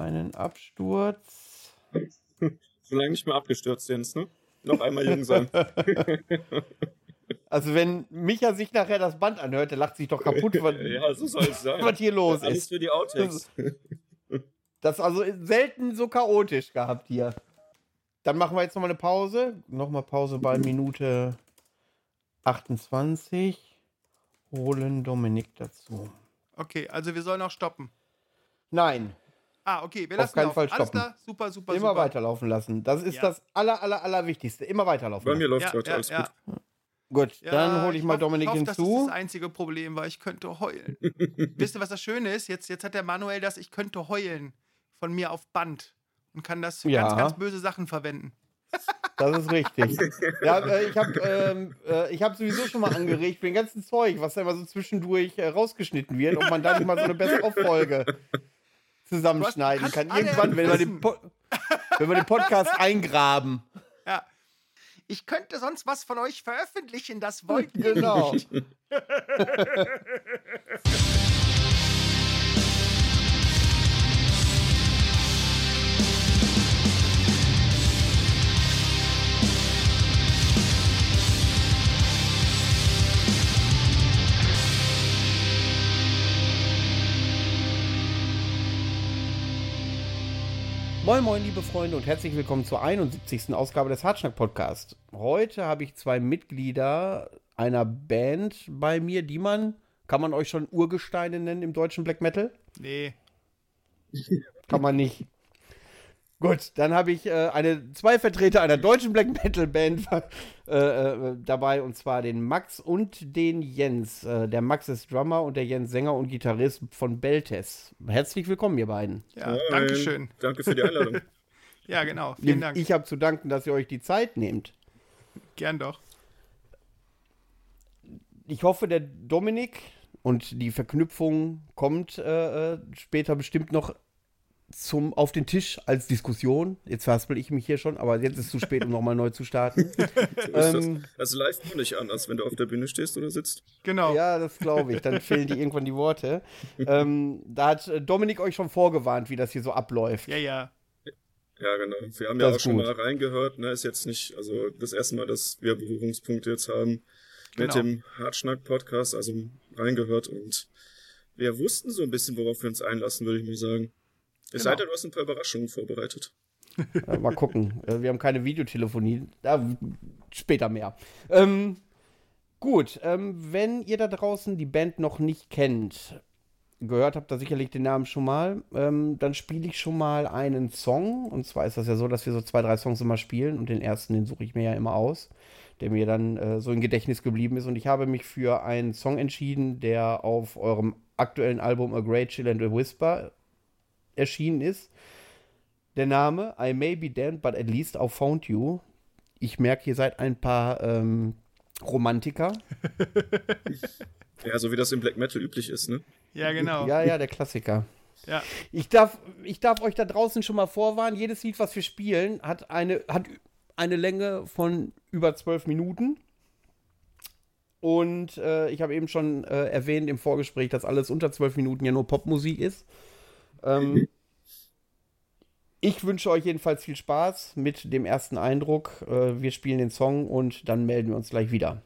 einen Absturz. Schon lange nicht mehr abgestürzt, Jens, ne? Noch einmal jung sein. Also wenn Micha sich nachher das Band anhört, der lacht sich doch kaputt, was, ja, so soll es sein. was hier los Alles ist. für die Outtakes. Das ist also selten so chaotisch gehabt hier. Dann machen wir jetzt nochmal eine Pause. Nochmal Pause bei Minute 28. Holen Dominik dazu. Okay, also wir sollen auch stoppen. Nein, Ah, okay, wir Auf lassen keinen laufen. Fall Alles stoppen. klar, super, super, immer super. weiterlaufen lassen. Das ist Ja. das aller, aller, aller Wichtigste. Immer weiterlaufen Bei mir lassen. läuft Ja, gerade ja, alles ja. gut. Gut, Ja, dann hole ich mal hoff- Dominik hoff, Das ist hinzu. das einzige Problem, weil ich könnte heulen. Wisst ihr, was das Schöne ist? Jetzt, jetzt hat der Manuel das Ich könnte heulen von mir auf Band und kann das für Ja. ganz, ganz böse Sachen verwenden. Das ist richtig. ja, äh, ich habe ähm, äh, ich hab sowieso schon mal angeregt, für den ganzen Zeug, was da immer so zwischendurch äh, rausgeschnitten wird, ob man da nicht mal so eine bessere Folge zusammenschneiden kann. Irgendwann, wenn wir, den po wenn wir den Podcast eingraben. Ja. Ich könnte sonst was von euch veröffentlichen, das wollt ihr Genau. nicht. Moin Moin, liebe Freunde und herzlich willkommen zur 71. Ausgabe des Hartschnack Podcast. Heute habe ich zwei Mitglieder einer Band bei mir, die man, kann man euch schon Urgesteine nennen im deutschen Black Metal? Nee. Kann man nicht. Gut, dann habe ich äh, eine, zwei Vertreter einer deutschen Black Metal Band äh, äh, dabei, und zwar den Max und den Jens. Äh, der Max ist Drummer und der Jens Sänger und Gitarrist von Beltes. Herzlich willkommen, ihr beiden. Ja, Moin. Dankeschön. Danke für die Einladung. Ja, genau. Vielen Dank. Ich habe zu danken, dass ihr euch die Zeit nehmt. Gern doch. Ich hoffe, der Dominik und die Verknüpfung kommt äh, äh, später bestimmt noch zum auf den Tisch als Diskussion. Jetzt verhaspel ich mich hier schon, aber jetzt ist es zu spät, um nochmal neu zu starten. So ist das. Ähm, Also live auch nicht anders, wenn du auf der Bühne stehst oder sitzt. Genau. Ja, das glaube ich. Dann fehlen dir irgendwann die Worte. ähm, da hat äh, Dominik euch schon vorgewarnt, wie das hier so abläuft. Ja, ja. Ja, genau. Wir haben Das ja auch schon gut. mal reingehört. Ne? Ist jetzt nicht, also das erste Mal, dass wir Berührungspunkte jetzt haben mit Genau. dem Hartschnack-Podcast, also reingehört und wir wussten so ein bisschen, worauf wir uns einlassen, würde ich mal sagen. Es sei Genau. denn, du hast ein paar Überraschungen vorbereitet. Äh, mal gucken. Äh, wir haben keine Videotelefonie. Da, später mehr. Ähm, gut, ähm, wenn ihr da draußen die Band noch nicht kennt, gehört habt da sicherlich den Namen schon mal, ähm, dann spiele ich schon mal einen Song. Und zwar ist das ja so, dass wir so zwei, drei Songs immer spielen und den ersten, den suche ich mir ja immer aus, der mir dann äh, so im Gedächtnis geblieben ist. Und ich habe mich für einen Song entschieden, der auf eurem aktuellen Album A Great Chill and a Whisper erschienen ist. Der Name I May Be Damned, but at least I Found You. Ich merke, ihr seid ein paar ähm, Romantiker. Ja, so wie das im Black Metal üblich ist, ne? Ja, genau. Ja, ja, der Klassiker. Ja. Ich darf, ich darf euch da draußen schon mal vorwarnen, jedes Lied, was wir spielen, hat eine, hat eine Länge von über zwölf Minuten. Und äh, ich habe eben schon äh, erwähnt im Vorgespräch, dass alles unter zwölf Minuten ja nur Popmusik ist. Ähm, ich wünsche euch jedenfalls viel Spaß mit dem ersten Eindruck. Äh, wir spielen den Song und dann melden wir uns gleich wieder.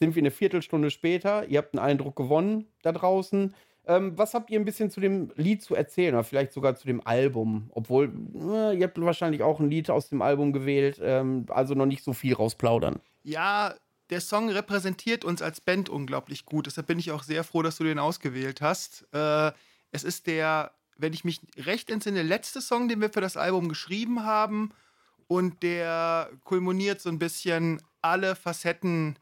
Sind wir eine Viertelstunde später. Ihr habt einen Eindruck gewonnen da draußen. Ähm, was habt ihr ein bisschen zu dem Lied zu erzählen oder vielleicht sogar zu dem Album? Obwohl, äh, ihr habt wahrscheinlich auch ein Lied aus dem Album gewählt, ähm, also noch nicht so viel rausplaudern. Ja, der Song repräsentiert uns als Band unglaublich gut. Deshalb bin ich auch sehr froh, dass du den ausgewählt hast. Äh, es ist der, wenn ich mich recht entsinne, letzte Song, den wir für das Album geschrieben haben. Und der kulminiert so ein bisschen alle Facetten,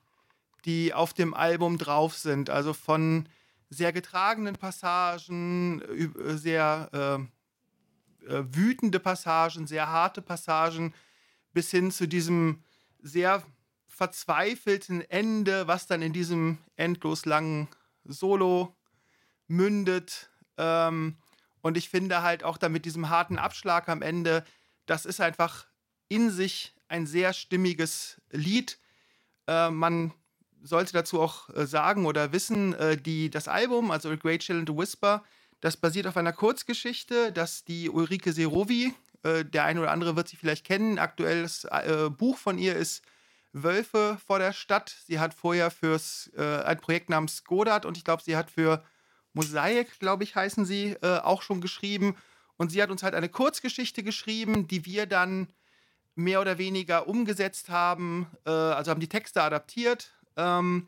die auf dem Album drauf sind. Also von sehr getragenen Passagen, äh, sehr äh, äh, wütende Passagen, sehr harte Passagen, bis hin zu diesem sehr verzweifelten Ende, was dann in diesem endlos langen Solo mündet. Ähm, und ich finde halt auch da mit diesem harten Abschlag am Ende, das ist einfach in sich ein sehr stimmiges Lied. Äh, man sollte dazu auch äh, sagen oder wissen, äh, die, das Album, also A Great Chill and the Whisper, das basiert auf einer Kurzgeschichte, dass die Ulrike Serovi, äh, der eine oder andere wird sie vielleicht kennen, aktuelles äh, Buch von ihr ist Wölfe vor der Stadt. Sie hat vorher fürs äh, ein Projekt namens Godard und ich glaube, sie hat für Mosaik, glaube ich, heißen sie, äh, auch schon geschrieben. Und sie hat uns halt eine Kurzgeschichte geschrieben, die wir dann mehr oder weniger umgesetzt haben, also haben die Texte adaptiert, ähm,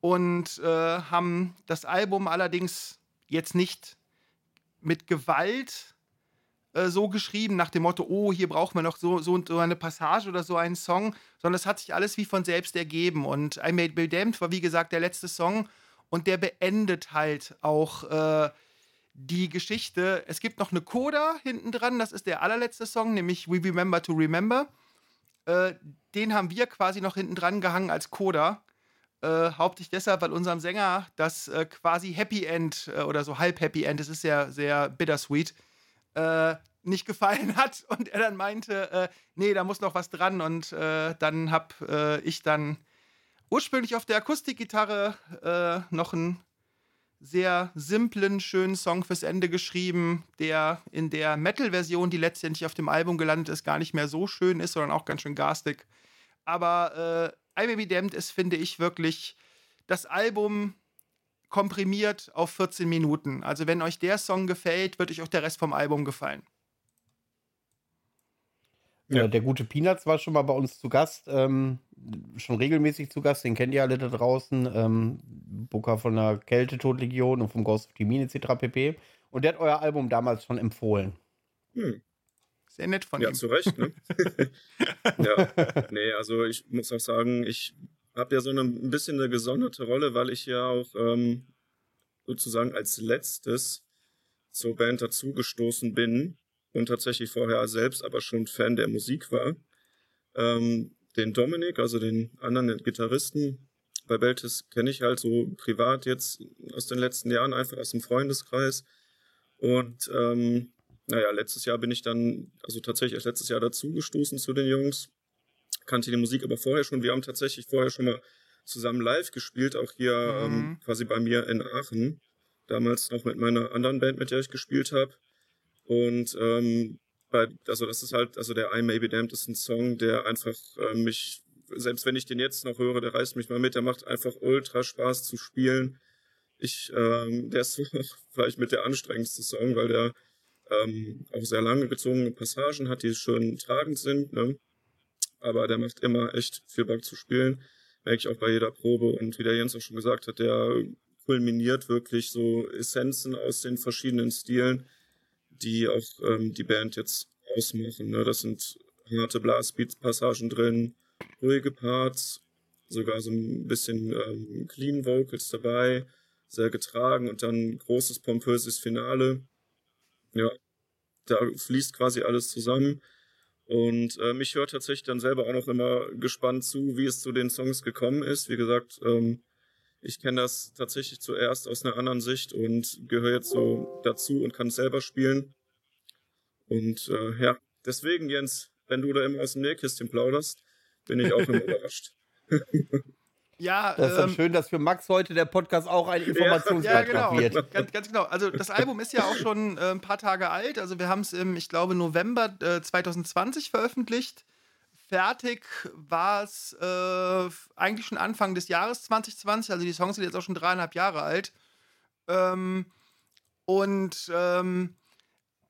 und äh, haben das Album allerdings jetzt nicht mit Gewalt äh, so geschrieben, nach dem Motto, oh, hier brauchen wir noch so, so, so eine Passage oder so einen Song, sondern es hat sich alles wie von selbst ergeben. Und I Made Bill Damned war, wie gesagt, der letzte Song und der beendet halt auch äh, die Geschichte. Es gibt noch eine Coda hinten dran, das ist der allerletzte Song, nämlich We Remember to Remember. Äh, den haben wir quasi noch hinten dran gehangen als Coda. Äh, hauptsächlich deshalb, weil unserem Sänger das äh, quasi Happy End äh, oder so halb Happy End, das ist ja sehr bittersweet, äh, nicht gefallen hat und er dann meinte, äh, nee, da muss noch was dran und äh, dann habe ich dann ursprünglich auf der Akustikgitarre noch einen sehr simplen, schönen Song fürs Ende geschrieben, der in der Metal-Version, die letztendlich auf dem Album gelandet ist, gar nicht mehr so schön ist, sondern auch ganz schön garstig. Aber I May Be Damned ist, finde ich, wirklich das Album komprimiert auf 14 Minuten. Also wenn euch der Song gefällt, wird euch auch der Rest vom Album gefallen. Ja. Der gute Peanuts war schon mal bei uns zu Gast, ähm, schon regelmäßig zu Gast, den kennt ihr alle da draußen. Ähm, Booker von der Kältetodlegion und vom Ghost of the Mine etc. pp. Und der hat euer Album damals schon empfohlen. Hm. Sehr nett von ja, ihm. Ja, zu Recht, ne? ja, nee, also ich muss auch sagen, ich habe ja so eine, ein bisschen eine gesonderte Rolle, weil ich ja auch ähm, sozusagen als letztes zur Band dazugestoßen bin und tatsächlich vorher selbst aber schon Fan der Musik war. Ähm, den Dominik, also den anderen Gitarristen bei Beltis, kenne ich halt so privat jetzt aus den letzten Jahren einfach aus dem Freundeskreis. Und ähm, naja, letztes Jahr bin ich dann, also tatsächlich erst letztes Jahr dazugestoßen zu den Jungs. Kannte die Musik aber vorher schon. Wir haben tatsächlich vorher schon mal zusammen live gespielt, auch hier mhm. ähm, quasi bei mir in Aachen. Damals noch mit meiner anderen Band, mit der ich gespielt habe. Und ähm, bei, also das ist halt, also der I May Be Damned ist ein Song, der einfach äh, mich, selbst wenn ich den jetzt noch höre, der reißt mich mal mit, der macht einfach ultra Spaß zu spielen. Ich, ähm, der ist vielleicht mit der anstrengendste Song, weil der ähm, auch sehr lange gezogene Passagen hat, die schön tragend sind. Ne? Aber der macht immer echt viel Bock zu spielen. Merke ich auch bei jeder Probe. Und wie der Jens auch schon gesagt hat, der kulminiert wirklich so Essenzen aus den verschiedenen Stilen, die auch ähm, die Band jetzt ausmachen. Ne? Das sind harte Blastbeats-Passagen drin, ruhige Parts, sogar so ein bisschen ähm, Clean Vocals dabei, sehr getragen und dann großes pompöses Finale. Ja, da fließt quasi alles zusammen. Und ähm, ich höre tatsächlich dann selber auch noch immer gespannt zu, wie es zu den Songs gekommen ist. Wie gesagt, ähm, ich kenne das tatsächlich zuerst aus einer anderen Sicht und gehöre jetzt so dazu und kann es selber spielen. Und äh, ja, deswegen, Jens, wenn du da immer aus dem Nähkästchen plauderst, bin ich auch immer überrascht. Ja, das ist dann ähm, schön, dass für Max heute der Podcast auch ein Informationsbeitrag ja, genau. wird. Ganz, ganz, genau. Also das Album ist ja auch schon äh, ein paar Tage alt. Also wir haben es im, ich glaube, November äh, 2020 veröffentlicht. fertig war es äh, eigentlich schon Anfang des Jahres 2020. Also die Songs sind jetzt auch schon dreieinhalb Jahre alt. Ähm, und ähm,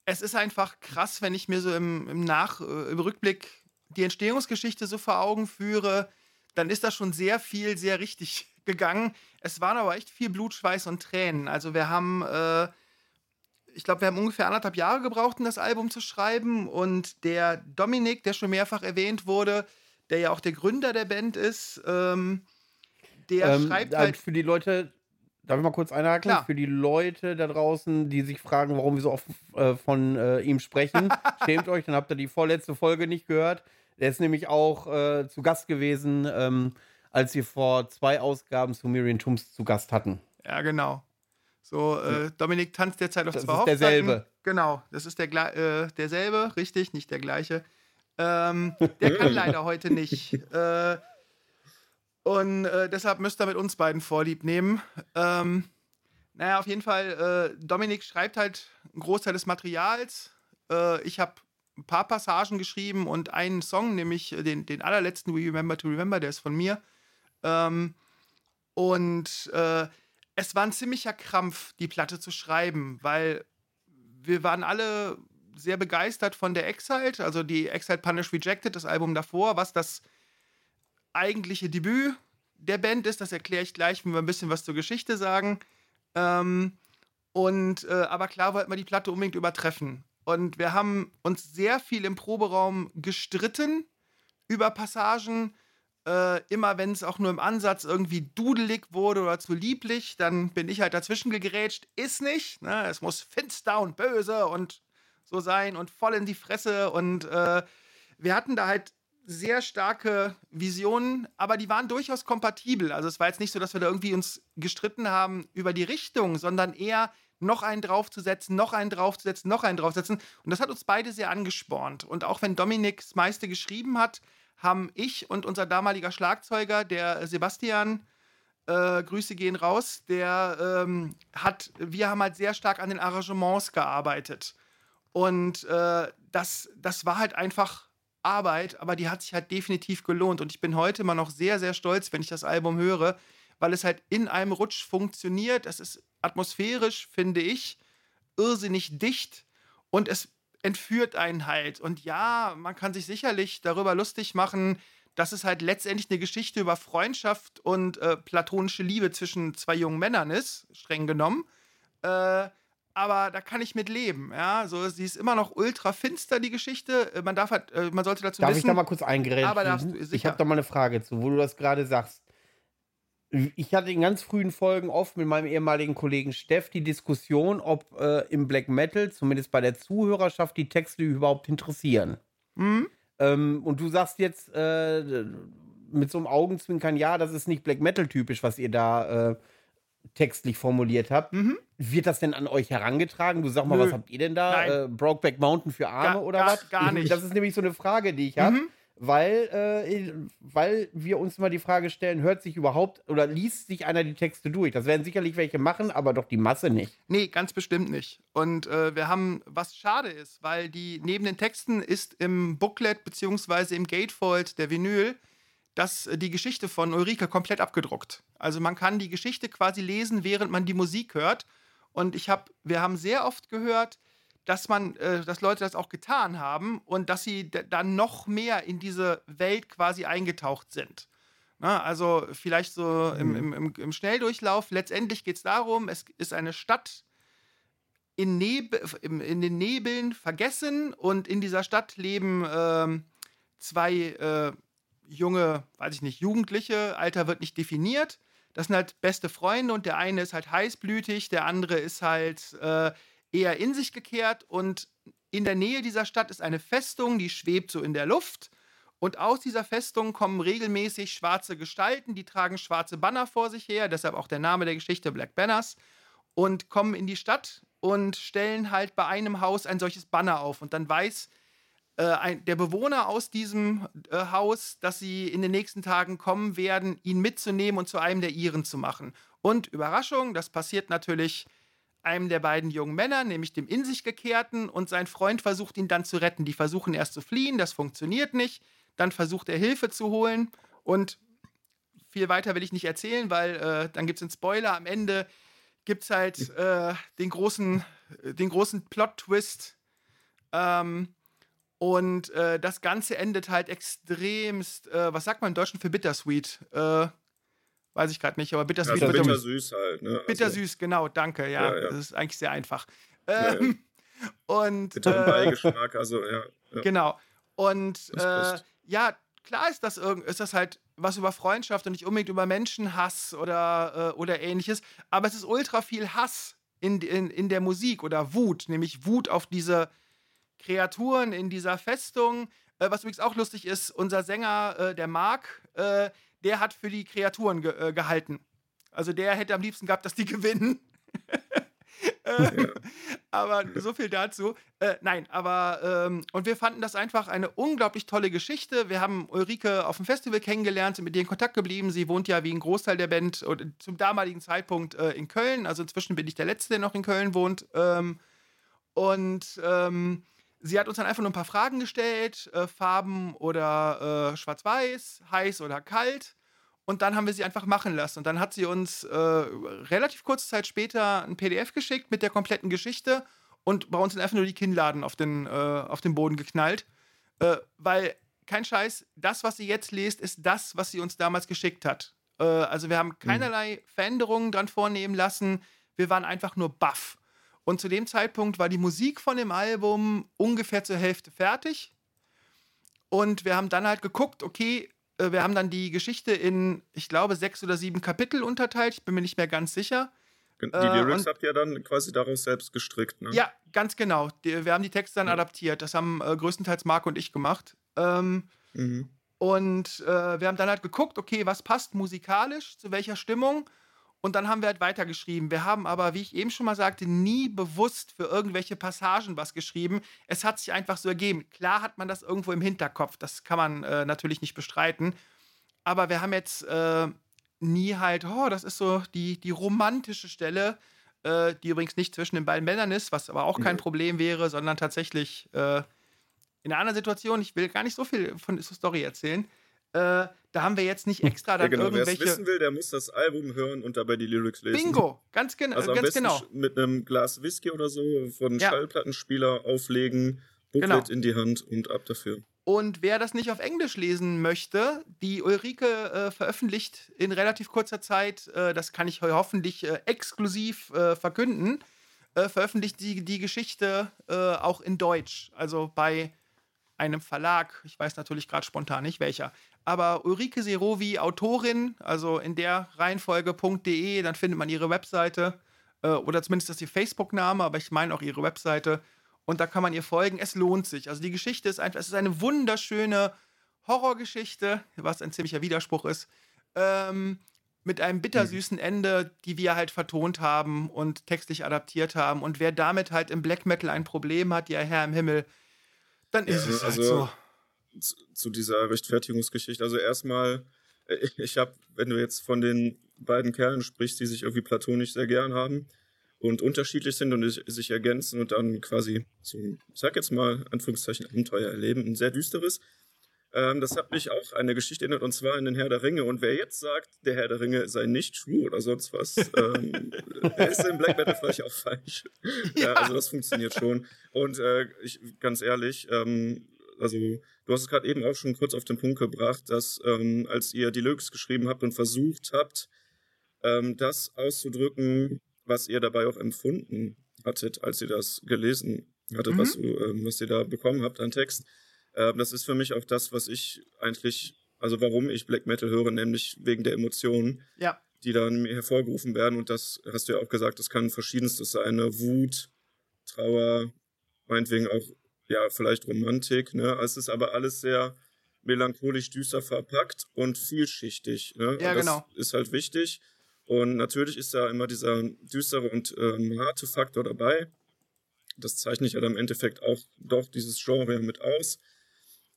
es ist einfach krass, wenn ich mir so im, im, Nach, äh, im Rückblick die Entstehungsgeschichte so vor Augen führe, dann ist das schon sehr viel, sehr richtig gegangen. Es waren aber echt viel Blut, Schweiß und Tränen. Also wir haben, äh, ich glaube, wir haben ungefähr anderthalb Jahre gebraucht, um das Album zu schreiben. Und der Dominik, der schon mehrfach erwähnt wurde, der ja auch der Gründer der Band ist, ähm, der ähm, schreibt halt. Für die Leute, Darf ich mal kurz einhaken? Klar. Für die Leute da draußen, die sich fragen, warum wir so oft äh, von äh, ihm sprechen, schämt euch, dann habt ihr die vorletzte Folge nicht gehört. Der ist nämlich auch äh, zu Gast gewesen, ähm, als wir vor zwei Ausgaben zu Miriam Tums zu Gast hatten. Ja, genau. So, äh, Dominik tanzt derzeit auf das zwei Hochzeiten. derselbe. Genau, das ist der, äh, derselbe, richtig, nicht der gleiche. Ähm, der kann leider heute nicht. Äh, und äh, deshalb müsst ihr mit uns beiden Vorlieb nehmen. Ähm, naja, auf jeden Fall, äh, Dominik schreibt halt einen Großteil des Materials. Äh, ich habe ein paar Passagen geschrieben und einen Song, nämlich den, den allerletzten We Remember to Remember, der ist von mir. Ähm, und äh, es war ein ziemlicher Krampf, die Platte zu schreiben, weil wir waren alle sehr begeistert von der Exiled, also die Exiled Punish Rejected, das Album davor, was das eigentliche Debüt der Band ist. Das erkläre ich gleich, wenn wir ein bisschen was zur Geschichte sagen. Ähm, und äh, aber klar wollten wir die Platte unbedingt übertreffen. Und wir haben uns sehr viel im Proberaum gestritten über Passagen. Äh, immer wenn es auch nur im Ansatz irgendwie dudelig wurde oder zu lieblich, dann bin ich halt dazwischen gegrätscht. Ist nicht. Ne? Es muss finster und böse und so sein und voll in die Fresse. Und äh, wir hatten da halt sehr starke Visionen, aber die waren durchaus kompatibel. Also es war jetzt nicht so, dass wir da irgendwie uns gestritten haben über die Richtung, sondern eher noch einen draufzusetzen, noch einen draufzusetzen, noch einen draufzusetzen. Und das hat uns beide sehr angespornt. Und auch wenn Dominik das meiste geschrieben hat, haben ich und unser damaliger Schlagzeuger, der Sebastian, äh, Grüße gehen raus, der ähm, hat, wir haben halt sehr stark an den Arrangements gearbeitet. Und äh, das, das war halt einfach Arbeit, aber die hat sich halt definitiv gelohnt. Und ich bin heute immer noch sehr, sehr stolz, wenn ich das Album höre, weil es halt in einem Rutsch funktioniert. Es ist atmosphärisch, finde ich, irrsinnig dicht und es entführt einen halt. Und ja, man kann sich sicherlich darüber lustig machen, dass es halt letztendlich eine Geschichte über Freundschaft und äh, platonische Liebe zwischen zwei jungen Männern ist, streng genommen. Äh, aber da kann ich mit leben. Ja, so sie ist immer noch ultra finster die Geschichte. Äh, man darf halt, äh, man sollte dazu darf wissen. Darf ich da mal kurz eingreifen? Ich habe da mal eine Frage zu, wo du das gerade sagst. Ich hatte in ganz frühen Folgen oft mit meinem ehemaligen Kollegen Steff die Diskussion, ob äh, im Black Metal, zumindest bei der Zuhörerschaft, die Texte überhaupt interessieren. Mhm. Ähm, und du sagst jetzt äh, mit so einem Augenzwinkern, ja, das ist nicht Black Metal typisch, was ihr da äh, textlich formuliert habt. Mhm. Wird das denn an euch herangetragen? Du sag mal, Nö. was habt ihr denn da? Äh, Brokeback Mountain für Arme gar, oder gar, was? Gar nicht. Das ist nämlich so eine Frage, die ich habe. Mhm. Weil, äh, weil wir uns mal die Frage stellen, hört sich überhaupt oder liest sich einer die Texte durch? Das werden sicherlich welche machen, aber doch die Masse nicht. Nee, ganz bestimmt nicht. Und äh, wir haben, was schade ist, weil die neben den Texten ist im Booklet beziehungsweise im Gatefold der Vinyl das, äh, die Geschichte von Ulrike komplett abgedruckt. Also man kann die Geschichte quasi lesen, während man die Musik hört. Und ich habe, wir haben sehr oft gehört, dass man, äh, dass Leute das auch getan haben und dass sie dann noch mehr in diese Welt quasi eingetaucht sind. Na, also vielleicht so im, mhm. im, im, Schnelldurchlauf. Letztendlich geht es darum, es ist eine Stadt in, Nebel, in den Nebeln vergessen und in dieser Stadt leben äh, zwei äh, junge, weiß ich nicht, Jugendliche, Alter wird nicht definiert. Das sind halt beste Freunde und der eine ist halt heißblütig, der andere ist halt äh, eher in sich gekehrt und in der Nähe dieser Stadt ist eine Festung, die schwebt so in der Luft. Und aus dieser Festung kommen regelmäßig schwarze Gestalten, die tragen schwarze Banner vor sich her, deshalb auch der Name der Geschichte Black Banners, und kommen in die Stadt und stellen halt bei einem Haus ein solches Banner auf. Und dann weiß äh, ein, der Bewohner aus diesem äh, Haus, dass sie in den nächsten Tagen kommen werden, ihn mitzunehmen und zu einem der ihren zu machen. Und Überraschung, das passiert natürlich einem der beiden jungen Männer, nämlich dem in sich gekehrten, und sein Freund versucht ihn dann zu retten. Die versuchen erst zu fliehen, das funktioniert nicht. Dann versucht er Hilfe zu holen und viel weiter will ich nicht erzählen, weil äh, dann gibt es einen Spoiler. Am Ende gibt es halt äh, den großen, den großen Plot-Twist. Ähm, und äh, das Ganze endet halt extremst, äh, was sagt man im Deutschen für bittersweet? Weiß ich gerade nicht, aber bittersweet. Also bittersüß halt, ne? Also, bittersüß, genau, danke, ja, ja, ja, Das ist eigentlich sehr einfach. Ähm, ja, und. Bitteren äh, Beigeschmack, also ja. Genau. Und äh, ja, klar ist das, ist das halt was über Freundschaft und nicht unbedingt über Menschenhass oder, äh, oder ähnliches, aber es ist ultra viel Hass in, in, in der Musik oder Wut, nämlich Wut auf diese Kreaturen in dieser Festung. Äh, was übrigens auch lustig ist, unser Sänger, äh, der Mark, äh, der hat für die Kreaturen ge äh, gehalten. Also der hätte am liebsten gehabt, dass die gewinnen. ähm, aber so viel dazu. Äh, nein, aber ähm, und wir fanden das einfach eine unglaublich tolle Geschichte. Wir haben Ulrike auf dem Festival kennengelernt, sind mit ihr in Kontakt geblieben. Sie wohnt ja wie ein Großteil der Band und zum damaligen Zeitpunkt äh, in Köln. Also inzwischen bin ich der Letzte, der noch in Köln wohnt. Ähm, und ähm, sie hat uns dann einfach nur ein paar Fragen gestellt: äh, Farben oder äh, Schwarz-Weiß, heiß oder kalt. Und dann haben wir sie einfach machen lassen. Und dann hat sie uns äh, relativ kurze Zeit später ein PDF geschickt mit der kompletten Geschichte. Und bei uns sind einfach nur die Kinnladen auf den, äh, auf den Boden geknallt. Äh, weil, kein Scheiß, das, was sie jetzt liest, ist das, was sie uns damals geschickt hat. Äh, also wir haben mhm. keinerlei. Veränderungen dran vornehmen lassen. Wir waren einfach nur baff. Und zu dem Zeitpunkt war die Musik von dem Album ungefähr zur Hälfte fertig. Und wir haben dann halt geguckt, okay, äh, wir haben dann die Geschichte in, ich glaube, sechs oder sieben Kapitel unterteilt. Ich bin mir nicht mehr ganz sicher. Die äh, Lyrics habt ihr dann quasi daraus selbst gestrickt, ne? Ja, ganz genau. wir haben die Texte dann ja. adaptiert. Das haben äh, größtenteils Marc und ich gemacht. Ähm, mhm. Und äh, wir haben dann halt geguckt, okay, was passt musikalisch, zu welcher Stimmung. Und dann haben wir halt weitergeschrieben. Wir haben aber, wie ich eben schon mal sagte, nie bewusst für irgendwelche Passagen was geschrieben. Es hat sich einfach so ergeben. Klar hat man das irgendwo im Hinterkopf, das kann man äh, natürlich nicht bestreiten. Aber wir haben jetzt äh, nie halt, oh, das ist so die, die romantische Stelle, äh, die übrigens nicht zwischen den beiden Männern ist, was aber auch kein. Problem wäre, sondern tatsächlich äh, in einer anderen Situation. Ich will gar nicht so viel von der Story erzählen. Äh, da haben wir jetzt nicht extra dann ja, genau. irgendwelche. Wer es wissen will, der muss das Album hören und dabei die Lyrics lesen. Bingo, ganz, gen also ganz genau. Mit einem Glas Whisky oder so von ja. Schallplattenspieler auflegen, Booklet genau. in die Hand und ab dafür. Und wer das nicht auf Englisch lesen möchte, die Ulrike äh, veröffentlicht in relativ kurzer Zeit, äh, das kann ich hoffentlich äh, exklusiv äh, verkünden, äh, veröffentlicht die, die Geschichte äh, auch in Deutsch. Also bei einem Verlag, ich weiß natürlich gerade spontan nicht welcher, aber Ulrike Serovi, Autorin, also in der Reihenfolge.de, dann findet man ihre Webseite äh, oder zumindest ist ihr Facebook-Name, aber ich meine auch ihre Webseite. Und da kann man ihr folgen. Es lohnt sich. Also die Geschichte ist einfach, es ist eine wunderschöne Horrorgeschichte, was ein ziemlicher Widerspruch ist. Ähm, mit einem bittersüßen Ende, die wir halt vertont haben und textlich adaptiert haben. Und wer damit halt im Black Metal ein Problem hat, ja Herr im Himmel, dann ist ja, es halt also, so zu, zu dieser Rechtfertigungsgeschichte. Also erstmal, äh, ich habe, wenn du jetzt von den beiden Kerlen sprichst, die sich irgendwie platonisch sehr gern haben und unterschiedlich sind und sich ergänzen und dann quasi so, ich sag jetzt mal, Anführungszeichen, Abenteuer erleben, ein sehr düsteres. Ähm, das hat mich auch eine Geschichte erinnert, und zwar in den Herr der Ringe. Und wer jetzt sagt, der Herr der Ringe sei nicht true oder sonst was, ähm, der ist in Black Metal vielleicht auch falsch. Ja. ja. also das funktioniert schon. Und äh, ich, ganz ehrlich, ähm, also du hast es gerade eben auch schon kurz auf den Punkt gebracht, dass ähm, als ihr die Lyrics geschrieben habt und versucht habt, ähm, das auszudrücken, was ihr dabei auch empfunden hattet, als ihr das gelesen hattet, mhm. was, ähm, was ihr da bekommen habt an Text. Äh, das ist für mich auch das, was ich eigentlich, also warum ich Black Metal höre, nämlich wegen der Emotionen, ja. die dann hervorgerufen werden. Und das hast du ja auch gesagt, das kann verschiedenstes sein. Ne? Wut, Trauer, meinetwegen auch ja, vielleicht Romantik, ne? Es ist aber alles sehr melancholisch düster verpackt und vielschichtig. Ne? Ja, und das genau. ist halt wichtig. Und natürlich ist da immer dieser düstere und ähm, harte Faktor dabei. Das zeichnet ja dann im Endeffekt auch doch dieses Genre mit aus.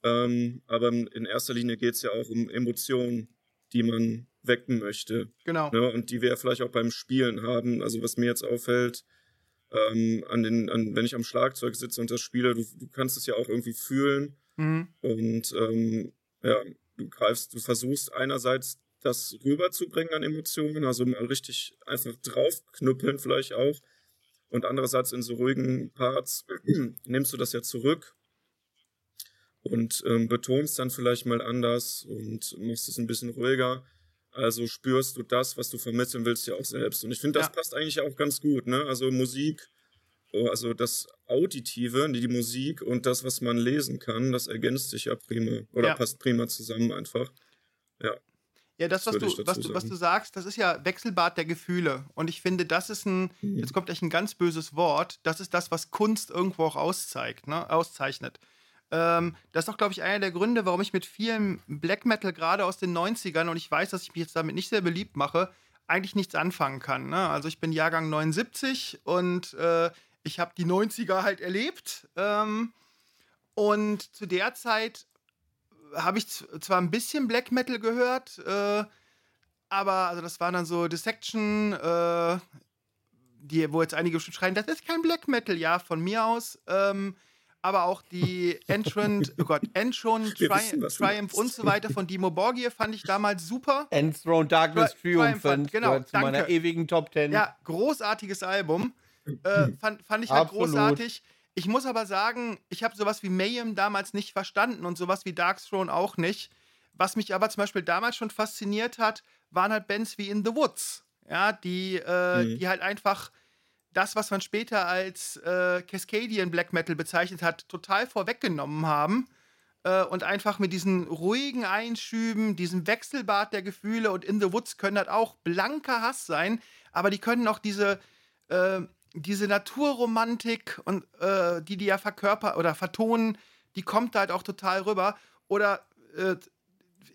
Ähm, aber in erster Linie geht es ja auch um Emotionen, die man wecken möchte. Genau. Ne? Und die wir vielleicht auch beim Spielen haben. Also was mir jetzt auffällt, ähm, an den, an, wenn ich am Schlagzeug sitze und das spiele, du, du kannst es ja auch irgendwie fühlen. Mhm. Und ähm, ja, du greifst, du versuchst einerseits das rüberzubringen an Emotionen, also mal richtig einfach draufknüppeln vielleicht auch. Und andererseits in so ruhigen Parts nimmst du das ja zurück und ähm, betonst dann vielleicht mal anders und machst es ein bisschen ruhiger. Also spürst du das, was du vermitteln willst, ja auch selbst. Und ich finde, das ja. passt eigentlich auch ganz gut. Ne? Also Musik, oh, also das Auditive, die Musik und das, was man lesen kann, das ergänzt sich ja prima oder ja. passt prima zusammen einfach. Ja. Ja, das, was, du, was, du, was du sagst, das ist ja Wechselbad der Gefühle. Und ich finde, das ist ein, mhm. jetzt kommt echt ein ganz böses Wort, das ist das, was Kunst irgendwo auch auszeigt, ne? auszeichnet. Ähm, das ist auch, glaube ich, einer der Gründe, warum ich mit vielen Black Metal gerade aus den 90ern, und ich weiß, dass ich mich jetzt damit nicht sehr beliebt mache, eigentlich nichts anfangen kann. Ne? Also ich bin Jahrgang 79 und äh, ich habe die 90er halt erlebt. Ähm, und zu der Zeit habe ich zwar ein bisschen Black Metal gehört, äh, aber also das war dann so Dissection, äh, die, wo jetzt einige schon schreien, das ist kein Black Metal, ja, von mir aus. Ähm, aber auch die Entrant, oh Gott, Entrant, Tri Triumph und so weiter von Dimo Borgir fand ich damals super. Enthroned Darkness Tri Triumphant, genau, zu danke. meiner ewigen Top Ten. Ja, großartiges Album. Äh, fand, fand ich halt Absolut. großartig. Ich muss aber sagen, ich habe sowas wie Mayhem damals nicht verstanden und sowas wie Darkthrone auch nicht. Was mich aber zum Beispiel damals schon fasziniert hat, waren halt Bands wie In the Woods. Ja, die, äh, mhm. die halt einfach das, was man später als äh, Cascadian Black Metal bezeichnet hat, total vorweggenommen haben äh, und einfach mit diesen ruhigen Einschüben, diesem Wechselbad der Gefühle und In the Woods können halt auch blanker Hass sein, aber die können auch diese, äh, diese Naturromantik und äh, die die ja verkörper oder vertonen, die kommt da halt auch total rüber. Oder äh,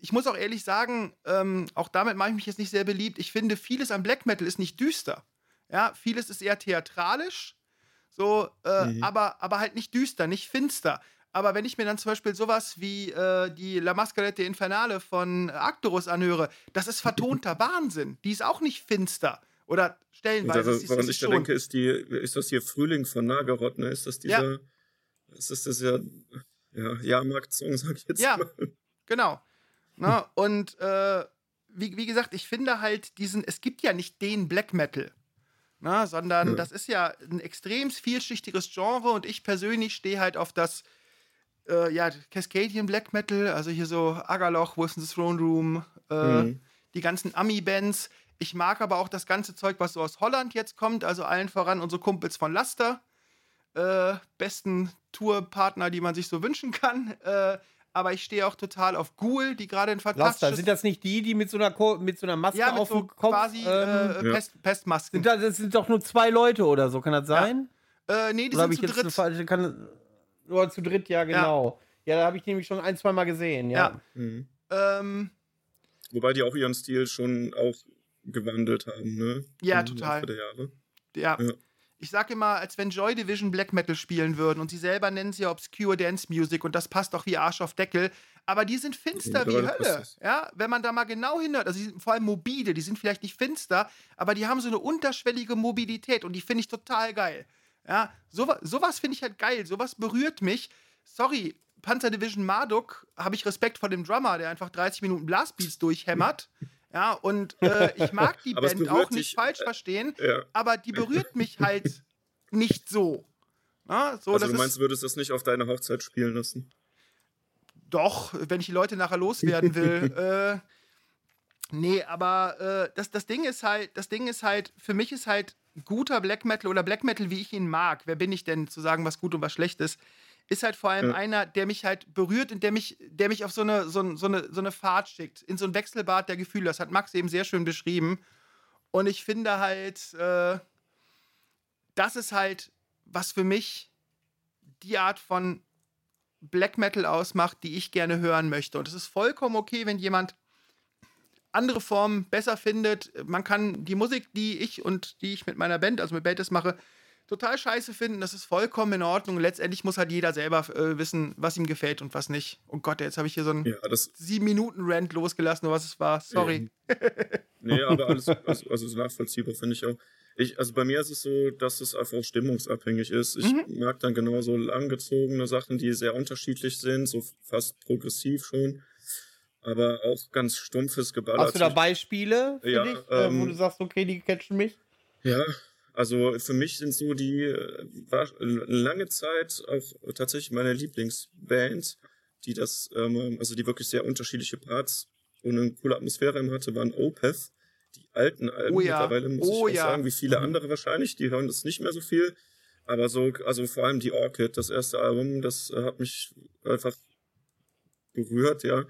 ich muss auch ehrlich sagen, ähm, auch damit mache ich mich jetzt nicht sehr beliebt. Ich finde, vieles am Black Metal ist nicht düster. Ja, vieles ist eher theatralisch, so, äh, mhm. aber, aber halt nicht düster, nicht finster. Aber wenn ich mir dann zum Beispiel sowas wie äh, die La Mascarette Infernale von Arcturus anhöre, das ist vertonter Wahnsinn. Die ist auch nicht finster. Oder stellenweise. Das, woran ich da denke, ist, die, ist das hier Frühling von Nagarot, ne? Ist das dieser. Ja. Ist das dieser ja, Jahrmarkt-Song, sag ich jetzt ja, mal. Genau. Na, und äh, wie, wie gesagt, ich finde halt diesen, es gibt ja nicht den Black Metal. Na, sondern ja. das ist ja ein extrem vielschichtiges Genre und ich persönlich stehe halt auf das äh, ja, Cascadian Black Metal, also hier so Agarloch, Wilson's Throne Room, äh, mhm. die ganzen Ami-Bands. Ich mag aber auch das ganze Zeug, was so aus Holland jetzt kommt, also allen voran unsere Kumpels von Laster. Äh, besten Tourpartner, die man sich so wünschen kann. Äh, aber ich stehe auch total auf Ghoul, die gerade ein fantastisches... Laster, sind das nicht die, die mit so einer, Ko mit so einer Maske ja, auf so dem Kopf... quasi ähm, äh, Pest, Pestmasken. Sind das, das, sind doch nur zwei Leute oder so, kann das sein? Ja. Äh, nee, die oder sind zu dritt. Falsche, kann, oder zu dritt, ja, genau. Ja, ja da habe ich nämlich schon ein, zwei Mal gesehen, ja. ja. Mhm. Ähm, Wobei die auch ihren Stil schon auch gewandelt haben, ne? Ja, total. Ja. ja. Ich sag immer, als wenn Joy Division Black Metal spielen würden und sie selber nennen sie ja Obscure Dance Music und das passt auch wie Arsch auf Deckel. Aber die sind finster wie Hölle. Ja, wenn man da mal genau hinhört, also die sind vor allem mobile, die sind vielleicht nicht finster, aber die haben so eine unterschwellige Mobilität und die finde ich total geil. Ja, so, sowas finde ich halt geil, sowas berührt mich. Sorry, Panzer Division Marduk habe ich Respekt vor dem Drummer, der einfach 30 Minuten Blastbeats durchhämmert. Ja, und äh, ich mag die Band auch nicht dich, falsch verstehen, ja. aber die berührt mich halt nicht so. Ja, so also du meinst, du würdest das nicht auf deine Hochzeit spielen lassen? Doch, wenn ich die Leute nachher loswerden will. äh, nee, aber äh, das, das Ding ist halt, das Ding ist halt, für mich ist halt guter Black Metal oder Black Metal, wie ich ihn mag. Wer bin ich denn zu sagen, was gut und was schlecht ist? Ist halt vor allem ja. einer, der mich halt berührt und der mich, der mich auf so eine, so, so, eine, so eine Fahrt schickt, in so ein Wechselbad der Gefühle. Das hat Max eben sehr schön beschrieben. Und ich finde halt, äh, das ist halt, was für mich die Art von Black Metal ausmacht, die ich gerne hören möchte. Und es ist vollkommen okay, wenn jemand andere Formen besser findet. Man kann die Musik, die ich und die ich mit meiner Band, also mit Bandes mache, total scheiße finden. Das ist vollkommen in Ordnung. Letztendlich muss halt jeder selber äh, wissen, was ihm gefällt und was nicht. Oh Gott, jetzt habe ich hier so einen ja, sieben Minuten Rant losgelassen, oder was es war. Sorry. Nee, nee aber alles also, also nachvollziehbar finde ich auch. Ich, also bei mir ist es so, dass es einfach stimmungsabhängig ist. Ich mhm. mag dann genauso langgezogene Sachen, die sehr unterschiedlich sind, so fast progressiv schon. aber auch ganz stumpfes Geballert. Hast du da Beispiele für Ja, dich, äh, wo ähm, du sagst, okay, die catchen mich? Ja, also für mich sind so die äh, war lange Zeit auch tatsächlich meine Lieblingsband, die das, ähm, also die wirklich sehr unterschiedliche Parts und eine coole Atmosphäre im hatte, waren Opeth. Die alten Alben Oh ja, mittlerweile muss oh ich ja. sagen, wie viele andere wahrscheinlich, die hören das nicht mehr so viel. Aber so, also vor allem die Orchid, das erste Album, das äh, hat mich einfach berührt, ja,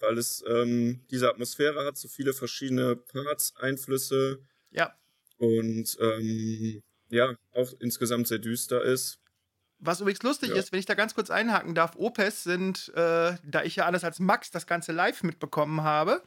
weil es ähm, diese Atmosphäre hat, so viele verschiedene Parts, Einflüsse, Ja. Und ähm, ja, auch insgesamt sehr düster ist. Was übrigens lustig Ja. ist, wenn ich da ganz kurz einhaken darf, Opes sind, äh, da ich ja anders als Max das Ganze live mitbekommen habe,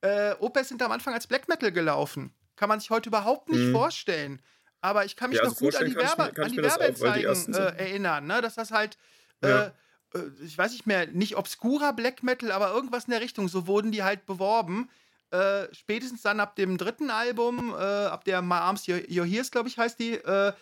äh, Opes sind am Anfang als Black Metal gelaufen. Kann man sich heute überhaupt nicht Mhm. vorstellen. Aber ich kann mich Ja, noch also gut an die, ich Werbe, an die Werbeanzeigen äh, erinnern, ne? dass das halt, äh, Ja. äh, ich weiß nicht mehr, nicht obskurer Black Metal, aber irgendwas in der Richtung, so wurden die halt beworben. Äh, spätestens dann ab dem dritten Album, äh, ab der My Arms Your, Your Hears, glaube ich, heißt die, äh,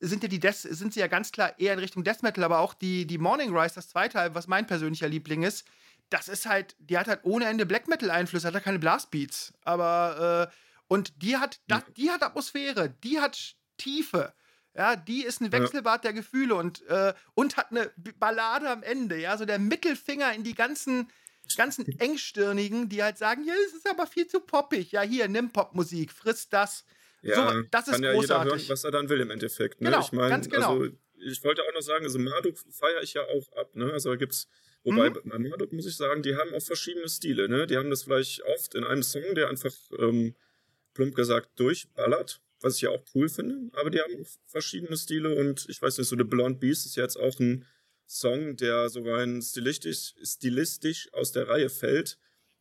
sind ja die Death, sind sie ja ganz klar eher in Richtung Death Metal, aber auch die, die Morning Rise, das zweite Album, was mein persönlicher Liebling ist, das ist halt, die hat halt ohne Ende Black Metal Einflüsse, hat ja keine Blastbeats. Aber, äh, und die hat, das, die hat Atmosphäre, die hat Tiefe. Ja, die ist ein Wechselbad der Gefühle und, äh, und hat eine Ballade am Ende, ja, so der Mittelfinger in die ganzen, ganzen Engstirnigen, die halt sagen, ja, es ist aber viel zu poppig. Ja, hier, nimm Popmusik, friss das. Ja, so, das ist kann ja jeder hören, großartig. was er dann will im Endeffekt. Ne? Genau, ich meine, ganz genau. also ich wollte auch noch sagen, also Marduk feiere ich ja auch ab, ne? Also da gibt's, wobei Mhm. bei Marduk muss ich sagen, die haben auch verschiedene Stile, ne? Die haben das vielleicht oft in einem Song, der einfach ähm, plump gesagt durchballert, was ich ja auch cool finde, aber die haben verschiedene Stile und ich weiß nicht, so The Blonde Beast ist jetzt auch ein Song, der so rein stilistisch, stilistisch aus der Reihe fällt,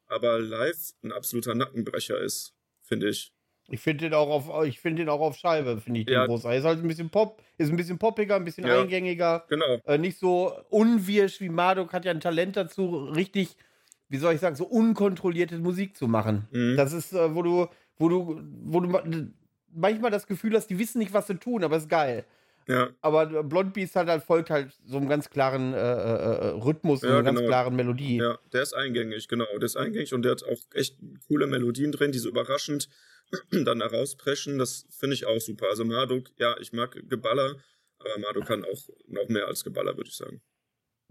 aber live ein absoluter Nackenbrecher ist, finde ich. Ich finde den auch auf, ich finde den auch auf Scheibe, finde ich den Ja. großartig. Ist halt ein bisschen Pop, ist ein bisschen poppiger, ein bisschen Ja. eingängiger, Genau. äh, nicht so unwirsch wie Marduk hat ja ein Talent dazu, richtig, wie soll ich sagen, so unkontrollierte Musik zu machen. Mhm. Das ist, äh, wo du, wo du, wo du ma- manchmal das Gefühl hast, die wissen nicht, was sie tun, aber ist geil. Ja. Aber Blond Beast hat halt folgt halt so einem ganz klaren äh, äh, Rhythmus und Ja, einer ganz genau. klaren Melodie. Ja, der ist eingängig, genau. Der ist eingängig und der hat auch echt coole Melodien drin, die so überraschend dann herauspreschen. Das finde ich auch super. Also Marduk, ja, ich mag Geballer, aber Marduk kann auch noch mehr als Geballer, würde ich sagen.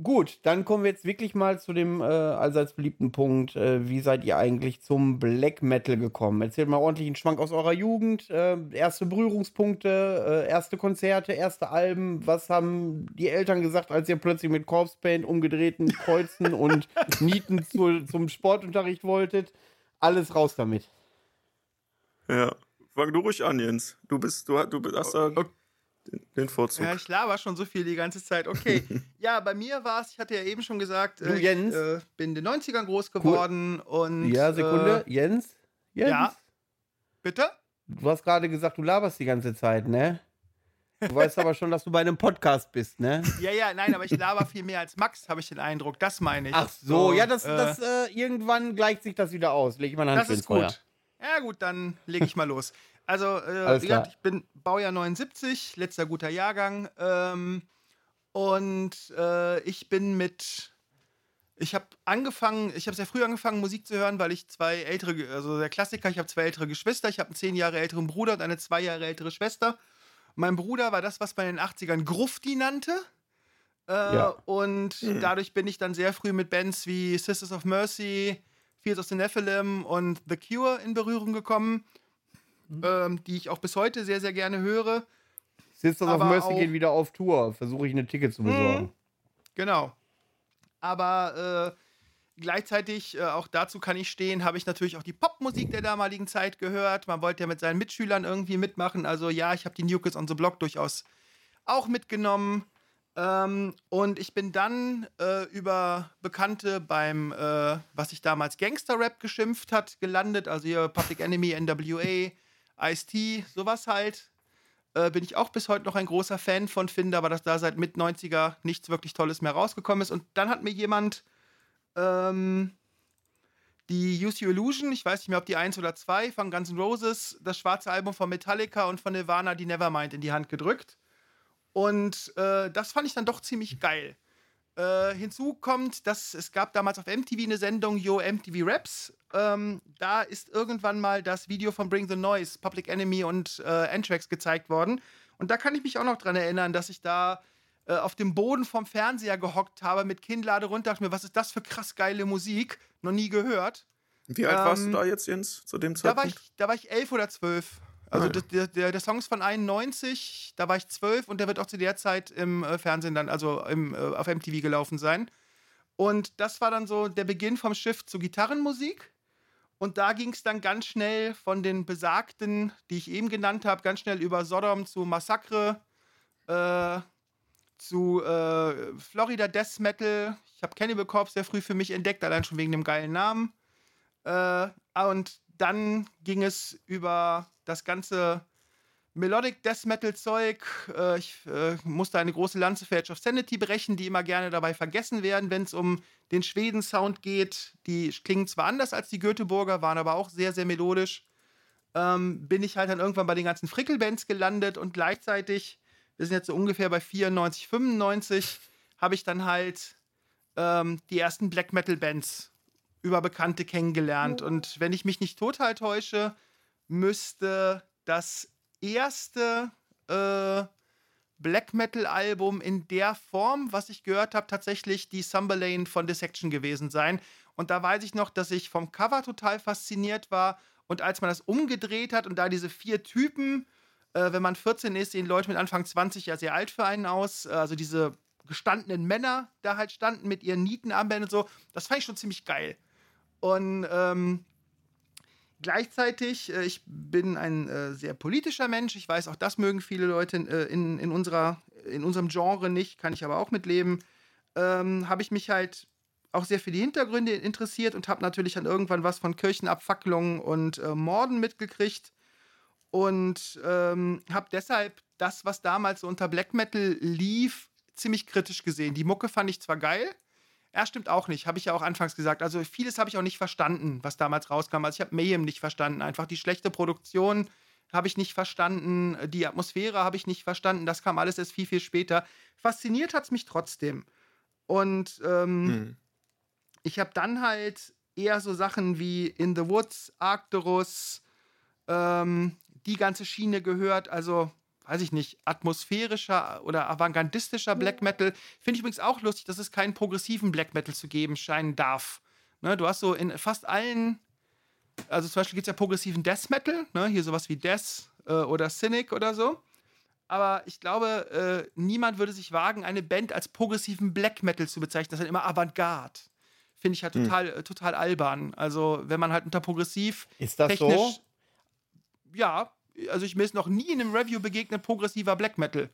Gut, dann kommen wir jetzt wirklich mal zu dem äh, allseits beliebten Punkt. Äh, wie seid ihr eigentlich zum Black Metal gekommen? Erzählt mal ordentlich einen Schwank aus eurer Jugend. Äh, erste Berührungspunkte, äh, erste Konzerte, erste Alben. Was haben die Eltern gesagt, als ihr plötzlich mit Corpse Paint, umgedrehten Kreuzen und Nieten zu, zum Sportunterricht wolltet? Alles raus damit. Ja, fang du ruhig an, Jens. Du bist, du, du hast da Okay. Den, Vorzug. Ja, ich laber schon so viel die ganze Zeit. Okay. ja, bei mir war es, ich hatte ja eben schon gesagt, Du, äh, Jens? ich äh, bin in den 90ern groß geworden und. ja, Sekunde. Äh, Jens? Jens? ja. Bitte? Du hast gerade gesagt, du laberst die ganze Zeit, ne? Du weißt aber schon, dass du bei einem Podcast bist, ne? Ja, ja, nein, aber ich laber viel mehr als Max, habe ich den Eindruck. Das meine ich. Ach so, ja, das, äh, das äh, irgendwann gleicht sich das wieder aus. Leg ich mal Hand Das ist Feuer. gut. Ja, gut, dann lege ich mal los. Also, äh, wie gesagt, ich bin Baujahr 79, letzter guter Jahrgang. Ähm, und äh, ich bin mit. Ich habe angefangen, ich habe sehr früh angefangen, Musik zu hören, weil ich zwei ältere, also der Klassiker, ich habe zwei ältere Geschwister, ich habe einen zehn Jahre älteren Bruder und eine zwei Jahre ältere Schwester. Mein Bruder war das, was man in den 80ern Grufti nannte. Äh, Ja. Und dadurch bin ich dann sehr früh mit Bands wie Sisters of Mercy, Fields of the Nephilim und The Cure in Berührung gekommen, ähm, die ich auch bis heute sehr, sehr gerne höre. Sisters of Aber Mercy gehen wieder auf Tour. Versuche ich eine Ticket zu besorgen. Genau. Aber äh, gleichzeitig, äh, auch dazu kann ich stehen, habe ich natürlich auch die Popmusik der damaligen Zeit gehört. Man wollte ja mit seinen Mitschülern irgendwie mitmachen. Also ja, ich habe die New Kids on the Block durchaus auch mitgenommen. Ähm, und ich bin dann äh, über Bekannte beim, äh, was sich damals Gangster-Rap geschimpft hat, gelandet. Also hier Public Enemy, NWA, Ice-T, sowas halt. Äh, bin ich auch bis heute noch ein großer Fan von, finde aber, dass da seit Mit 90er nichts wirklich Tolles mehr rausgekommen ist. Und dann hat mir jemand ähm, die Use Your Illusion, ich weiß nicht mehr, ob die 1 oder 2 von Guns N' Roses, das schwarze Album von Metallica und von Nirvana, die Nevermind, in die Hand gedrückt. Und äh, das fand ich dann doch ziemlich geil. Äh, hinzu kommt, dass es gab damals auf MTV eine Sendung Yo MTV Raps. Ähm, da ist irgendwann mal das Video von Bring the Noise, Public Enemy und äh, Anthrax gezeigt worden. Und da kann ich mich auch noch dran erinnern, dass ich da äh, auf dem Boden vom Fernseher gehockt habe, mit Kinnlade runter, dachte mir, was ist das für krass geile Musik? Noch nie gehört. Wie alt ähm, warst du ähm, da jetzt, Jens, zu dem Zeitpunkt? Da war ich, da war ich elf oder zwölf. Also ah, der, der, der Song ist von 91, da war ich zwölf und der wird auch zu der Zeit im äh, Fernsehen dann, also im, äh, auf MTV gelaufen sein. Und das war dann so der Beginn vom Shift zu Gitarrenmusik. Und da ging es dann ganz schnell von den besagten, die ich eben genannt habe, ganz schnell über Sodom zu Massacre, äh, zu äh, Florida Death Metal. Ich habe Cannibal Corpse sehr früh für mich entdeckt, allein schon wegen dem geilen Namen. Äh, und dann ging es über das ganze Melodic Death Metal Zeug. Äh, ich äh, musste eine große Lanze für Edge of Sanity brechen, die immer gerne dabei vergessen werden, wenn es um den Schweden-Sound geht. Die klingen zwar anders als die Göteborger, waren aber auch sehr, sehr melodisch. Ähm, bin ich halt dann irgendwann bei den ganzen Frickelbands gelandet und gleichzeitig, wir sind jetzt so ungefähr bei 94, 95, habe ich dann halt ähm, die ersten Black Metal Bands über Bekannte kennengelernt. Und wenn ich mich nicht total täusche, müsste das erste äh, Black Metal-Album in der Form, was ich gehört habe, tatsächlich die Sumberlane von Dissection gewesen sein. Und da weiß ich noch, dass ich vom Cover total fasziniert war. Und als man das umgedreht hat und da diese vier Typen, äh, wenn man 14 ist, sehen Leute mit Anfang 20 ja sehr alt für einen aus. Äh, also diese gestandenen Männer da halt standen mit ihren Nietenarmbändern und so. Das fand ich schon ziemlich geil. Und ähm, gleichzeitig, äh, ich bin ein äh, sehr politischer Mensch. Ich weiß, auch das mögen viele Leute äh, in, in, unserer, in unserem Genre nicht, kann ich aber auch mitleben. Ähm, habe ich mich halt auch sehr für die Hintergründe interessiert und habe natürlich dann irgendwann was von Kirchenabfacklungen und äh, Morden mitgekriegt. Und ähm, habe deshalb das, was damals so unter Black Metal lief, ziemlich kritisch gesehen. Die Mucke fand ich zwar geil, ja, stimmt auch nicht. Habe ich ja auch anfangs gesagt. Also vieles habe ich auch nicht verstanden, was damals rauskam. Also ich habe Mayhem nicht verstanden. Einfach die schlechte Produktion habe ich nicht verstanden. Die Atmosphäre habe ich nicht verstanden. Das kam alles erst viel, viel später. Fasziniert hat es mich trotzdem. Und ähm, hm. ich habe dann halt eher so Sachen wie In the Woods, Arcturus, ähm, die ganze Schiene gehört. Also weiß ich nicht, atmosphärischer oder avantgardistischer Black Metal. Finde ich übrigens auch lustig, dass es keinen progressiven Black Metal zu geben scheinen darf. Ne, du hast so in fast allen, also zum Beispiel gibt es ja progressiven Death Metal, ne, hier sowas wie Death äh, oder Cynic oder so. Aber ich glaube, äh, niemand würde sich wagen, eine Band als progressiven Black Metal zu bezeichnen. Das ist halt immer Avantgarde. Finde ich halt hm. total, hm. total albern. Also, wenn man halt unter progressiv. Ist das technisch, so? Ja, also ich mir ist noch nie in einem Review begegnet progressiver Black Metal.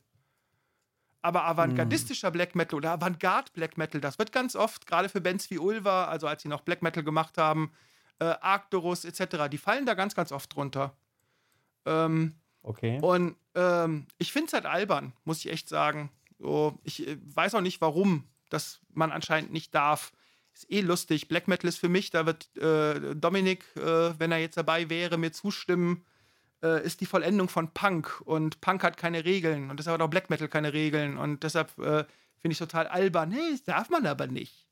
Aber avantgardistischer hm. Black Metal oder Avantgarde Black Metal, das wird ganz oft, gerade für Bands wie Ulva, also als sie noch Black Metal gemacht haben, äh, Arcturus etc., die fallen da ganz, ganz oft drunter. Ähm, okay. Und ähm, ich finde es halt albern, muss ich echt sagen. So, ich äh, weiß auch nicht, warum das man anscheinend nicht darf. Ist eh lustig. Black Metal ist für mich, da wird äh, Dominik, äh, wenn er jetzt dabei wäre, mir zustimmen äh, ist die Vollendung von Punk und Punk hat keine Regeln und deshalb hat auch Black Metal keine Regeln und deshalb äh, finde ich total albern. Nee, das darf man aber nicht.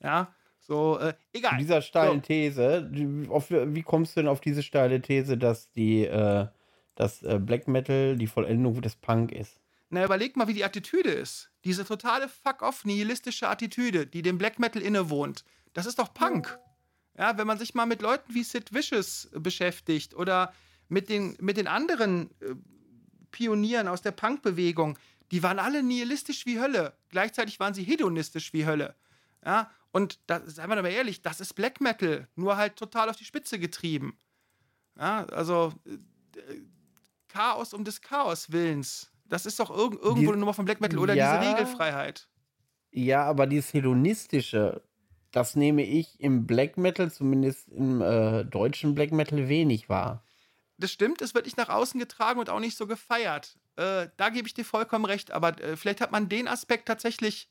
Ja, so, äh, egal. Zu dieser steilen so. These, auf, wie kommst du denn auf diese steile These, dass die, äh, dass äh, Black Metal die Vollendung des Punk ist? Na, überleg mal, wie die Attitüde ist. Diese totale fuck-off nihilistische Attitüde, die dem Black Metal innewohnt. Das ist doch Punk. Ja, wenn man sich mal mit Leuten wie Sid Vicious beschäftigt oder mit den, mit den anderen äh, Pionieren aus der Punkbewegung, die waren alle nihilistisch wie Hölle. Gleichzeitig waren sie hedonistisch wie Hölle. Ja, und da, seien wir doch mal ehrlich, das ist Black Metal, nur halt total auf die Spitze getrieben. Ja, also äh, Chaos um des Chaos Willens. Das ist doch irg irgendwo die, eine Nummer von Black Metal oder ja, diese Regelfreiheit. Ja, aber dieses hedonistische, das nehme ich im Black Metal, zumindest im äh, deutschen Black Metal, wenig wahr das stimmt, es wird nicht nach außen getragen und auch nicht so gefeiert. Äh, da gebe ich dir vollkommen recht, aber äh, vielleicht hat man den Aspekt tatsächlich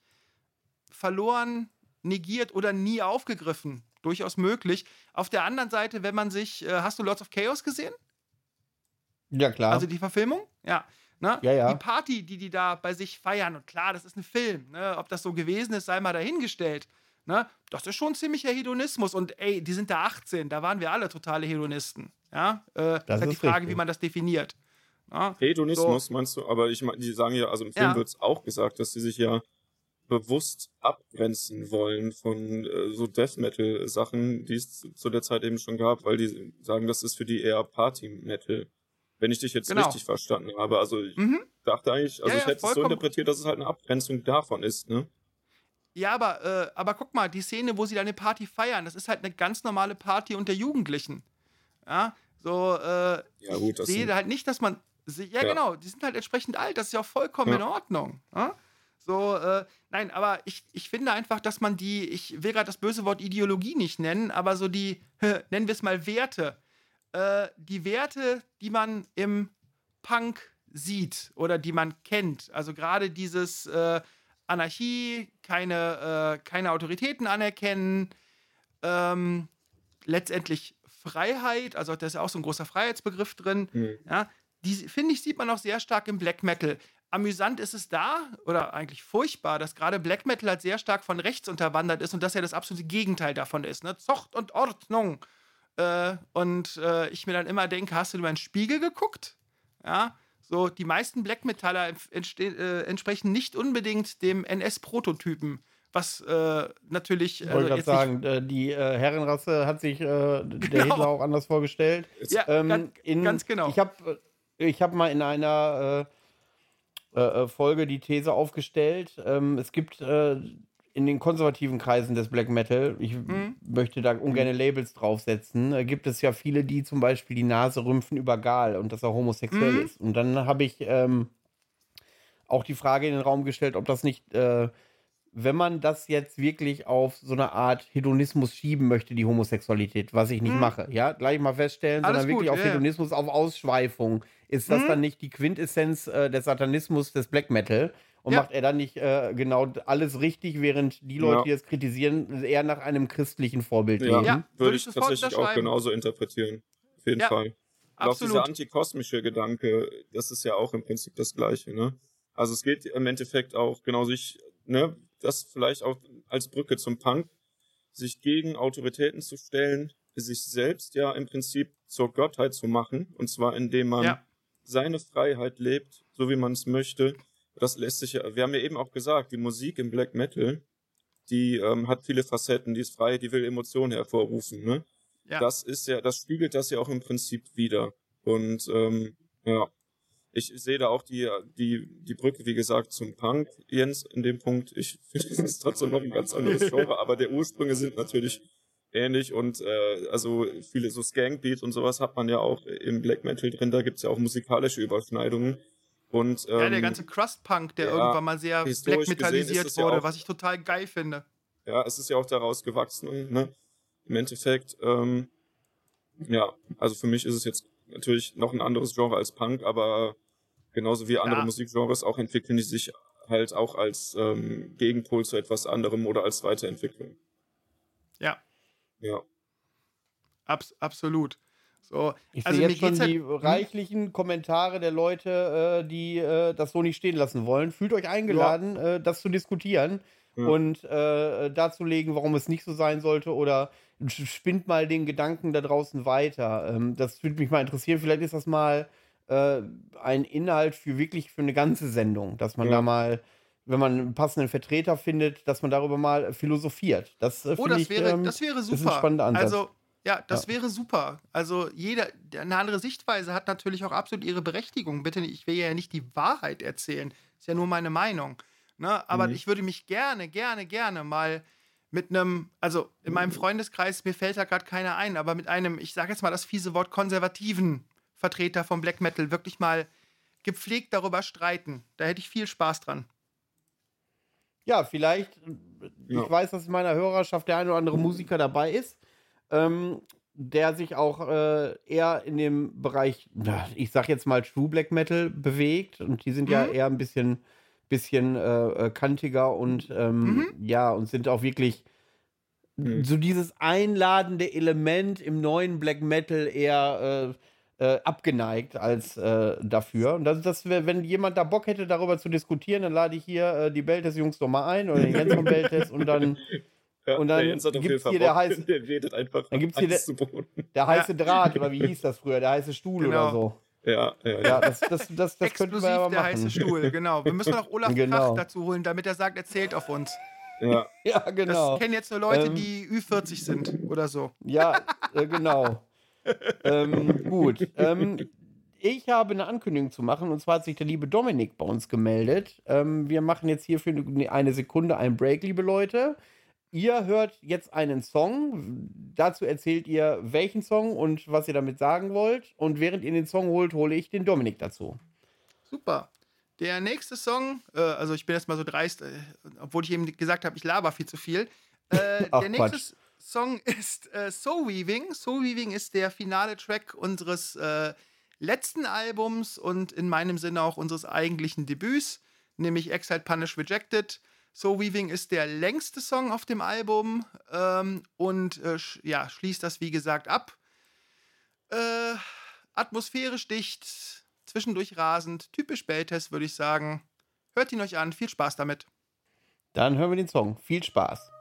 verloren, negiert oder nie aufgegriffen. Durchaus möglich. Auf der anderen Seite, wenn man sich, äh, hast du Lords of Chaos gesehen? Ja, klar. Also die Verfilmung? Ja. Ne? Ja, ja. Die Party, die die da bei sich feiern, und klar, das ist ein Film, ne? ob das so gewesen ist, sei mal dahingestellt. Ne? Das ist schon ziemlicher Hedonismus. Und ey, die sind da 18, da waren wir alle totale Hedonisten. Ja? Äh, das ist halt die Frage, richtig. wie man das definiert. Ja? Hedonismus so. meinst du? Aber ich meine, die sagen ja, also im Film ja. wird es auch gesagt, dass sie sich ja bewusst abgrenzen wollen von äh, so Death Metal Sachen, die es zu der Zeit eben schon gab, weil die sagen, das ist für die eher Party Metal. Wenn ich dich jetzt genau. richtig verstanden habe. Also ich mhm. dachte eigentlich, also ja, ich hätte es so interpretiert, dass es halt eine Abgrenzung davon ist, ne? Ja, aber, äh, aber guck mal, die Szene, wo sie da eine Party feiern, das ist halt eine ganz normale Party unter Jugendlichen. Ja, so, äh, ja, gut, ich sehe halt nicht, dass man. Ja, ja, genau, die sind halt entsprechend alt, das ist ja auch vollkommen ja. in Ordnung. Ja? So, äh, nein, aber ich, ich finde einfach, dass man die, ich will gerade das böse Wort Ideologie nicht nennen, aber so die, nennen wir es mal Werte, äh, die Werte, die man im Punk sieht oder die man kennt. Also gerade dieses äh, Anarchie, keine, äh, keine Autoritäten anerkennen, ähm, letztendlich Freiheit, also da ist ja auch so ein großer Freiheitsbegriff drin. Mhm. Ja, die finde ich sieht man auch sehr stark im Black Metal. Amüsant ist es da oder eigentlich furchtbar, dass gerade Black Metal halt sehr stark von rechts unterwandert ist und dass ja das absolute Gegenteil davon ist. Ne? Zucht und Ordnung. Äh, und äh, ich mir dann immer denke, hast du über den Spiegel geguckt? Ja, so die meisten Black Metaller äh, entsprechen nicht unbedingt dem NS-Prototypen was äh, natürlich. Ich wollte also gerade sagen, äh, die äh, Herrenrasse hat sich äh, der genau. Hitler auch anders vorgestellt. Ja, ähm, ganz, in, ganz, genau. Ich habe ich hab mal in einer äh, Folge die These aufgestellt, ähm, es gibt in den konservativen Kreisen des Black Metal, ich mhm. möchte da ungern Labels draufsetzen, gibt es ja viele, die zum Beispiel die Nase rümpfen über Gal und dass er homosexuell mhm. ist. Und dann habe ich ähm, auch die Frage in den Raum gestellt, ob das nicht, äh, wenn man das jetzt wirklich auf so eine Art Hedonismus schieben möchte, die Homosexualität, was ich nicht mhm. mache, ja, gleich mal feststellen, Alles sondern wirklich gut, auf yeah. Hedonismus, auf Ausschweifung, ist das mhm. dann nicht die Quintessenz äh, des Satanismus des Black Metal? Und ja. macht er dann nicht äh, genau alles richtig, während die Leute, ja. die es kritisieren, eher nach einem christlichen Vorbild ja. leben? Ja, würde ich tatsächlich auch genauso interpretieren. Auf jeden ja. Fall. Auch dieser antikosmische Gedanke, das ist ja auch im Prinzip das Gleiche, ne? Also es geht im Endeffekt auch genau sich, ne, das vielleicht auch als Brücke zum Punk, sich gegen Autoritäten zu stellen, sich selbst ja im Prinzip zur Gottheit zu machen, und zwar indem man ja. seine Freiheit lebt, so wie man es möchte, das lässt sich ja, wir haben ja eben auch gesagt, die Musik im Black Metal, die ähm, hat viele Facetten, die ist frei, die will Emotionen hervorrufen, ne? Ja. Das ist ja, das spiegelt das ja auch im Prinzip wieder. Und ähm, ja, ich sehe da auch die, die, die Brücke, wie gesagt, zum Punk, Jens, in dem Punkt. Ich finde, es ist trotzdem noch ein ganz anderes Genre, aber der Ursprünge sind natürlich ähnlich und äh, also viele so Skankbeats und sowas hat man ja auch im Black Metal drin, da gibt's ja auch musikalische Überschneidungen. Und, ähm, ja, der ähm, ganze Crust-Punk, der ja, irgendwann mal sehr black metallisiert wurde, ja was ich total geil finde. Ja, es ist ja auch daraus gewachsen, ne? Im Endeffekt, ähm, ja, also für mich ist es jetzt natürlich noch ein anderes Genre als Punk, aber genauso wie andere ja. Musikgenres auch entwickeln die sich halt auch als ähm, Gegenpol zu etwas anderem oder als Weiterentwicklung. Ja. Ja. Abs absolut. So, ich also sehe jetzt schon die halt, reichlichen Kommentare der Leute, äh, die äh, das so nicht stehen lassen wollen. Fühlt euch eingeladen, ja. äh, das zu diskutieren ja. und äh, darzulegen, warum es nicht so sein sollte oder spinnt mal den Gedanken da draußen weiter. Ähm, das würde mich mal interessieren. Vielleicht ist das mal äh, ein Inhalt für wirklich für eine ganze Sendung, dass man ja. da mal wenn man einen passenden Vertreter findet, dass man darüber mal philosophiert. Das, äh, oh, das ich, wäre, ähm, das wäre super. Das ist ein spannender Ansatz. Also, ja, das ja. wäre super. Also jeder, eine andere Sichtweise hat natürlich auch absolut ihre Berechtigung. Bitte, ich will ja nicht die Wahrheit erzählen. Ist ja nur meine Meinung. Ne? Aber mhm. ich würde mich gerne, gerne, gerne mal mit einem, also in meinem Freundeskreis, mir fällt da gerade keiner ein, aber mit einem, ich sage jetzt mal das fiese Wort, konservativen Vertreter vom Black Metal wirklich mal gepflegt darüber streiten. Da hätte ich viel Spaß dran. Ja, vielleicht, ja. ich weiß, dass in meiner Hörerschaft der eine oder andere Musiker dabei ist ähm, der sich auch äh, eher in dem Bereich, ich sag jetzt mal True Black Metal bewegt und die sind mhm. ja eher ein bisschen, bisschen äh, äh, kantiger und ähm, mhm. ja, und sind auch wirklich mhm. so dieses einladende Element im neuen Black Metal eher äh, äh, abgeneigt als äh, dafür. Und das, das wenn jemand da Bock hätte, darüber zu diskutieren, dann lade ich hier äh, die Beltes-Jungs doch mal ein oder den Jens von Beltes und dann. Ja, und dann der gibt's hier der heiße- Der redet einfach Dann gibt's hier der-. Der heiße Draht, oder wie hieß das früher? Der heiße Stuhl Genau. oder so. Ja, ja, ja. Ja, das, das, das, das könnten Exklusiv wir aber der machen. heiße Stuhl, genau. Wir müssen noch Olaf Genau. Krach dazu holen, damit er sagt, erzählt auf uns. ja. Ja, Das genau. kennen jetzt nur Leute, Ähm, die Ü40 sind oder so. Ja, äh, genau. ähm, gut. Ähm, ich habe eine Ankündigung zu machen und zwar hat sich der liebe Dominik bei uns gemeldet. Ähm, wir machen jetzt hier für eine- eine Sekunde einen Break, liebe Leute. Ihr hört jetzt einen Song. Dazu erzählt ihr, welchen Song und was ihr damit sagen wollt. Und während ihr den Song holt, hole ich den Dominik dazu. Super. Der nächste Song, äh, also ich bin jetzt mal so dreist, äh, obwohl ich eben gesagt habe, ich laber viel zu viel. Äh, Ach, der nächste Quatsch. Song ist äh, Soul Weaving. Soul Weaving ist der finale Track unseres äh, letzten Albums und in meinem Sinne auch unseres eigentlichen Debüts, nämlich Exile Punish Rejected. Soul Weaving ist der längste Song auf dem Album ähm, und äh, sch ja, schließt das wie gesagt ab. Äh, atmosphärisch dicht, zwischendurch rasend, typisch Beltest, würde ich sagen. Hört ihn euch an, viel Spaß damit. Dann hören wir den Song. Viel Spaß.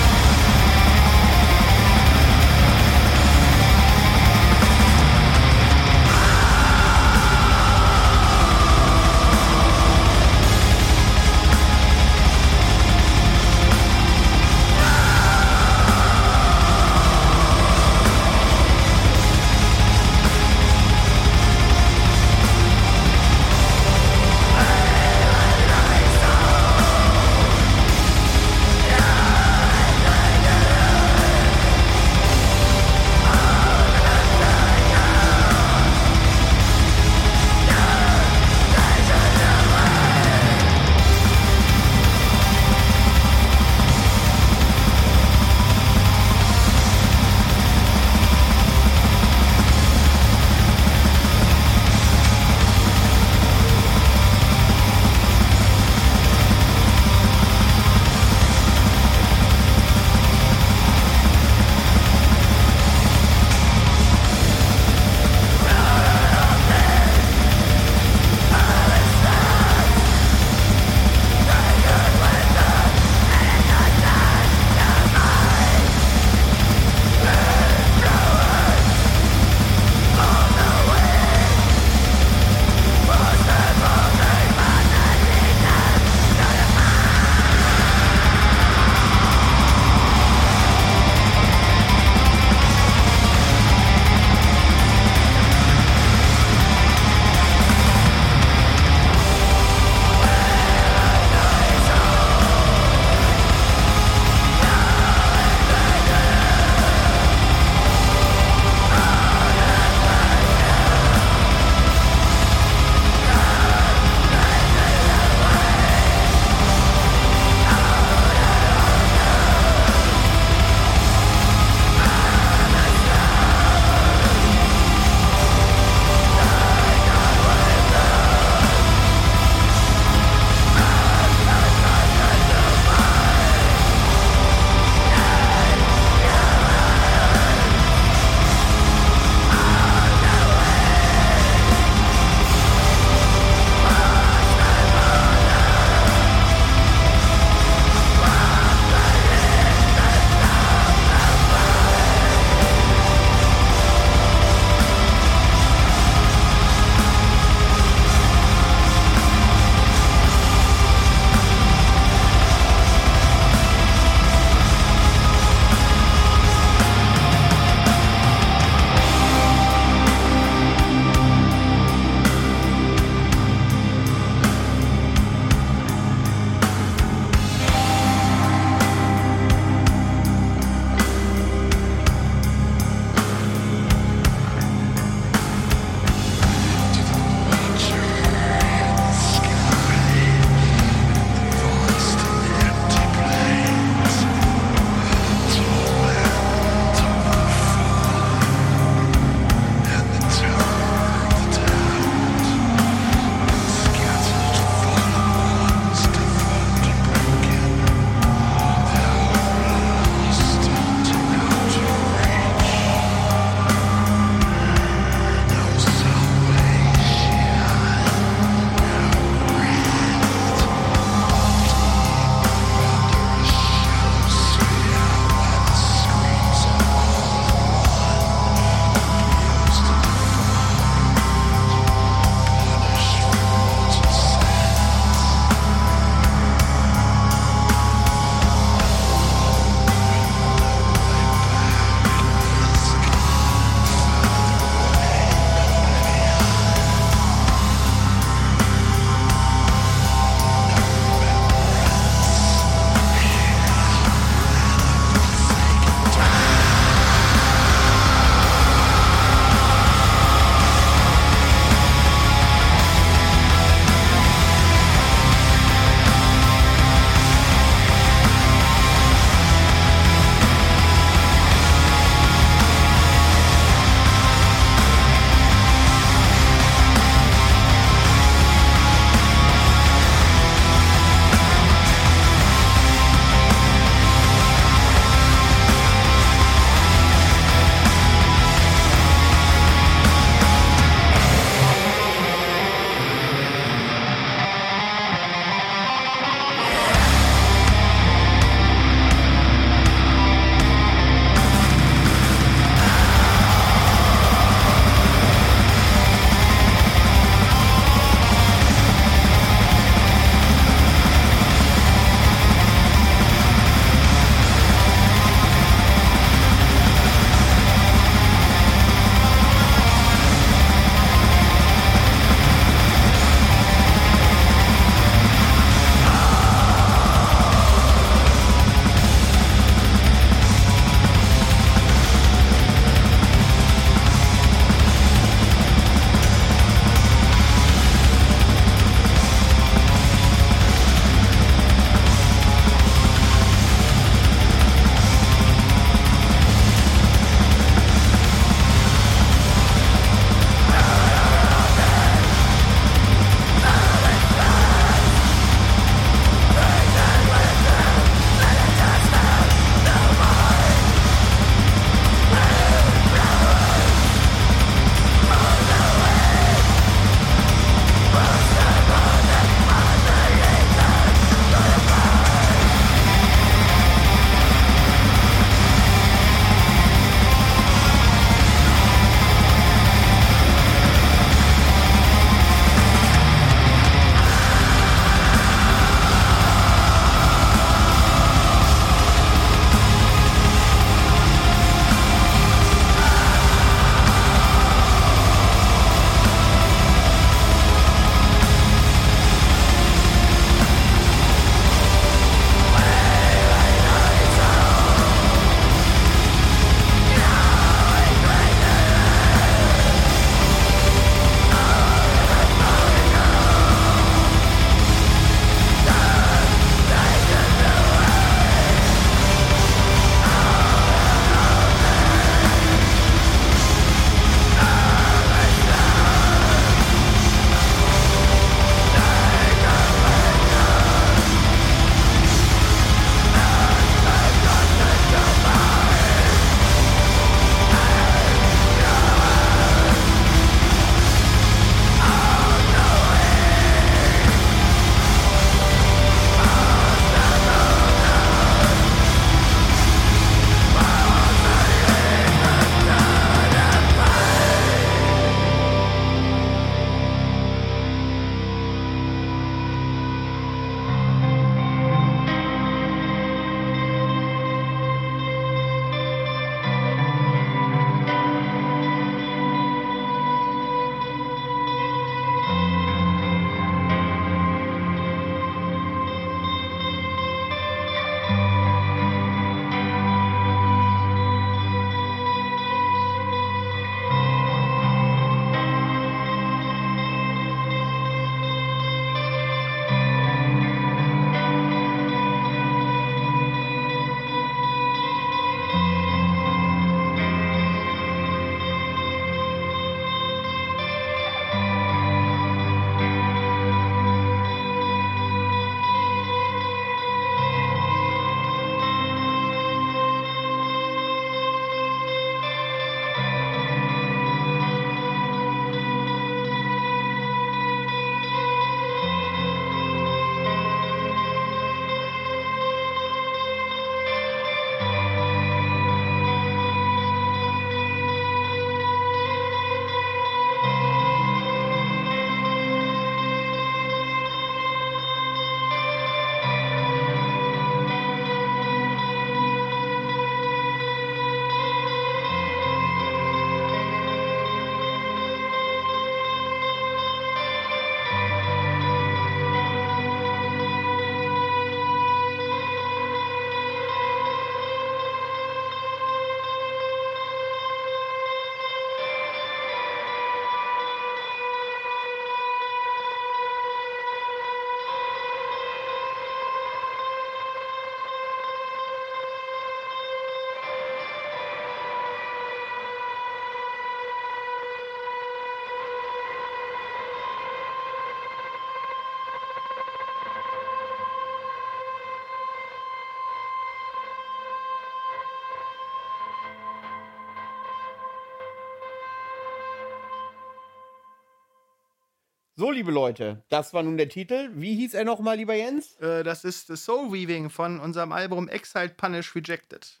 So, liebe Leute, das war nun der Titel. Wie hieß er nochmal, lieber Jens? Äh, das ist The Soul Weaving von unserem Album Exiled Punish Rejected.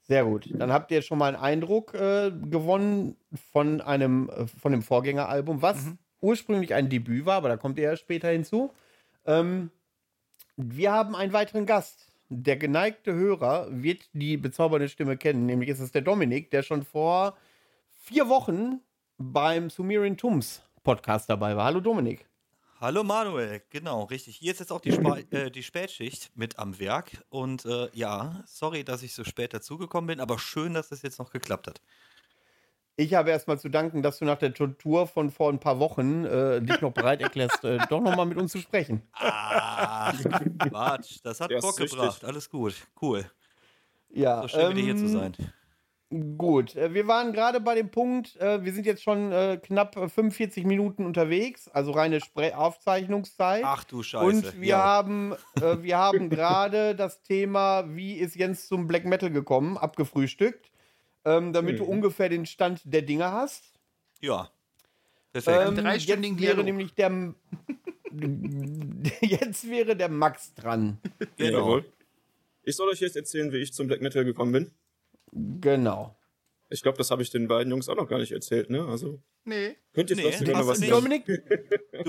Sehr gut. Dann habt ihr schon mal einen Eindruck äh, gewonnen von einem äh, von dem Vorgängeralbum, was mhm. ursprünglich ein Debüt war, aber da kommt ihr ja später hinzu. Ähm, wir haben einen weiteren Gast. Der geneigte Hörer wird die bezaubernde Stimme kennen, nämlich ist es der Dominik, der schon vor vier Wochen beim Sumerian Tums Podcast dabei war. Hallo Dominik. Hallo Manuel, genau, richtig. Hier ist jetzt auch die, Sp äh, die Spätschicht mit am Werk. Und äh, ja, sorry, dass ich so spät dazugekommen bin, aber schön, dass das jetzt noch geklappt hat. Ich habe erstmal zu danken, dass du nach der Tour von vor ein paar Wochen äh, dich noch bereit erklärst, äh, doch nochmal mit uns zu sprechen. Ach, Quatsch, das hat Bock gebracht. Alles gut, cool. Ja, so schön, ähm, wieder hier zu ähm, sein. Gut, äh, wir waren gerade bei dem Punkt, äh, wir sind jetzt schon äh, knapp 45 Minuten unterwegs, also reine Spre Aufzeichnungszeit. Ach du Scheiße. Und wir ja. haben, wir haben gerade das Thema, wie ist Jens zum Black Metal gekommen, abgefrühstückt, ähm, damit hm. du ungefähr den Stand der Dinge hast. Ja. Perfekt. Ähm, jetzt wäre nämlich der jetzt wäre der Max dran. Genau. Jawohl. Ich soll euch jetzt erzählen, wie ich zum Black Metal gekommen bin. Genau. Ich glaube, das habe ich den beiden Jungs auch noch gar nicht erzählt, ne? Also. Nee. Könnt ihr nee, was, was Dominik,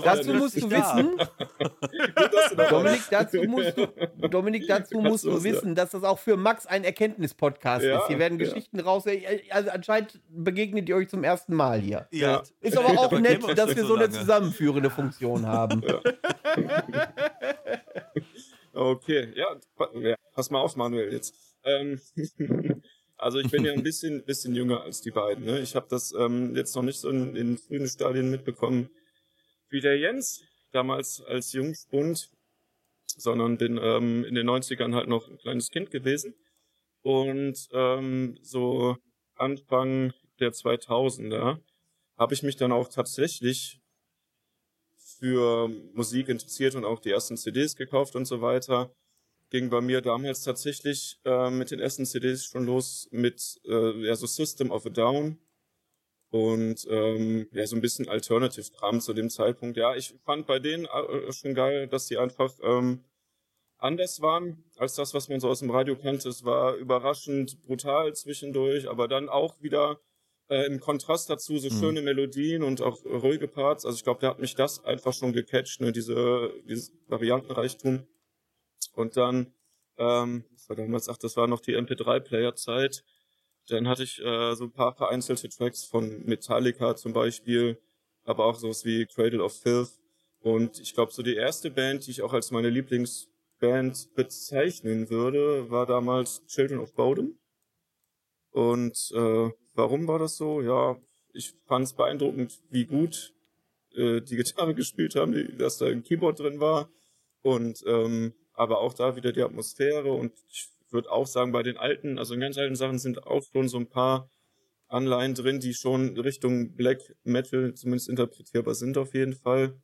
dazu musst du wissen. Dominik, dazu musst du, Dominik, dazu musst du wissen, dass das auch für Max ein Erkenntnis-Podcast ja, ist. Hier werden Geschichten ja. raus. Also anscheinend begegnet ihr euch zum ersten Mal hier. Ja. Ist aber auch nett, dass wir so eine zusammenführende Funktion haben. okay, ja, pass mal auf, Manuel, jetzt. Ähm, Also ich bin ja ein bisschen, bisschen jünger als die beiden. Ne? Ich habe das ähm, jetzt noch nicht so in, in frühen Stadien mitbekommen wie der Jens, damals als Jungspund, sondern bin ähm, in den 90ern halt noch ein kleines Kind gewesen. Und ähm, so Anfang der 2000er habe ich mich dann auch tatsächlich für Musik interessiert und auch die ersten CDs gekauft und so weiter ging bei mir damals tatsächlich äh, mit den ersten CDs schon los mit äh, ja, so System of a Down und ähm, ja so ein bisschen Alternative Drum zu dem Zeitpunkt. Ja, ich fand bei denen äh, schon geil, dass die einfach ähm, anders waren als das, was man so aus dem Radio kannte. Es war überraschend brutal zwischendurch, aber dann auch wieder äh, im Kontrast dazu so mhm. schöne Melodien und auch ruhige Parts. Also ich glaube, da hat mich das einfach schon gecatcht, ne, diese dieses Variantenreichtum. Und dann, ähm, das war damals, ach, das war noch die MP3-Player-Zeit. Dann hatte ich äh, so ein paar vereinzelte Tracks von Metallica zum Beispiel, aber auch sowas wie Cradle of Filth. Und ich glaube, so die erste Band, die ich auch als meine Lieblingsband bezeichnen würde, war damals Children of Bodom. Und äh, warum war das so? Ja, ich fand es beeindruckend, wie gut äh, die Gitarre gespielt haben, dass da ein Keyboard drin war. Und ähm, aber auch da wieder die Atmosphäre und ich würde auch sagen, bei den alten, also in ganz alten Sachen sind auch schon so ein paar Anleihen drin, die schon Richtung Black Metal zumindest interpretierbar sind auf jeden Fall.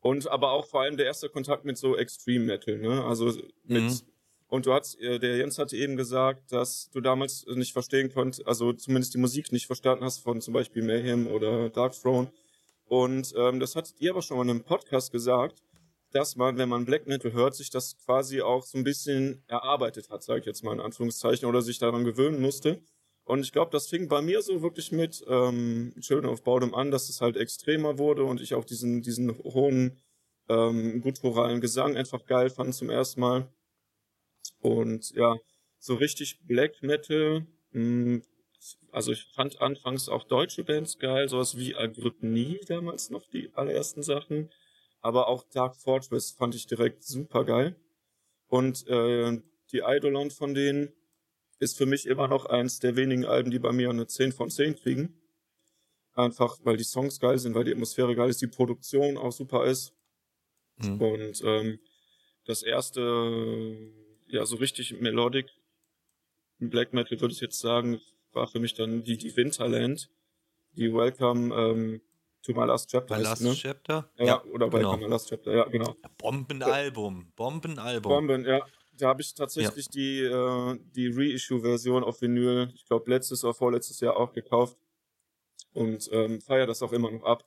Und aber auch vor allem der erste Kontakt mit so Extreme Metal, ne? Also mit mhm. und du hast, äh, der Jens hatte eben gesagt, dass du damals nicht verstehen konntest, also zumindest die Musik nicht verstanden hast von zum Beispiel Mayhem oder Dark Throne. Und ähm, das hattet ihr aber schon mal in einem Podcast gesagt, dass man, wenn man Black Metal hört, sich das quasi auch so ein bisschen erarbeitet hat, sage ich jetzt mal in Anführungszeichen, oder sich daran gewöhnen musste. Und ich glaube, das fing bei mir so wirklich mit ähm, Children of Bodom an, dass es halt extremer wurde und ich auch diesen, diesen hohen ähm, gutturalen Gesang einfach geil fand zum ersten Mal. Und ja, so richtig Black Metal, mh, hm, also ich fand anfangs auch deutsche Bands geil, sowas wie Agrypnie damals noch, die allerersten Sachen. Aber auch Dark Fortress fand ich direkt super geil. Und äh, die Eidolon von denen ist für mich immer noch eins der wenigen Alben, die bei mir eine 10 von 10 kriegen. Einfach, weil die Songs geil sind, weil die Atmosphäre geil ist, die Produktion auch super ist. Mhm. Und ähm, das erste, ja, so richtig Melodic Black Metal würde ich jetzt sagen, war für mich dann die, die Winterland, die Welcome ähm, To My Last Chapter. My Last ne? Chapter? Ja, ja oder bei genau. My Last Chapter, ja, genau. Bombenalbum, Bombenalbum. Bomben, ja. Da habe ich tatsächlich ja. die, äh, die Reissue-Version auf Vinyl, ich glaube letztes oder vorletztes Jahr auch gekauft und ähm, feiere das auch immer noch ab.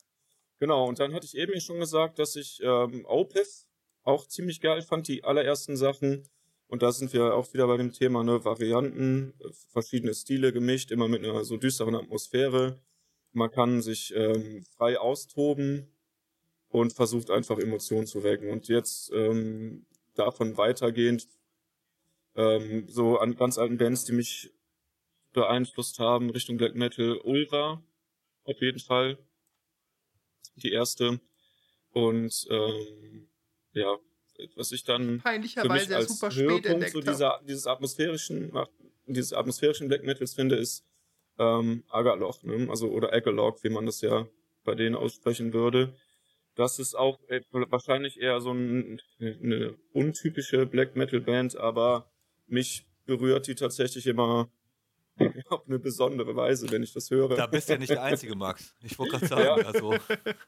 Genau, und dann hatte ich eben schon gesagt, dass ich ähm, Opeth auch ziemlich geil fand, die allerersten Sachen. Und da sind wir auch wieder bei dem Thema, ne, Varianten, verschiedene Stile gemischt, immer mit einer so düsteren Atmosphäre. Man kann sich ähm, frei austoben und versucht einfach Emotionen zu wecken. Und jetzt ähm, davon weitergehend ähm, so an ganz alten Bands, die mich beeinflusst haben, Richtung Black Metal, Ulva, auf jeden Fall. Die erste. Und ähm, ja, was ich dann peinlicherweise für mich als super Höhepunkt so dieser, dieses atmosphärischen, dieses atmosphärischen Black Metals finde, ist ähm, Agaloch, ne? also oder Agalog, wie man das ja bei denen aussprechen würde. Das ist auch äh, wahrscheinlich eher so ein, eine untypische Black Metal Band, aber mich berührt die tatsächlich immer auf eine besondere Weise, wenn ich das höre. Da bist du ja nicht der Einzige, Max. Ich wollte gerade sagen, ja. also.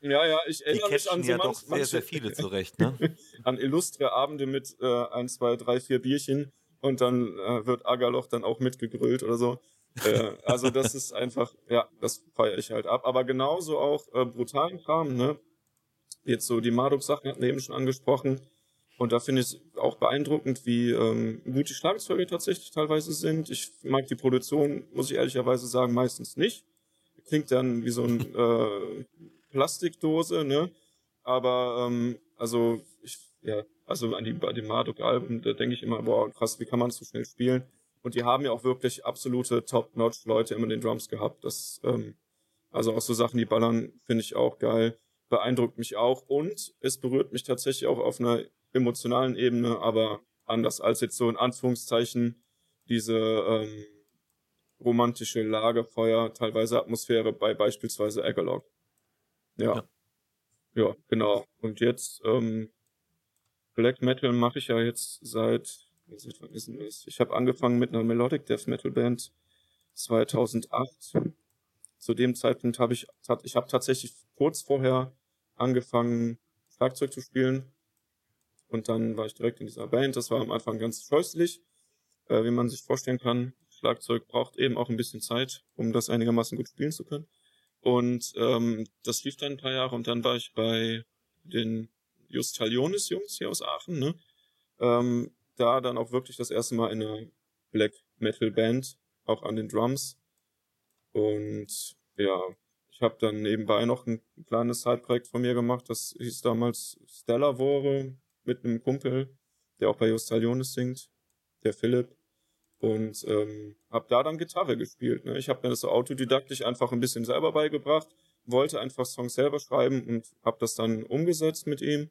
Ja, ja, ich erinnere mich an so ja manch, doch sehr, sehr viele zurecht, ne? an illustre Abende mit äh, ein, zwei, drei, vier Bierchen und dann äh, wird Agerloch dann auch mitgegrüllt oder so. Äh, also das ist einfach, ja, das feiere ich halt ab. Aber genauso auch äh, brutalen Kram, ne? Jetzt so die Marduk-Sachen hatten wir eben schon angesprochen. Und da finde ich es auch beeindruckend, wie ähm, gut die Schlagzeuge tatsächlich teilweise sind. Ich mag die Produktion, muss ich ehrlicherweise sagen, meistens nicht. Klingt dann wie so eine äh, Plastikdose, ne? Aber ähm, also ich, ja, also an die bei dem Marduk-Alben, da denke ich immer, boah, krass, wie kann man so schnell spielen? Und die haben ja auch wirklich absolute Top-Notch-Leute immer in den Drums gehabt. Das, ähm, also auch so Sachen, die ballern, finde ich auch geil, beeindruckt mich auch und es berührt mich tatsächlich auch auf einer emotionalen Ebene, aber anders als jetzt so in Anführungszeichen diese ähm, romantische Lagerfeuer, teilweise Atmosphäre bei beispielsweise Agalog. Ja. ja. Ja, genau. Und jetzt ähm, Black Metal mache ich ja jetzt seit, Ich habe angefangen mit einer Melodic Death Metal Band 2008. Zu dem Zeitpunkt habe ich, ich habe tatsächlich kurz vorher angefangen Schlagzeug zu spielen und dann war ich direkt in dieser Band. Das war am Anfang ganz scheußlich, äh, wie man sich vorstellen kann. Schlagzeug braucht eben auch ein bisschen Zeit, um das einigermaßen gut spielen zu können. Und ähm, das lief dann ein paar Jahre und dann war ich bei den Justalionis-Jungs hier aus Aachen, ne? Ähm, da dann auch wirklich das erste Mal in einer Black Metal Band, auch an den Drums. Und ja, ich habe dann nebenbei noch ein kleines Side-Projekt von mir gemacht, das hieß damals Stellar Wore mit einem Kumpel, der auch bei Justalionis singt, der Philipp. Und ähm, habe da dann Gitarre gespielt. Ne? Ich habe mir das so autodidaktisch einfach ein bisschen selber beigebracht, wollte einfach Songs selber schreiben und habe das dann umgesetzt mit ihm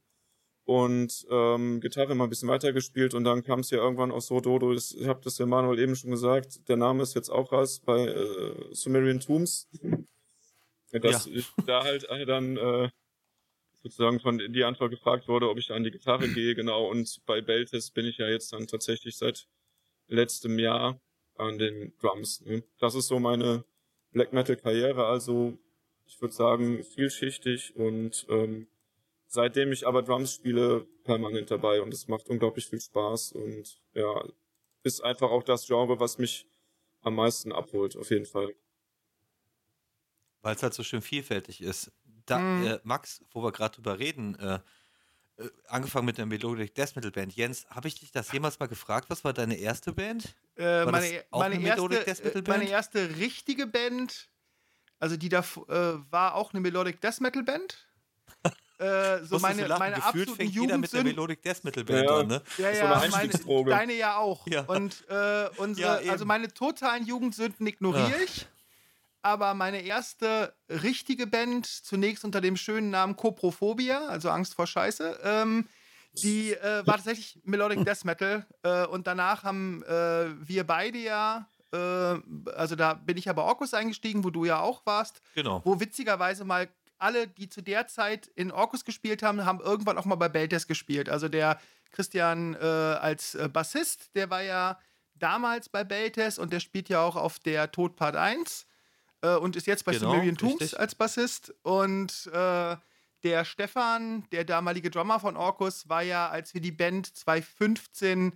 und ähm, Gitarre mal ein bisschen weitergespielt und dann kam es ja irgendwann auch so, Dodo, ich habe das ja Manuel eben schon gesagt, der Name ist jetzt auch raus bei äh, Sumerian Tombs. Dass ja. ich da halt äh, dann äh, sozusagen von die Antwort gefragt wurde, ob ich an die Gitarre gehe, genau. Und bei Beltes bin ich ja jetzt dann tatsächlich seit letztem Jahr an den Drums. Ne? Das ist so meine Black Metal Karriere. Also ich würde sagen vielschichtig und ähm, seitdem ich aber Drums spiele, permanent dabei und es macht unglaublich viel Spaß und ja, ist einfach auch das Genre, was mich am meisten abholt, auf jeden Fall. Weil es halt so schön vielfältig ist da, mhm. äh, Max, wo wir gerade drüber reden, äh, äh, angefangen mit der Melodic Death Metal Band. Jens, habe ich dich das jemals mal gefragt? Was war deine erste Band? Äh, meine, e-, meine, erste, äh, meine, erste, richtige Band, also die da äh, war auch eine Melodic Death Metal Band. Äh, so meine, meine Gefühlt fängt jeder mit der Melodic Death Metal Band ja, an, ne? Ja, ja, so meine, deine ja auch. Ja. Und äh, unsere, ja, also meine totalen Jugendsünden ignoriere ich aber meine erste richtige Band, zunächst unter dem schönen Namen Coprophobia, also Angst vor Scheiße, ähm, die äh, war tatsächlich Melodic Death Metal. Äh, und danach haben äh, wir beide ja, äh, also da bin ich ja bei Orkus eingestiegen, wo du ja auch warst. Genau. Wo witzigerweise mal alle, die zu der Zeit in Orkus gespielt haben, haben irgendwann auch mal bei Beltes gespielt. Also der Christian äh, als äh, Bassist, der war ja damals bei Beltes und der spielt ja auch auf der Tod Part 1 äh, und ist jetzt bei genau, Sumerian Tombs als Bassist. Und äh, der Stefan, der damalige Drummer von Orkus, war ja, als wir die Band 2015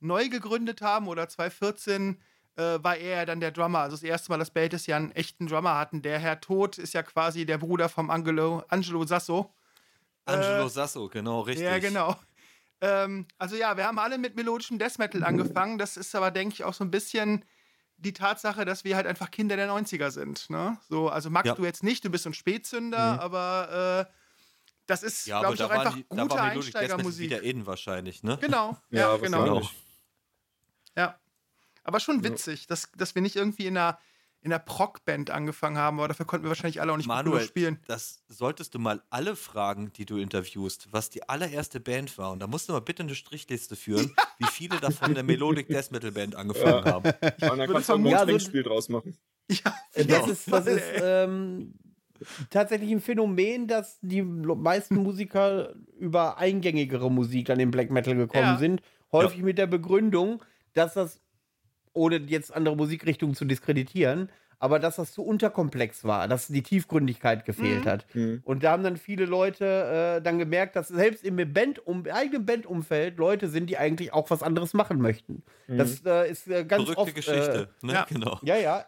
neu gegründet haben oder 2014, äh, war er ja dann der Drummer. Also das erste Mal, dass Beltes ja einen echten Drummer hatten. Der Herr Tod ist ja quasi der Bruder vom Angelo, Angelo Sasso. Angelo äh, Sasso, genau, richtig. Ja, genau. Ähm, also ja, wir haben alle mit melodischem Death Metal angefangen. Das ist aber, denke ich, auch so ein bisschen die Tatsache, dass wir halt einfach Kinder der 90er sind. Ne? So, also magst ja. du jetzt nicht, du bist ein Spätzünder, mhm. aber äh, das ist, ja, glaube ich, auch einfach die, gute da Einsteigermusik. wieder in wahrscheinlich, ne? Genau, ja, ja genau. Ja. Aber schon witzig, dass, dass wir nicht irgendwie in einer in der Proc-Band angefangen haben, aber dafür konnten wir wahrscheinlich alle auch nicht Manuel, spielen. Das solltest du mal alle fragen, die du interviewst, was die allererste Band war. Und da musst du mal bitte eine Strichliste führen, wie viele davon der Melodic Death Metal Band angefangen ja. haben. Und dann kannst du ein ja, Trinkspiel draus machen. Ja, genau. das ist, das ist ähm, tatsächlich ein Phänomen, dass die meisten Musiker über eingängigere Musik dann in Black Metal gekommen ja. sind. Häufig mit der Begründung, dass das ohne jetzt andere Musikrichtungen zu diskreditieren, aber dass das zu unterkomplex war, dass die Tiefgründigkeit gefehlt mhm. hat. Mhm. Und da haben dann viele Leute äh, dann gemerkt, dass selbst im Band, um, eigenen Bandumfeld Leute sind, die eigentlich auch was anderes machen möchten. Mhm. Das äh, ist äh, ganz Verrückte oft, Geschichte, äh, ne? ja. genau. Ja, ja.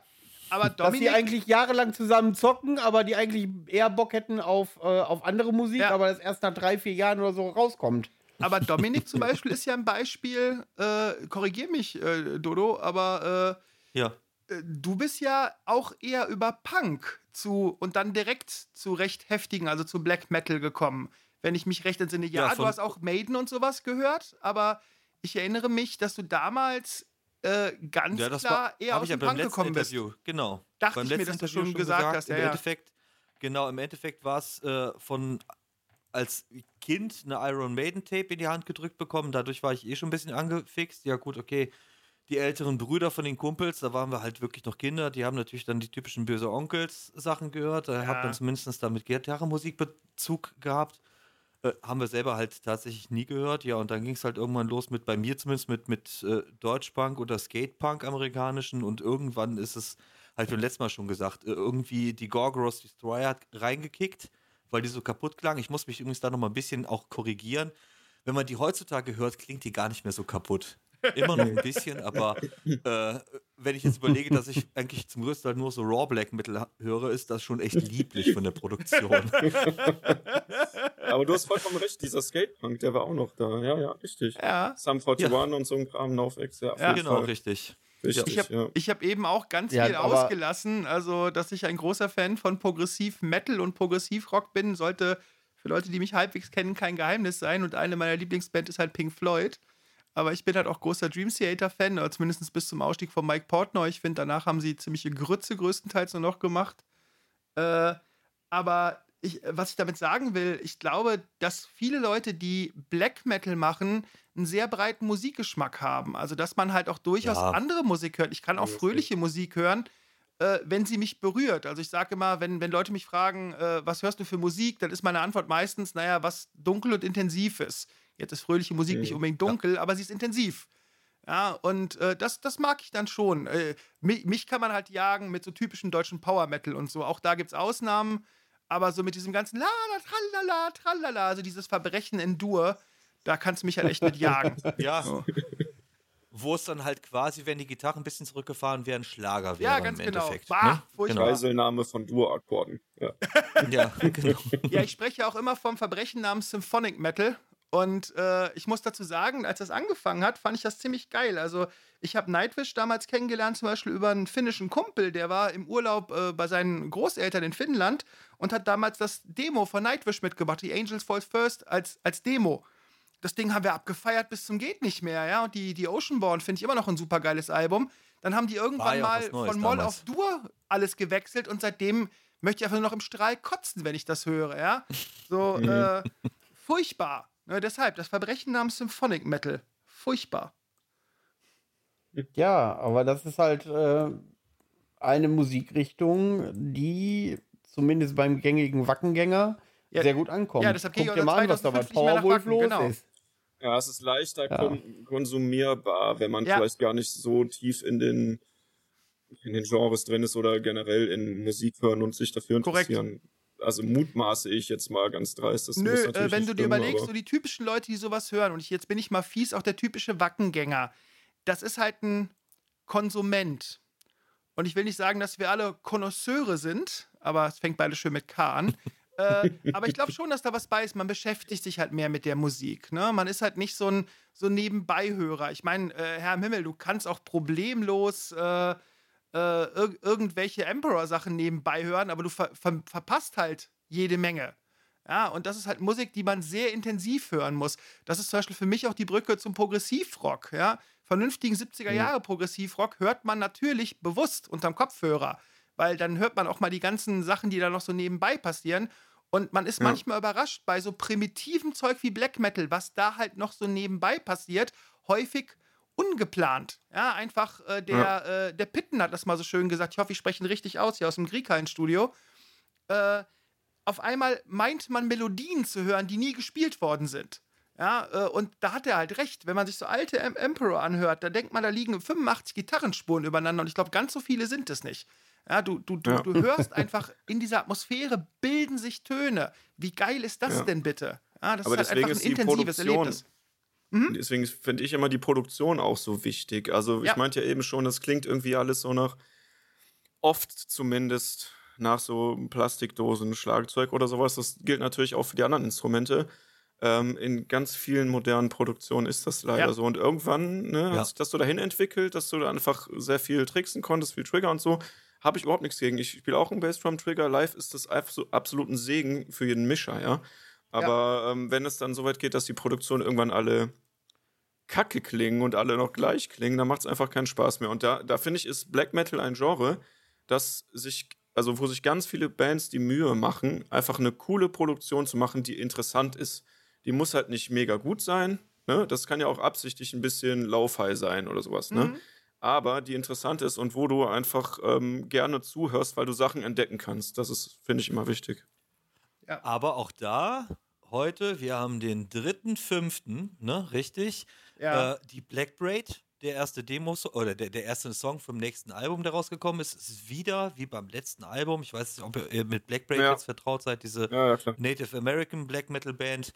Aber Dominik, dass die eigentlich jahrelang zusammen zocken, aber die eigentlich eher Bock hätten auf, äh, auf andere Musik, ja. aber das erst nach drei, vier Jahren oder so rauskommt. Aber Dominik zum Beispiel ist ja ein Beispiel, äh, korrigier mich, äh, Dodo, aber äh, ja. Äh, du bist ja auch eher über Punk zu und dann direkt zu recht heftigen, also zu Black Metal gekommen. Wenn ich mich recht entsinne, ja, ja du hast auch Maiden und sowas gehört, aber ich erinnere mich, dass du damals äh, ganz ja, klar war, eher aus dem ja Punk gekommen Interview. bist. Genau. Dachte beim ich mir, dass du schon gesagt, gesagt hast. Ja, Im Endeffekt, genau, im Endeffekt war es äh, von als Kind eine Iron Maiden Tape in die Hand gedrückt bekommen. Dadurch war ich eh schon ein bisschen angefixt. Ja, gut, okay. Die älteren Brüder von den Kumpels, da waren wir halt wirklich noch Kinder, die haben natürlich dann die typischen böse Onkels Sachen gehört. Da ja. hat man zumindest dann mit Gitarrenmusik Bezug gehabt. Äh, haben wir selber halt tatsächlich nie gehört. Ja, und dann ging es halt irgendwann los mit, bei mir zumindest, mit, mit äh, Deutschpunk oder Skatepunk amerikanischen. Und irgendwann ist es, halt beim letzten Mal schon gesagt, äh, irgendwie die Gorgoros Destroyer hat reingekickt weil die so kaputt klang. Ich muss mich übrigens da noch mal ein bisschen auch korrigieren. Wenn man die heutzutage hört, klingt die gar nicht mehr so kaputt. Immer noch ein bisschen, aber äh, wenn ich jetzt überlege, dass ich eigentlich zum größten Teil nur so Raw Black Metal höre, ist das schon echt lieblich von der Produktion. aber du hast vollkommen recht, dieser Skatepunk, der war auch noch da. Ja, ja, richtig. Ja. Sum 41 ja. und so ein Kram, NoFX, ja. ja genau, Fall. richtig. Richtig, ich habe ja. hab eben auch ganz ja, viel ausgelassen, also dass ich ein großer Fan von Progressiv Metal und Progressiv Rock bin, sollte für Leute, die mich halbwegs kennen, kein Geheimnis sein. Und eine meiner Lieblingsbands ist halt Pink Floyd. Aber ich bin halt auch großer Dream Theater-Fan, oder zumindest bis zum Ausstieg von Mike Portnoy. Ich finde, danach haben sie ziemliche Grütze größtenteils nur noch gemacht. Äh, aber ich, was ich damit sagen will, ich glaube, dass viele Leute, die Black Metal machen, einen sehr breiten Musikgeschmack haben. Also, dass man halt auch durchaus ja. andere Musik hört. Ich kann auch fröhliche Musik hören, äh, wenn sie mich berührt. Also, ich sage immer, wenn, wenn Leute mich fragen, äh, was hörst du für Musik, dann ist meine Antwort meistens, naja, was dunkel und intensiv ist. Jetzt ist fröhliche Musik mhm. nicht unbedingt dunkel, ja. aber sie ist intensiv. Ja, und äh, das, das mag ich dann schon. Äh, mich, mich, kann man halt jagen mit so typischen deutschen Power Metal und so. Auch da gibt es Ausnahmen, aber so mit diesem ganzen La, la, tralala, tralala, also dieses Verbrechen in Dur, da kannst du mich halt echt mit jagen. ja. So. Wo es dann halt quasi, wenn die Gitarren ein bisschen zurückgefahren wären, Schlager wäre. Ja, ganz im genau. Endeffekt, bah, ne? genau. Geiselnahme von Dur-Akkorden. Ja. ja, genau. Ja, ich spreche auch immer vom Verbrechen namens Symphonic Metal. Und äh, ich muss dazu sagen, als das angefangen hat, fand ich das ziemlich geil. Also ich habe Nightwish damals kennengelernt, zum Beispiel über einen finnischen Kumpel, der war im Urlaub äh, bei seinen Großeltern in Finnland und hat damals das Demo von Nightwish mitgebracht, die Angels Falls First als, als Demo. Das Ding haben wir abgefeiert bis zum geht nicht mehr, ja. Und die, die Oceanborn finde ich immer noch ein super geiles Album. Dann haben die irgendwann ja mal von Moll auf Dur alles gewechselt und seitdem möchte ich einfach nur noch im Strahl kotzen, wenn ich das höre, ja. So, äh, furchtbar. Ja, deshalb, das Verbrechen namens Symphonic Metal. Furchtbar. Ja, aber das ist halt äh, eine Musikrichtung, die zumindest beim gängigen Wackengänger ja, sehr gut ankommt. Ja, deshalb Guck dir mal an, was da bei Powerwolf los genau. ist. Ja, es ist leichter ja. konsumierbar, wenn man ja. vielleicht gar nicht so tief in den, in den Genres drin ist oder generell in Musik hören und sich dafür interessieren. Korrekt also mutmaße ich jetzt mal ganz dreist. Das Nö, äh, wenn du dir überlegst, so die typischen Leute, die sowas hören, und ich, jetzt bin ich mal fies, auch der typische Wackengänger, das ist halt ein Konsument. Und ich will nicht sagen, dass wir alle Konnoisseure sind, aber es fängt beide schön mit K an. äh, aber ich glaube schon, dass da was bei ist. Man beschäftigt sich halt mehr mit der Musik. Ne? Man ist halt nicht so ein so Nebenbeihörer. Ich meine, äh, Herr im Himmel, du kannst auch problemlos äh, äh ir irgendwelche Emperor-Sachen nebenbei hören, aber du ver ver verpasst halt jede Menge. Ja, und das ist halt Musik, die man sehr intensiv hören muss. Das ist zum Beispiel für mich auch die Brücke zum Progressivrock. Ja? Vernünftigen 70er Jahre Progressivrock hört man natürlich bewusst unterm Kopfhörer, weil dann hört man auch mal die ganzen Sachen, die da noch so nebenbei passieren. Und man ist ja. manchmal überrascht bei so primitiven Zeug wie Black Metal, was da halt noch so nebenbei passiert, häufig ungeplant. Ja, einfach äh, der, ja. äh, der Pitten hat das mal so schön gesagt. Ich hoffe, ich spreche ihn richtig aus hier aus dem Griekhain-Studio. Äh, auf einmal meint man Melodien zu hören, die nie gespielt worden sind. Ja, äh, und da hat er halt recht. Wenn man sich so alte em Emperor anhört, da denkt man, da liegen 85 Gitarrenspuren übereinander und ich glaube, ganz so viele sind es nicht. Ja, du, du, du, ja. du hörst einfach, in dieser Atmosphäre bilden sich Töne. Wie geil ist das ja. denn bitte? Ja, das Aber ist halt einfach ein intensives Erlebnis. Mhm. Deswegen finde ich immer die Produktion auch so wichtig. Also ich meinte ja eben schon, das klingt irgendwie alles so nach, oft zumindest, nach so Plastikdosen, Schlagzeug oder sowas. Das gilt natürlich auch für die anderen Instrumente. Ähm, in ganz vielen modernen Produktionen ist das leider ja. so. Und irgendwann ne, ja. hat sich das so dahin entwickelt, dass du da einfach sehr viel tricksen konntest, viel Trigger und so. Habe ich überhaupt nichts gegen. Ich spiele auch einen Bassdrum-Trigger. Live ist das einfach so absolut ein Segen für jeden Mischer, ja. Aber ja. Ähm, wenn es dann so weit geht, dass die Produktionen irgendwann alle kacke klingen und alle noch gleich klingen, dann macht es einfach keinen Spaß mehr. Und da, da finde ich, ist Black Metal ein Genre, das sich, also wo sich ganz viele Bands die Mühe machen, einfach eine coole Produktion zu machen, die interessant ist. Die muss halt nicht mega gut sein. Ne? Das kann ja auch absichtlich ein bisschen laufhigh sein oder sowas. Ne? Mhm. Aber die interessant ist und wo du einfach ähm, gerne zuhörst, weil du Sachen entdecken kannst. Das ist, finde ich, immer wichtig. Ja. Aber auch da, heute, wir haben den 3.5., ne, richtig? Ja. Äh, die Black Braid, der erste Demo oder der, der erste Song vom nächsten Album, der rausgekommen ist, ist wieder wie beim letzten Album. Ich weiß nicht, ob ihr mit Black Braid ja. jetzt vertraut seid, diese ja, Native American Black Metal Band.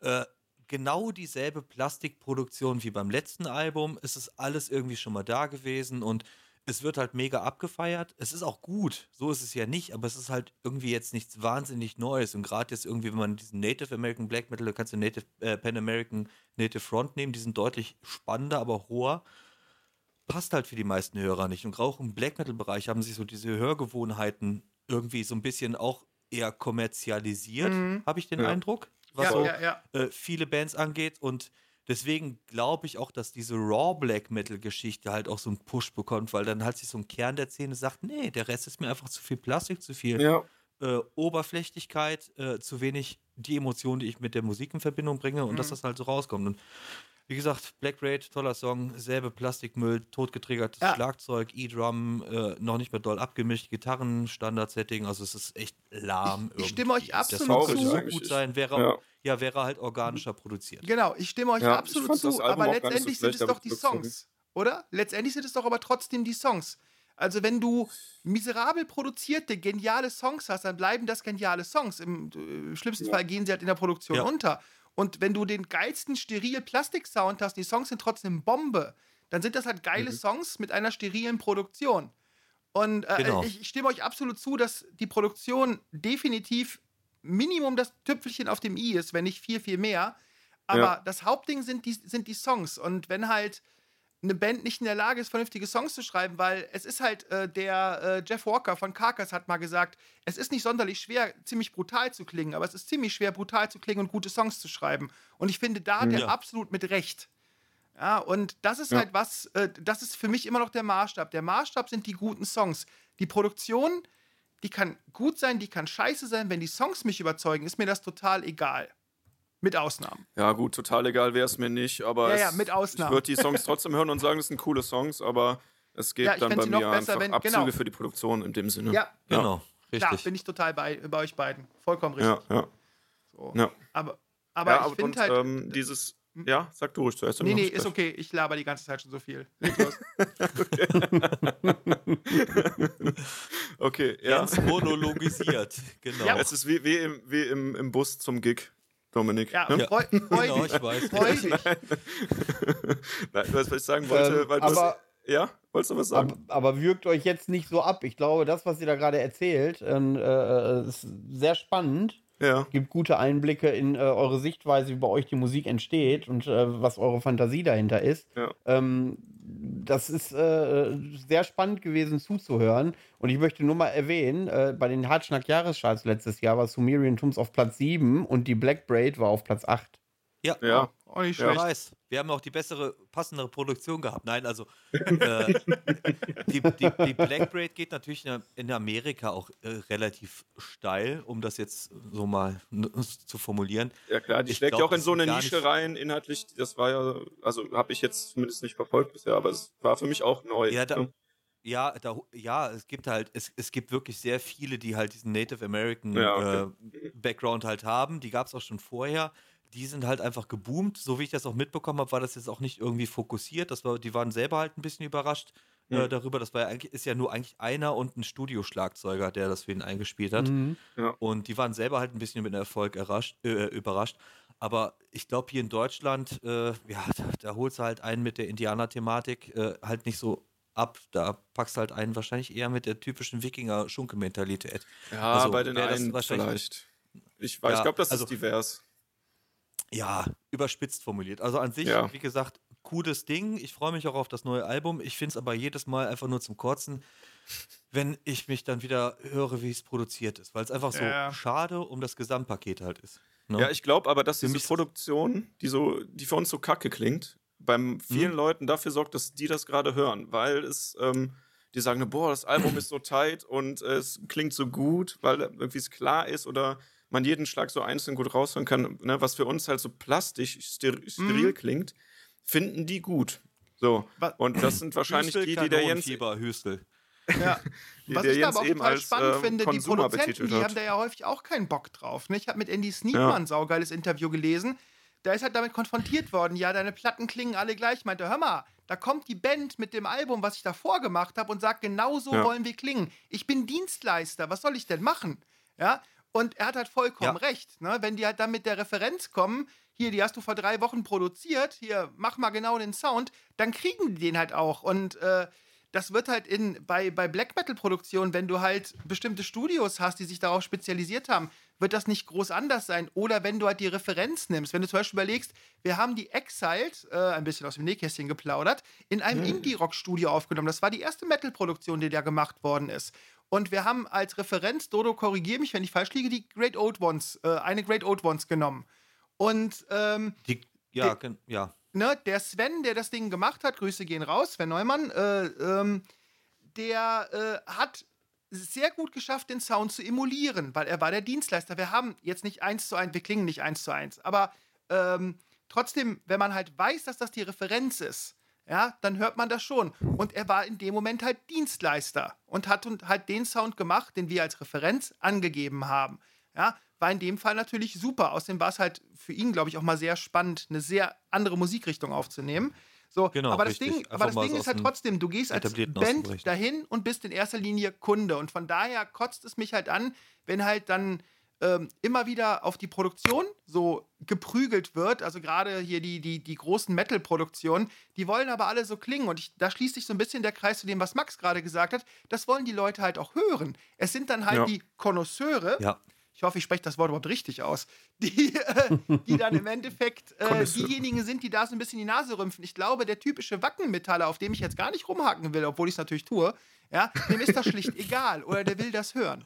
Äh, genau dieselbe Plastikproduktion wie beim letzten Album. Es ist alles irgendwie schon mal da gewesen und es wird halt mega abgefeiert. Es ist auch gut, so ist es ja nicht, aber es ist halt irgendwie jetzt nichts wahnsinnig Neues. Und gerade jetzt irgendwie, wenn man diesen Native American Black Metal, da kannst du Native äh, Pan American Native Front nehmen, die sind deutlich spannender, aber hoher. Passt halt für die meisten Hörer nicht. Und auch im Black Metal-Bereich haben sich so diese Hörgewohnheiten irgendwie so ein bisschen auch eher kommerzialisiert, mhm. habe ich den ja. Eindruck was ja, so ja. Äh, viele Bands angeht. Und deswegen glaube ich auch, dass diese Raw Black Metal Geschichte halt auch so einen Push bekommt, weil dann halt sich so ein Kern der Szene sagt, nee, der Rest ist mir einfach zu viel Plastik, zu viel äh, Oberflächlichkeit, äh, zu wenig die Emotionen, die ich mit der Musik in Verbindung bringe und mhm. dass das halt so rauskommt. Und wie gesagt, Black Raid, toller Song, selbe Plastikmüll, totgetriggertes ja. Schlagzeug, E-Drum, äh, noch nicht mehr doll abgemischt, Gitarren, Standard-Setting, also es ist echt lahm. Ich, ich stimme euch absolut zu. So gut sein, wäre, ja. ja. wäre halt organischer produziert. Genau, ich stimme euch ja, absolut zu, aber letztendlich so sind es doch die Songs, oder? Letztendlich sind es doch aber trotzdem die Songs. Also wenn du miserabel produzierte, geniale Songs hast, dann bleiben das geniale Songs. Im äh, schlimmsten Fall gehen sie halt in der Produktion unter. Und wenn du den geilsten steril Plastik-Sound hast, die Songs sind trotzdem Bombe, dann sind das halt geile mhm. Songs mit einer sterilen Produktion. Und äh, genau. ich, ich stimme euch absolut zu, dass die Produktion definitiv Minimum das Tüpfelchen auf dem i ist, wenn nicht viel, viel mehr. Aber ja. das Hauptding sind die, sind die Songs. Und wenn halt eine Band nicht in der Lage ist, vernünftige Songs zu schreiben, weil es ist halt, äh, der äh, Jeff Walker von Carcass hat mal gesagt, es ist nicht sonderlich schwer, ziemlich brutal zu klingen, aber es ist ziemlich schwer, brutal zu klingen und gute Songs zu schreiben. Und ich finde, da hat ja. er absolut mit Recht. Ja, und das ist ja. halt was, äh, das ist für mich immer noch der Maßstab. Der Maßstab sind die guten Songs. Die Produktion, die kann gut sein, die kann scheiße sein. Wenn die Songs mich überzeugen, ist mir das total egal. Mit Ausnahmen. Ja, gut, total egal wäre es mir nicht, aber ja, ja, mit Ausnahmen. ich würde die Songs trotzdem hören und sagen, das sind coole Songs, aber es geht ja, dann bei mir einfach wenn, Abzüge genau. für die Produktion in dem Sinne. Ja, genau. Richtig. Da bin ich total bei, bei euch beiden. Vollkommen richtig. Ja, ja. So. ja. Aber, aber ja, ich finde halt. Ähm, dieses. Hm? Ja, sag du ruhig zuerst. Nee, nee, ist okay. Ich laber die ganze Zeit schon so viel. okay, ja. Ganz monologisiert, genau. Ja. Es ist wie, wie, im, wie im, im Bus zum Gig. Dominik. Ja, ne? freu, freu genau, ich weiß. Freu dich. Nein, was ich sagen wollte, ähm, weil du aber, ja, Wolltest du was sagen? Aber, aber, wirkt euch jetzt nicht so ab. Ich glaube, das, was ihr da gerade erzählt, ähm, äh, ist sehr spannend. Ja. Gibt gute Einblicke in äh, eure Sichtweise, wie bei euch die Musik entsteht und äh, was eure Fantasie dahinter ist. Ja. Ähm, das ist äh, sehr spannend gewesen zuzuhören. Und ich möchte nur mal erwähnen, äh, bei den Hartschnack-Jahrescharts letztes Jahr war Sumerian Tombs auf Platz 7 und die Black Braid war auf Platz 8. Ja, ja. Auch nicht Ja. schlecht. Wir haben auch die bessere, passendere Produktion gehabt. Nein, also äh, die, die, die Black Braid geht natürlich in, Amerika auch äh, relativ steil, um das jetzt so mal zu formulieren. Ja klar, die Ich schlägt ja auch in so eine Nische rein, inhaltlich. Das war ja, also habe ich jetzt zumindest nicht verfolgt bisher, aber es war für mich auch neu. Ja, da- ne? Ja, da, ja, es gibt halt, es, es gibt wirklich sehr viele, die halt diesen Native American Ja, okay. äh, Background halt haben. Die gab es auch schon vorher. Die sind halt einfach geboomt. So wie ich das auch mitbekommen habe, war das jetzt auch nicht irgendwie fokussiert. Das war, die waren selber halt ein bisschen überrascht äh, Mhm. darüber. Das war ja eigentlich, ist ja nur eigentlich einer und ein Studioschlagzeuger, der das für ihn eingespielt hat. Mhm. Und die waren selber halt ein bisschen mit dem Erfolg errascht, äh, überrascht. Aber ich glaube, hier in Deutschland, äh, ja, da, da holst du halt einen mit der Indianer-Thematik äh, halt nicht so ab. Da packst du halt einen wahrscheinlich eher mit der typischen Wikinger-Schunke-Mentalität. Ja, Also, bei den einen wahrscheinlich- vielleicht. Ich, weiß, Ja, ich glaube, das also- ist divers. Ja, überspitzt formuliert. Also an sich, Ja. wie gesagt, cooles Ding. Ich freue mich auch auf das neue Album. Ich finde es aber jedes Mal einfach nur zum Kotzen, wenn ich mich dann wieder höre, wie es produziert ist. Weil es einfach so Ja. schade um das Gesamtpaket halt ist. ne? Ja, ich glaube aber, dass diese Produktion, die so, die für uns so kacke klingt, beim vielen Mhm. Leuten dafür sorgt, dass die das gerade hören, weil es, ähm, die sagen, boah, das Album ist so tight und äh, es klingt so gut, weil irgendwie es klar ist oder man jeden Schlag so einzeln gut raushören kann, ne, was für uns halt so plastisch, ster steril Mhm. klingt, finden die gut. So. Und das sind wahrscheinlich Hüstel, die, die der Jens, Hüstel. Ja. die Was der ich da aber auch eben total als spannend ähm, finde, die Produzenten, die haben da ja häufig auch keinen Bock drauf. Ne? Ich habe mit Andy Sneedman ein saugeiles Interview gelesen. Da ist halt damit konfrontiert worden, ja, deine Platten klingen alle gleich. Meinte, hör mal, da kommt die Band mit dem Album, was ich davor gemacht habe und sagt, genau so Ja. wollen wir klingen. Ich bin Dienstleister, was soll ich denn machen? Ja, und er hat halt vollkommen Ja. recht. Ne? Wenn die halt dann mit der Referenz kommen, hier, die hast du vor drei Wochen produziert, hier, mach mal genau den Sound, dann kriegen die den halt auch. Und äh, das wird halt in, bei, bei Black Metal-Produktionen, wenn du halt bestimmte Studios hast, die sich darauf spezialisiert haben, wird das nicht groß anders sein. Oder wenn du halt die Referenz nimmst, wenn du zum Beispiel überlegst, wir haben die Exiled, äh, ein bisschen aus dem Nähkästchen geplaudert, in einem Indie-Rock-Studio aufgenommen. Das war die erste Metal-Produktion, die da gemacht worden ist. Und wir haben als Referenz, Dodo, korrigiere mich, wenn ich falsch liege, die Great Old Ones, äh, eine Great Old Ones genommen. Und ähm, Die, ja, gen- ja. ne, der Sven, der das Ding gemacht hat, Grüße gehen raus, Sven Neumann, äh, ähm, der äh, hat sehr gut geschafft, den Sound zu emulieren, weil er war der Dienstleister. Wir haben jetzt nicht eins zu eins, wir klingen nicht eins zu eins, aber ähm, trotzdem, wenn man halt weiß, dass das die Referenz ist, ja, dann hört man das schon. Und er war in dem Moment halt Dienstleister und hat und halt den Sound gemacht, den wir als Referenz angegeben haben. Ja, war in dem Fall natürlich super. Außerdem war es halt für ihn, glaube ich, auch mal sehr spannend, eine sehr andere Musikrichtung aufzunehmen. So, Genau, aber das richtig. Ding, Einfach aber das Ding ist halt dem trotzdem, du gehst als Band dahin und bist in erster Linie Kunde. Und von daher kotzt es mich halt an, wenn halt dann ähm, immer wieder auf die Produktion so geprügelt wird. Also gerade hier die, die, die großen Metal-Produktionen, die wollen aber alle so klingen. Und ich, da schließt sich so ein bisschen der Kreis zu dem, was Max gerade gesagt hat. Das wollen die Leute halt auch hören. Es sind dann halt Ja. die Konnoisseure, Ja. ich hoffe, ich spreche das Wort überhaupt richtig aus, die, äh, die dann im Endeffekt äh, diejenigen sind, die da so ein bisschen die Nase rümpfen. Ich glaube, der typische Wackenmetaller, auf dem ich jetzt gar nicht rumhaken will, obwohl ich es natürlich tue, ja, dem ist das schlicht egal oder der will das hören.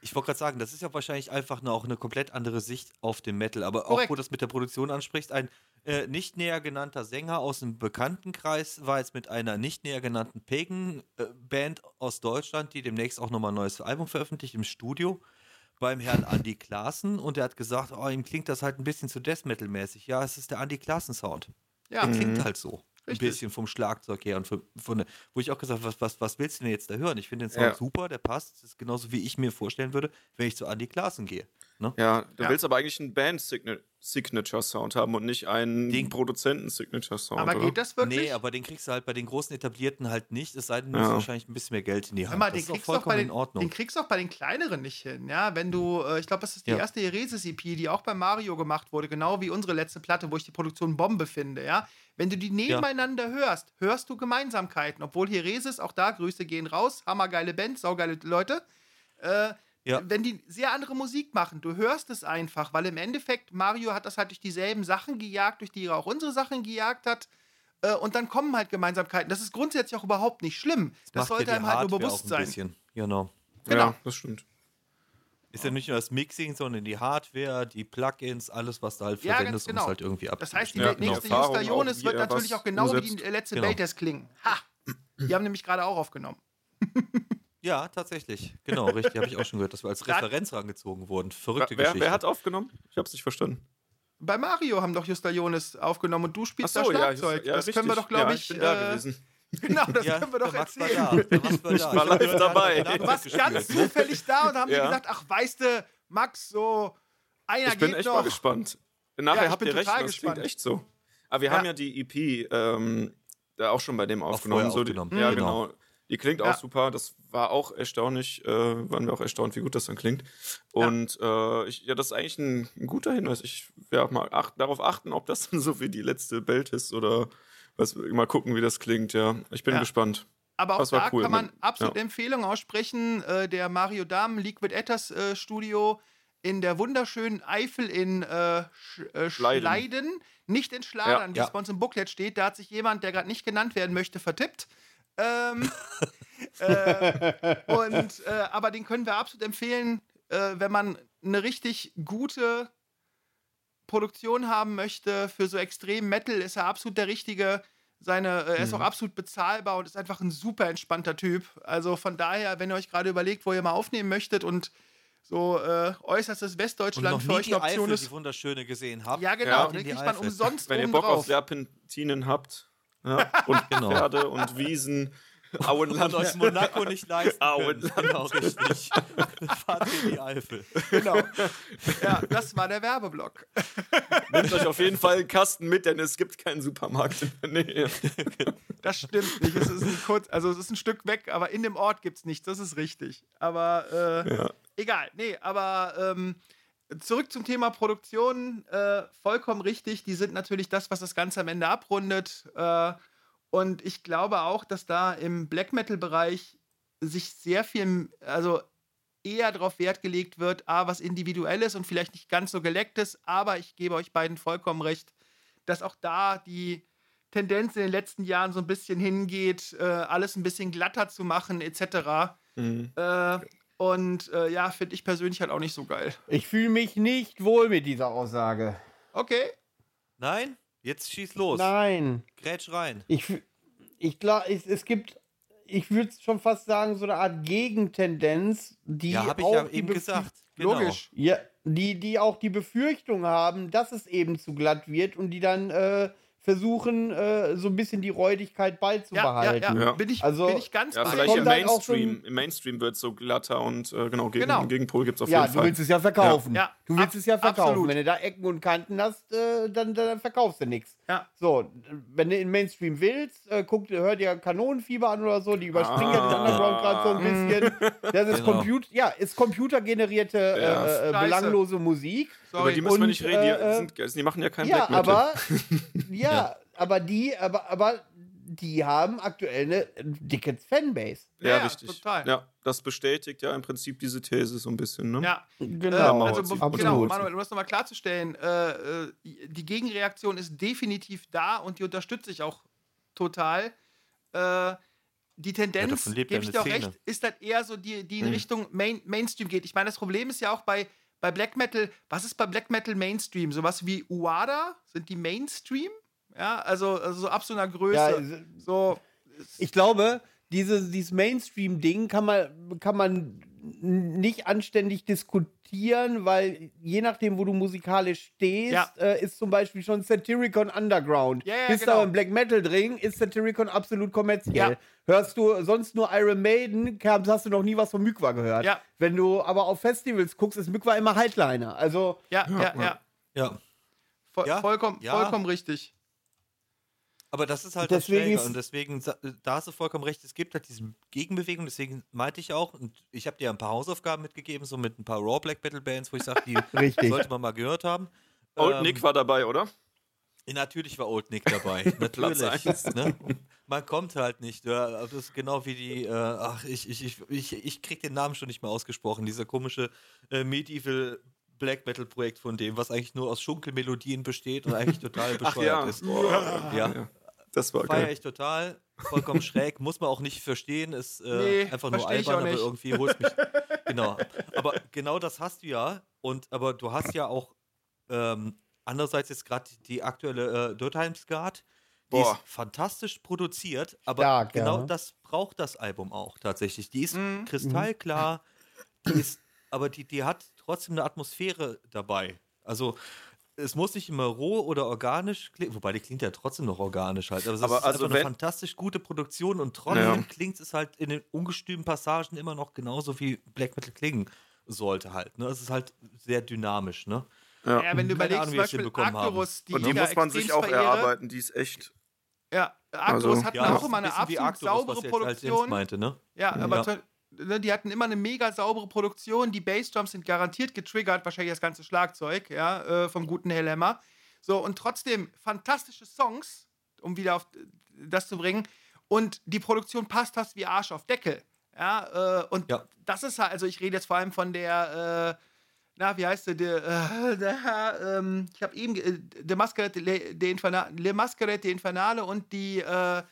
Ich wollte gerade sagen, das ist ja wahrscheinlich einfach eine, auch eine komplett andere Sicht auf den Metal. Aber Korrekt. auch, wo du das mit der Produktion ansprichst, ein äh, nicht näher genannter Sänger aus dem Bekanntenkreis war jetzt mit einer nicht näher genannten Pagan-Band aus Deutschland, die demnächst auch nochmal ein neues Album veröffentlicht im Studio beim Herrn Andy Klaassen und der hat gesagt, oh, ihm klingt das halt ein bisschen zu Death Metal-mäßig. Ja, es ist der Andy Klaassen-Sound. Ja, Der klingt halt so. Ein Richtig. bisschen vom Schlagzeug her und von, von wo ich auch gesagt habe, was, was, was willst du denn jetzt da hören? Ich finde den Sound Ja. super, der passt. Das ist genauso wie ich mir vorstellen würde, wenn ich zu Andy Klaassen gehe. Ne? Ja, du Ja. willst aber eigentlich einen Band-Signature-Sound haben und nicht einen Den- Produzenten-Signature-Sound. Aber oder? geht das wirklich? Nee, aber den kriegst du halt bei den großen etablierten halt nicht, es sei denn, du Ja. hast wahrscheinlich ein bisschen mehr Geld in die Hand. mal, das den ist auch kriegst, du doch bei vollkommen den, in Ordnung. den kriegst du auch bei den kleineren nicht hin. Ja, wenn du, äh, ich glaube, das ist die Ja. erste Eresis-EP, die auch bei Mario gemacht wurde, genau wie unsere letzte Platte, wo ich die Produktion Bombe finde. Ja, wenn du die nebeneinander hörst, hörst du Gemeinsamkeiten. Obwohl Heresis, auch da Grüße gehen raus, hammergeile Band, saugeile Leute. Äh, Ja. Wenn die sehr andere Musik machen, du hörst es einfach, weil im Endeffekt Mario hat das halt durch dieselben Sachen gejagt, durch die er auch unsere Sachen gejagt hat. Äh, und dann kommen halt Gemeinsamkeiten. Das ist grundsätzlich auch überhaupt nicht schlimm. Das ja sollte einem halt nur bewusst sein. Bisschen. Genau. genau. Ja, das stimmt. Ist ja nicht nur das Mixing, sondern die Hardware, die Plugins, alles, was du halt Ja, verwendest, ganz um es genau. halt irgendwie ab. Das heißt, die Ja, genau. nächste Erfahrung Justa Jonas wie wird natürlich auch genau wie umsetzt. die letzte Genau. Belters klingen. Ha! Die haben nämlich gerade auch aufgenommen. Ja, tatsächlich. Genau, richtig. Habe ich auch schon gehört, dass wir als Da- Referenz rangezogen wurden. Verrückte Wer, Geschichte. wer hat aufgenommen? Ich hab's nicht verstanden. Bei Mario haben doch Justa Jonas aufgenommen und du spielst da ja, Schlagzeug. ja, das richtig. können wir doch, glaube ja, ich. ich bin da äh, gewesen. Genau, das ja, können wir doch der Max war erzählen. da. War, da. Ich war live dabei. Du warst ganz zufällig da und haben Ja. dir gesagt, ach, weißt du, Max, so einer Ich bin geht echt noch. mal gespannt. Nachher Ja, ich habt bin ihr recht, das gespannt. klingt echt so. Aber wir Ja. haben ja die EP ähm, da auch schon bei dem aufgenommen. so die, aufgenommen. Ja, Mhm. genau. Die klingt Ja. auch super. Das war auch erstaunlich, äh, waren wir auch erstaunt, wie gut das dann klingt. Und äh, ich, ja, das ist eigentlich ein, ein guter Hinweis. Ich werde mal ach, darauf achten, ob das dann so wie die letzte Belt ist oder was, mal gucken, wie das klingt. Ja, ich bin Ja. gespannt. Aber auch Das da cool, kann man man- absolut ja. Empfehlungen aussprechen. Äh, der Mario Dahm Liquid Etters äh, Studio in der wunderschönen Eifel in äh, Sch äh, Schleiden. Schleiden. nicht in Schladern, wie ja. es bei uns im Booklet steht. Da hat sich jemand, der gerade nicht genannt werden möchte, vertippt. Ähm, äh, und, äh, aber den können wir absolut empfehlen, äh, wenn man eine richtig gute Produktion haben möchte für so extrem Metal, ist er absolut der richtige. Seine, äh, er ist auch absolut bezahlbar und ist einfach ein super entspannter Typ. Also von daher, wenn ihr euch gerade überlegt, wo ihr mal aufnehmen möchtet und so äh, äußerstes Und Westdeutschland noch für nie euch die eine Option Eifel, ist. die wunderschöne gesehen habt. Ja, genau, Ja. den kriegt man umsonst Wenn ihr Bock auf drauf. Serpentinen habt ja, und Genau. Pferde und Wiesen, Auenland. Und aus Monaco nicht leisten können. Auenland. Genau, richtig. Fahrt in die Eifel. Genau. Ja, das war der Werbeblock. Nehmt euch auf jeden Fall einen Kasten mit, denn es gibt keinen Supermarkt in der Nähe. Das stimmt nicht. Es ist ein kurz, also es ist ein Stück weg, aber in dem Ort gibt es nichts. Das ist richtig. Aber äh, Ja. egal. Nee, aber ähm, zurück zum Thema Produktion. Äh, vollkommen richtig. Die sind natürlich das, was das Ganze am Ende abrundet. Äh, und ich glaube auch, dass da im Black Metal-Bereich sich sehr viel, also eher darauf Wert gelegt wird, A, was individuelles und vielleicht nicht ganz so gelecktes, aber ich gebe euch beiden vollkommen recht, dass auch da die Tendenz in den letzten Jahren so ein bisschen hingeht, äh, alles ein bisschen glatter zu machen, etc. Mhm. Äh, und äh, ja, finde ich persönlich halt auch nicht so geil. Ich fühle mich nicht wohl mit dieser Aussage. Okay. Nein? Jetzt schieß los. Nein. Grätsch rein. Ich, ich glaube, es, es gibt, ich würde schon fast sagen, so eine Art Gegentendenz, die ja, habe ich auch ja die eben gesagt. Genau. Logisch. Ja, die, die auch die Befürchtung haben, dass es eben zu glatt wird und die dann äh, versuchen, äh, so ein bisschen die Räudigkeit Ja, ja, beizubehalten. ja. Ja. Bin, ich, Also- bin ich ganz Ja, vielleicht im Mainstream. Im Mainstream wird es so glatter und äh, genau, gegen, Genau. Gegenpol gibt es auf Ja, jeden du Fall. willst es ja verkaufen. Ja. Du willst Ab- es ja verkaufen. absolut. Wenn du da Ecken und Kanten hast, äh, dann, dann verkaufst du nichts. Ja. So, wenn du in Mainstream willst, äh, guck, hör dir Kanonenfieber an oder so, die überspringen ja den Ah. Underground gerade so ein bisschen. Das ist, Genau. Computer, ja, ist computergenerierte, Ja. äh, äh, belanglose Musik. Über Sorry. die müssen wir Und, nicht reden, die, äh, sind, die machen ja kein Ja, Black Metal. aber ja, aber die, aber, aber die haben aktuell eine dicke Fanbase. ja, Ja, ja, richtig. total. Ja, das bestätigt ja im Prinzip diese These so ein bisschen. Ne? Ja, Genau, äh, also, genau. Manuel, um das nochmal klarzustellen, äh, äh, die Gegenreaktion ist definitiv da und die unterstütze ich auch total. Äh, die Tendenz, lebt gebe ja ich dir auch recht, ist halt eher so die, die in Mhm. Richtung Main, Mainstream geht. Ich meine, das Problem ist ja auch bei, bei Black Metal, was ist bei Black Metal Mainstream? Sowas wie Uada? Sind die Mainstream? Ja, also, also so ab so einer Größe. Ja, so, ich glaube, diese, dieses Mainstream-Ding kann man, kann man nicht anständig diskutieren, weil je nachdem, wo du musikalisch stehst, Ja. äh, ist zum Beispiel schon Satyricon Underground. Ja, ja, Bist genau. aber im Black Metal drin, ist Satyricon absolut kommerziell. Ja. Hörst du sonst nur Iron Maiden, hast du noch nie was von Mykwa gehört. Ja. Wenn du aber auf Festivals guckst, ist Mykwa immer Headliner. Also, Ja, ja, ja. Ja. Voll, Ja, vollkommen, ja. vollkommen richtig. Aber das ist halt Deswegen das ist- und deswegen, sa- da hast du vollkommen recht, es gibt halt diese Gegenbewegung, deswegen meinte ich auch, und ich habe dir ein paar Hausaufgaben mitgegeben, so mit ein paar Raw Black Metal Bands, wo ich sage, die Richtig. sollte man mal gehört haben. Old Ähm, Nick war dabei, oder? Natürlich war Old Nick dabei. Natürlich. Platz ne? Man kommt halt nicht. Ja, das ist genau wie die. Äh, ach, ich, ich, ich, ich, ich krieg den Namen schon nicht mehr ausgesprochen. Dieser komische äh, Medieval Black Metal Projekt von dem, was eigentlich nur aus Schunkelmelodien besteht und eigentlich total Ach bescheuert ja. ist. Boah, Ja. Das war Feier geil. ich total. Vollkommen schräg. Muss man auch nicht verstehen. Ist äh, Nee, einfach nur albern, aber irgendwie holt mich. genau. Aber genau das hast du ja. Und aber du hast ja auch ähm, andererseits jetzt gerade die aktuelle äh, Dörtheimsgard. Die Boah. ist fantastisch produziert, aber Stark, genau ja. das braucht das Album auch tatsächlich. Die ist Mhm. kristallklar, die ist, aber die, die hat trotzdem eine Atmosphäre dabei. Also es muss nicht immer roh oder organisch klingen, wobei die klingt ja trotzdem noch organisch halt. Aber es Aber ist also einfach eine fantastisch gute Produktion und trotzdem Ja. klingt es halt in den ungestümen Passagen immer noch genauso wie Black Metal klingen sollte halt. Ne? Es ist halt sehr dynamisch, ne? Ja. Ja, wenn du Keine überlegst, Ahnung, wie zum Beispiel. Arcturus, die Und die muss man sich auch erarbeiten, die ist echt. Ja, Arcturus Also- hatten Ja, auch immer eine absolut saubere was jetzt Jens Produktion. meinte, ne? Ja, aber Ja. Ne, die hatten immer eine mega saubere Produktion. Die Bassdrums sind garantiert getriggert, wahrscheinlich das ganze Schlagzeug, ja, äh, vom guten Hellhammer. So, und trotzdem fantastische Songs, um wieder auf das zu bringen. Und die Produktion passt fast wie Arsch auf Deckel. Ja, äh, und Ja. das ist halt, also ich rede jetzt vor allem von der, äh, na, wie heißt sie, der, äh, der ähm, ich habe eben, äh, der Masquerade de, de Infernale, Le Masquerade de Infernale und die äh,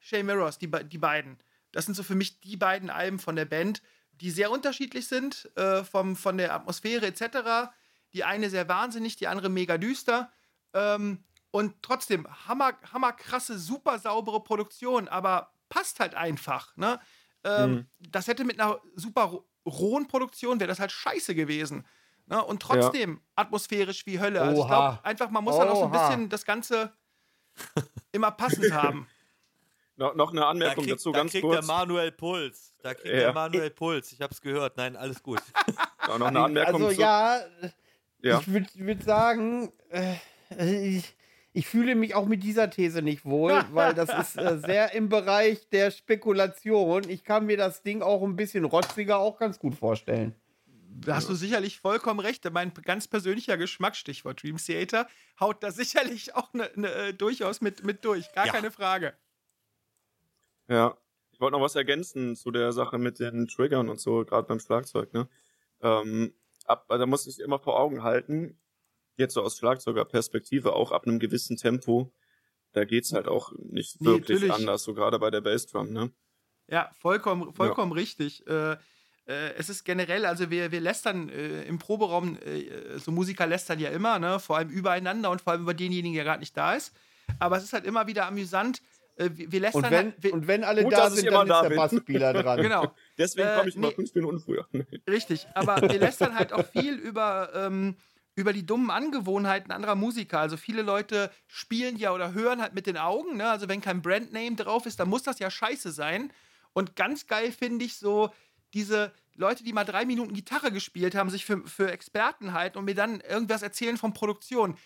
Shay Mirrors, die, die beiden. Das sind so für mich die beiden Alben von der Band, die sehr unterschiedlich sind, äh, vom, von der Atmosphäre etc. Die eine sehr wahnsinnig, die andere mega düster. Ähm, und trotzdem, hammer, hammer krasse, super saubere Produktion, aber passt halt einfach. Ne? Ähm, Das hätte mit einer super ro- rohen Produktion, wäre das halt scheiße gewesen. Ne? Und trotzdem atmosphärisch wie Hölle. Also ich Oha. glaube, einfach, man muss halt auch so ein Oha. bisschen das Ganze immer passend haben. No, noch eine Da Anmerkung kriegt, dazu, da ganz kriegt kurz. der Manuel Puls. Da kriegt Ja. der Manuel Puls. Ich hab's gehört. Nein, alles gut. Ja, noch eine Anmerkung also zu. ja, Ja. ich würde würd sagen, äh, ich, ich fühle mich auch mit dieser These nicht wohl, weil das ist äh, sehr im Bereich der Spekulation. Ich kann mir das Ding auch ein bisschen rotziger auch ganz gut vorstellen. Da hast du sicherlich vollkommen recht. Mein ganz persönlicher Geschmack, Stichwort Dream Theater, haut da sicherlich auch ne, ne, äh, durchaus mit, mit durch. Gar Ja. keine Frage. Ja. Ich wollte noch was ergänzen zu der Sache mit den Triggern und so, gerade beim Schlagzeug, ne? Ähm, ab, da muss ich immer vor Augen halten, jetzt so aus Schlagzeugerperspektive, auch ab einem gewissen Tempo, da geht's halt auch nicht Nee, wirklich natürlich. anders, so gerade bei der Bassdrum, ne? Ja, vollkommen, vollkommen richtig. Äh, äh, es ist generell, also wir, wir lästern äh, im Proberaum, äh, so Musiker lästern ja immer, ne? vor allem übereinander und vor allem über denjenigen, der gerade nicht da ist. Aber es ist halt immer wieder amüsant. Äh, wir, lästern Und wenn, halt, wir, und wenn alle Gut, da sind, dann da ist der bin. Bassspieler dran. genau. Deswegen Äh, komme ich immer nee. fünf Minuten früher. Richtig, aber wir lästern halt auch viel über, ähm, über die dummen Angewohnheiten anderer Musiker. Also viele Leute spielen ja oder hören halt mit den Augen. Ne? Also wenn kein Brandname drauf ist, dann muss das ja scheiße sein. Und ganz geil finde ich so diese Leute, die mal drei Minuten Gitarre gespielt haben, sich für, für Experten halten und mir dann irgendwas erzählen von Produktion.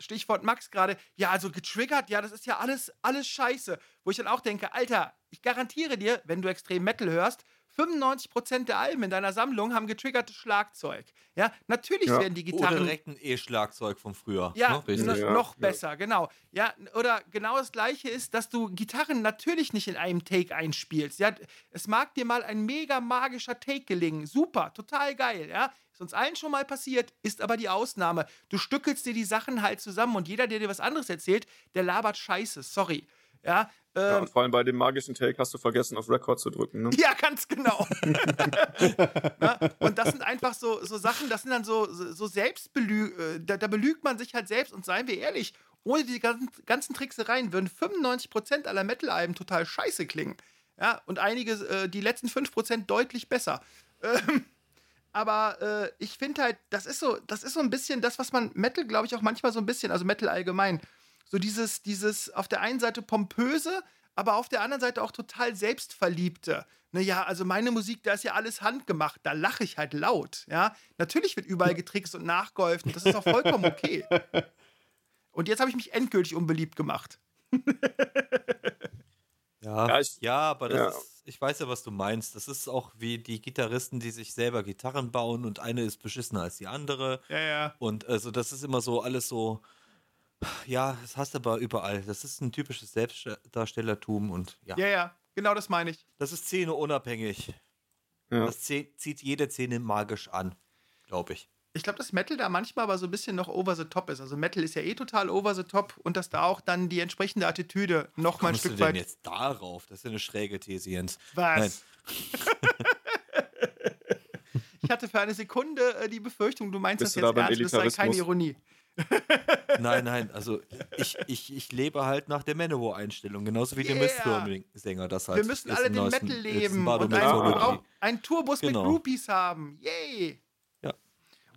Stichwort Max gerade, ja, also getriggert, ja, das ist ja alles, alles scheiße. Wo ich dann auch denke, Alter, ich garantiere dir, wenn du extrem Metal hörst, 95% der Alben in deiner Sammlung haben getriggertes Schlagzeug. Ja, natürlich Ja. werden die Oder Gitarren. direkt ein E-Schlagzeug von früher. Ja, ne? Ja, noch ja. besser, genau. Ja, oder genau das gleiche ist, dass du Gitarren natürlich nicht in einem Take einspielst. Ja, es mag dir mal ein mega magischer Take gelingen. Super, total geil, ja. Ist uns allen schon mal passiert, ist aber die Ausnahme. Du stückelst dir die Sachen halt zusammen und jeder, der dir was anderes erzählt, der labert Scheiße, sorry. Ja, Ja, ähm, und vor allem bei dem magischen Take hast du vergessen, auf Record zu drücken, ne? ja, ganz genau. Na, und das sind einfach so, so Sachen, das sind dann so, so, so Selbstbelü äh, da, da belügt man sich halt selbst und seien wir ehrlich, ohne die ganzen, ganzen Tricksereien würden 95% aller Metal-Alben total scheiße klingen. Ja, und einige, äh, die letzten 5% deutlich besser. Ähm, aber äh, ich finde halt, das ist so, das ist so ein bisschen das, was man Metal, glaube ich, auch manchmal so ein bisschen, also Metal allgemein, so dieses, dieses auf der einen Seite pompöse, aber auf der anderen Seite auch total selbstverliebte. Naja, also meine Musik, da ist ja alles handgemacht, da lache ich halt laut, ja. Natürlich wird überall getrickst und nachgeholfen, das ist auch vollkommen okay. Und jetzt habe ich mich endgültig unbeliebt gemacht. Ja, Ja, ja, ich- aber das ja. ist, ich weiß ja, was du meinst. Das ist auch wie die Gitarristen, die sich selber Gitarren bauen und eine ist beschissener als die andere. Ja, ja. Und also das ist immer so alles so, ja, das hast du aber überall. Das ist ein typisches Selbstdarstellertum und ja, Ja, ja, genau das meine ich. das ist Szene unabhängig. Ja. Das zieht jede Szene magisch an, glaube ich. Ich glaube, dass Metal da manchmal aber so ein bisschen noch over the top ist. Also Metal ist ja eh total over the top und dass da auch dann die entsprechende Attitüde noch mal ein Kommst du Stück denn weit. jetzt darauf? Das ist ja eine schräge These, Jens. Was? ich hatte für eine Sekunde äh, die Befürchtung, du meinst Bist das du jetzt da ernst, das sei keine? Ironie. Nein, nein, also ich, ich, ich lebe halt nach der Manowar-Einstellung, genauso wie der Yeah. Mistworm-Sänger das halt Wir müssen alle den neuesten- Metal leben und ein, Mythology. auch einen Tourbus Genau. mit Groupies haben. Yay! Ja,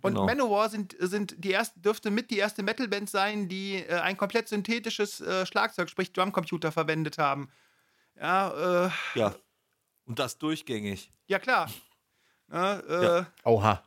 Und genau. Manowar sind, sind die erste, dürfte mit die erste Metalband sein, die äh, ein komplett synthetisches äh, Schlagzeug, sprich Drumcomputer, verwendet haben. Ja, äh, Ja, und das durchgängig. ja klar. Ja, äh, Ja. Oha.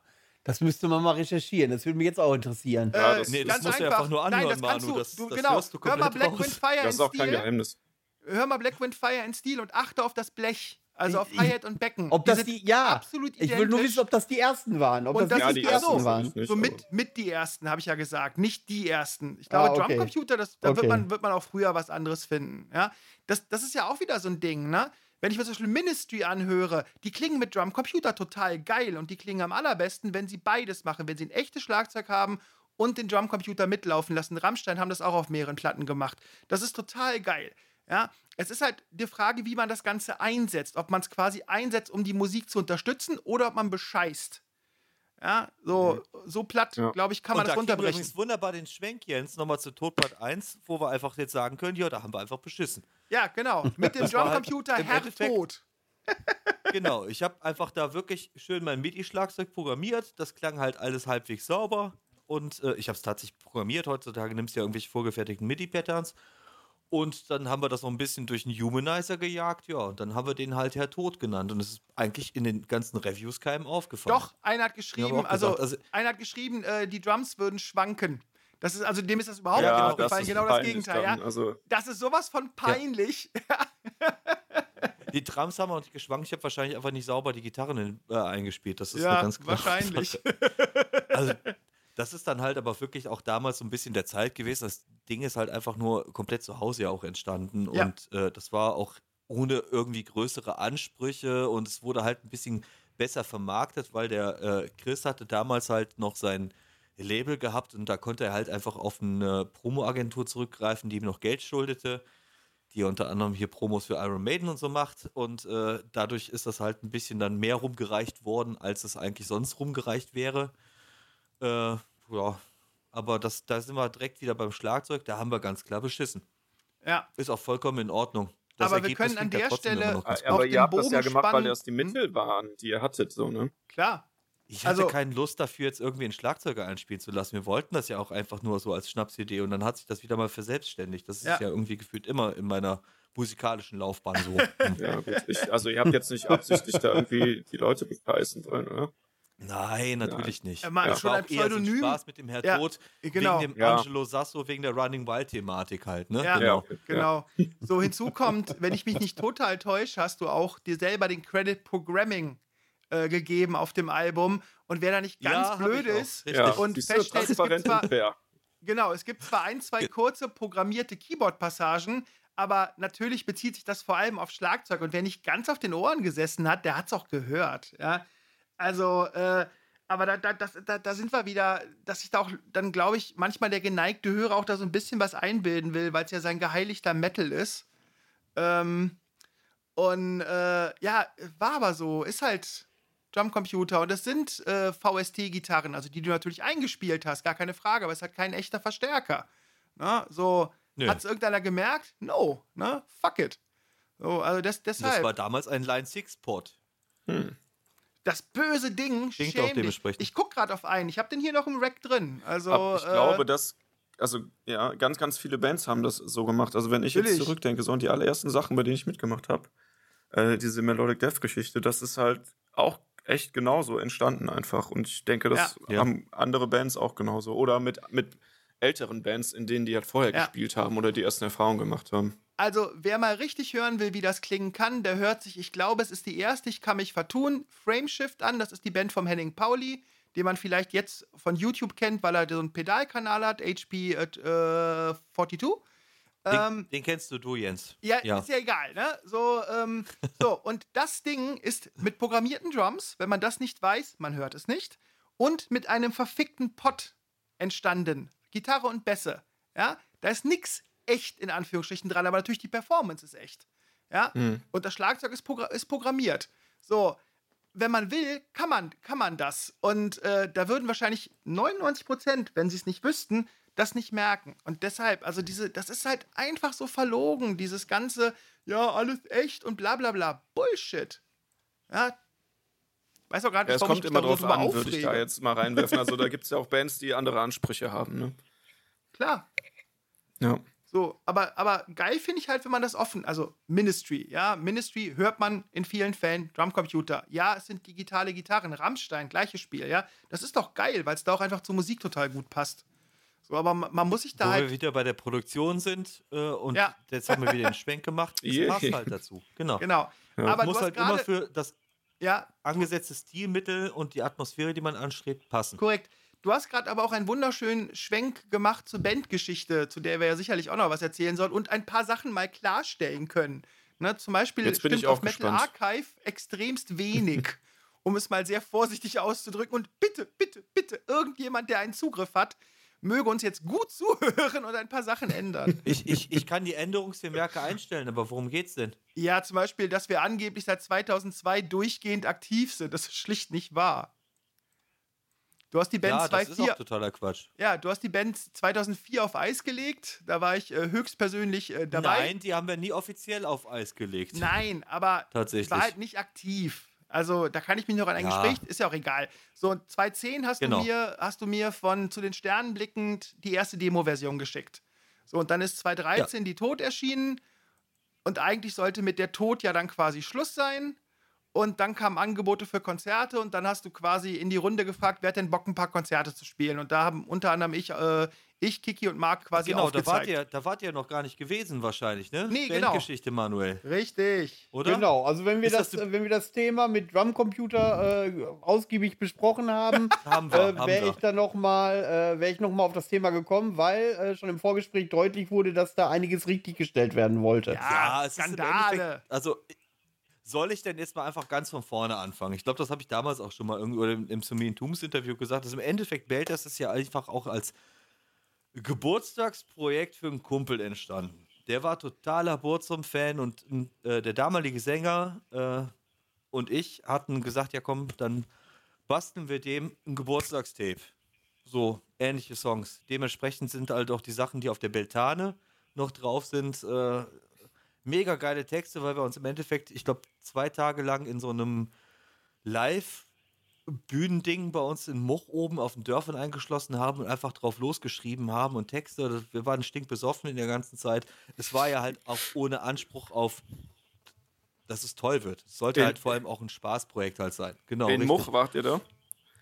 Das müsste man mal recherchieren. Das würde mich jetzt auch interessieren. Ja, äh, das- Nee, das ganz musst du einfach. nur Nein, anhören, das Manu, Du, das- du, das genau. du Hör mal Black raus. Wind Fire Das in ist auch kein Stil. Geheimnis. Hör mal Black Wind Fire in Stil und achte auf das Blech. Also auf Hi-Hat und Becken. Ob das sind die, ja. absolut Ich will nur wissen, ob das die ersten waren. Ob Und das das ist die ja ersten so. waren. nicht, So mit, mit die ersten, habe ich ja gesagt, nicht die ersten. Ich glaube, Ah, okay. Drumcomputer, das, da Okay. wird, man, wird man auch früher was anderes finden. Ja? Das, das ist ja auch wieder so ein Ding, ne? Wenn ich mir zum Beispiel Ministry anhöre, die klingen mit Drumcomputer total geil und die klingen am allerbesten, wenn sie beides machen, wenn sie ein echtes Schlagzeug haben und den Drumcomputer mitlaufen lassen. Rammstein haben das auch auf mehreren Platten gemacht. Das ist total geil. Ja, es ist halt die Frage, wie man das Ganze einsetzt. Ob man es quasi einsetzt, um die Musik zu unterstützen oder ob man bescheißt. Ja, so, so platt, Ja. glaube ich, kann man und das da runterbrechen. übrigens wunderbar den Schwenk, Jens, nochmal zu Todpart 1, wo wir einfach jetzt sagen können, ja, da haben wir einfach beschissen. Ja, genau. Mit dem halt Drumcomputer im Herr tot. Genau, ich habe einfach da wirklich schön mein MIDI-Schlagzeug programmiert. Das klang halt alles halbwegs sauber. Und äh, ich habe es tatsächlich programmiert. Heutzutage nimmst du ja irgendwelche vorgefertigten MIDI-Patterns. Und dann haben wir das noch ein bisschen durch einen Humanizer gejagt. Ja, und dann haben wir den halt Herr Tod genannt. Und es ist eigentlich in den ganzen Reviews keinem aufgefallen. Doch, einer hat geschrieben, also, gesagt, also- einer hat geschrieben, äh, die Drums würden schwanken. Das ist, also dem ist das überhaupt Ja, nicht das aufgefallen. ist Genau das Gegenteil. dann. Ja? Also, Das ist sowas von peinlich. Die Drums haben auch nicht geschwankt. Ich habe wahrscheinlich einfach nicht sauber die Gitarren in, äh, eingespielt. Das ist Ja, eine ganz klare wahrscheinlich. Sache. Also, das ist dann halt aber wirklich auch damals so ein bisschen der Zeit gewesen. Das Ding ist halt einfach nur komplett zu Hause ja auch entstanden. Ja. Und äh, das war auch ohne irgendwie größere Ansprüche und es wurde halt ein bisschen besser vermarktet, weil der äh, Chris hatte damals halt noch sein Label gehabt und da konnte er halt einfach auf eine Promo-Agentur zurückgreifen, die ihm noch Geld schuldete, die unter anderem hier Promos für Iron Maiden und so macht und äh, dadurch ist das halt ein bisschen dann mehr rumgereicht worden, als es eigentlich sonst rumgereicht wäre. Äh, ja, aber das, da sind wir direkt wieder beim Schlagzeug, da haben wir ganz klar beschissen. Ja, Ist auch vollkommen in Ordnung. Das Aber wir Ergebnis können an der Stelle- aber den ihr habt das ja Bogen gemacht, weil spannen. das die Mittel waren, die ihr hattet, so, ne? klar. Ich hatte Also- keine Lust dafür, jetzt irgendwie einen Schlagzeuger einspielen zu lassen. Wir wollten das ja auch einfach nur so als Schnapsidee und dann hat sich das wieder mal verselbstständigt. Das ist Ja. ja, irgendwie gefühlt immer in meiner musikalischen Laufbahn so. Ja, gut. Ich, also, ihr habt jetzt nicht absichtlich da irgendwie die Leute begeistern wollen, oder? Nein, natürlich nicht. Ja, mal Das schon ein eher so Pseudonym. Spaß mit dem Herr Ja, Tod, genau. wegen dem Ja. Angelo Sasso, wegen der Running Wild-Thematik halt. Ne? Ja. Genau. okay. Genau. So hinzu kommt, wenn ich mich nicht total täusche, hast du auch dir selber den Credit Programming äh, gegeben auf dem Album. Und wer da nicht ganz Ja, blöd ist. Ja, Und feststellt, es gibt transparent zwar- und fair. Genau, es gibt zwar ein, zwei kurze programmierte Keyboard-Passagen, aber natürlich bezieht sich das vor allem auf Schlagzeug. Und wer nicht ganz auf den Ohren gesessen hat, der hat es auch gehört. Ja? Also, äh, aber da, da, das, da, da sind wir wieder, dass sich da auch dann, glaube ich, manchmal der geneigte Hörer auch da so ein bisschen was einbilden will, weil es ja sein geheiligter Metal ist. Ähm, und äh, ja, war aber so, ist halt Drumcomputer und das sind äh, VST-Gitarren, also die du natürlich eingespielt hast, gar keine Frage, aber es hat kein echter Verstärker. Ne? So, hat es irgendeiner gemerkt? No, ne? Fuck it. So, also das, Das deshalb. war damals ein Line-6-Port. das Das böse Ding, Klingt schäm auch dementsprechend. Ich guck gerade auf einen. Ich habe den hier noch im Rack drin. Also, Aber ich äh, glaube, dass, also ja, ganz, ganz viele Bands haben das so gemacht. Also wenn ich jetzt Natürlich. zurückdenke, so an die allerersten Sachen, bei denen ich mitgemacht habe, äh, diese Melodic Death Geschichte, das ist halt auch echt genauso entstanden einfach. Und ich denke, das Ja. haben andere Bands auch genauso. Oder mit, mit älteren Bands, in denen die halt vorher Ja. gespielt haben oder die ersten Erfahrungen gemacht haben. Also, wer mal richtig hören will, wie das klingen kann, der hört sich, ich glaube, es ist die erste, ich kann mich vertun, Frameshift an. Das ist die Band vom Henning Pauli, den man vielleicht jetzt von YouTube kennt, weil er so einen Pedalkanal hat, HP äh, 42. Den, Ähm, den kennst du, du, Jens. ja, ja. ist ja egal, ne? So, ähm, so, und das Ding ist mit programmierten Drums, wenn man das nicht weiß, man hört es nicht, und mit einem verfickten Pot entstanden. Gitarre und Bässe. Ja, da ist nix echt in Anführungsstrichen dran, aber natürlich die Performance ist echt. Ja, Mhm. und das Schlagzeug ist, progr ist programmiert. So, wenn man will, kann man, kann man das. Und äh, da würden wahrscheinlich 99 Prozent, wenn sie es nicht wüssten, das nicht merken. Und deshalb, also diese, das ist halt einfach so verlogen, dieses ganze, ja, alles echt und bla bla bla. Bullshit. Ja. Weiß auch gar nicht, Ja, es kommt ich immer drauf an, würde ich da jetzt mal reinwerfen. Also da gibt es ja auch Bands, die andere Ansprüche haben. Ne? Klar. Ja. So, aber, aber geil finde ich halt, wenn man das offen, also Ministry, ja, Ministry hört man in vielen Fällen, Drumcomputer, ja, es sind digitale Gitarren, Rammstein, gleiches Spiel, ja, das ist doch geil, weil es da auch einfach zur Musik total gut passt. So, aber man, man muss sich da Wo wir halt, wieder bei der Produktion sind äh, und Ja. jetzt haben wir wieder den Schwenk gemacht. Es Yeah. passt halt dazu. Genau. genau, Ja. aber muss halt immer für das ja, angesetzte Stilmittel und die Atmosphäre, die man anstrebt, passen. korrekt. Du hast gerade aber auch einen wunderschönen Schwenk gemacht zur Bandgeschichte, zu der wir ja sicherlich auch noch was erzählen sollen und ein paar Sachen mal klarstellen können. Ne, zum Beispiel Jetzt bin stimmt ich auch auf Metal gespannt. Archive extremst wenig, um es mal sehr vorsichtig auszudrücken. Und bitte, bitte, bitte, irgendjemand, der einen Zugriff hat, möge uns jetzt gut zuhören und ein paar Sachen ändern. Ich, ich, ich kann die Änderungsvermerke einstellen, aber worum geht's denn? ja, zum Beispiel, dass wir angeblich seit 2002 durchgehend aktiv sind. Das ist schlicht nicht wahr. Du hast die Band ja, das ist 2.4 auch totaler Quatsch. Ja, du hast die Band 2004 auf Eis gelegt. Da war ich äh, höchstpersönlich äh, dabei. Nein, die haben wir nie offiziell auf Eis gelegt. Nein, aber Tatsächlich. ich war halt nicht aktiv. Also da kann ich mich noch an ein Ja. Gespräch, ist ja auch egal. So, 2010 hast, Genau. du mir, hast du mir von zu den Sternen blickend die erste Demo-Version geschickt. So, und dann ist 2013 die Tod erschienen. Und eigentlich sollte mit der Tod ja dann quasi Schluss sein. Und dann kamen Angebote für Konzerte und dann hast du quasi in die Runde gefragt, wer hat denn Bock, ein paar Konzerte zu spielen. Und da haben unter anderem ich, äh, ich Kiki und Marc quasi genau, da aufgezeigt. wart, ihr, da wart ihr noch gar nicht gewesen wahrscheinlich, ne? Nee, genau. Bandgeschichte, Manuel, Richtig. oder? Genau, also wenn wir, Ist das, das wenn wir das Thema mit Drumcomputer äh, ausgiebig besprochen haben, Haben äh, wäre ich dann noch mal, äh, wäre ich noch mal auf das Thema gekommen, weil äh, schon im Vorgespräch deutlich wurde, dass da einiges richtig gestellt werden wollte. Ja, es ist im Skandale. Endeffekt- Also, soll ich denn jetzt mal einfach ganz von vorne anfangen? Ich glaube, das habe ich damals auch schon mal irgendwo im, im Sumin Tooms Interview gesagt. Dass Im Endeffekt Belters ist ja einfach auch als Geburtstagsprojekt für einen Kumpel entstanden. Der war totaler Burzum-Fan und äh, der damalige Sänger äh, und ich hatten gesagt: Ja, komm, dann basteln wir dem ein Geburtstagstape. So ähnliche Songs. Dementsprechend sind halt auch die Sachen, die auf der Beltane noch drauf sind, äh, mega geile Texte, weil wir uns im Endeffekt, ich glaube, zwei Tage lang in so einem Live-Bühnending bei uns in Moch oben auf den Dörfern eingeschlossen haben und einfach drauf losgeschrieben haben und Texte. Wir waren stinkbesoffen in der ganzen Zeit. Es war ja halt auch ohne Anspruch auf, dass es toll wird. Es sollte In- halt vor allem auch ein Spaßprojekt halt sein. Genau. In. Moch wart ihr da?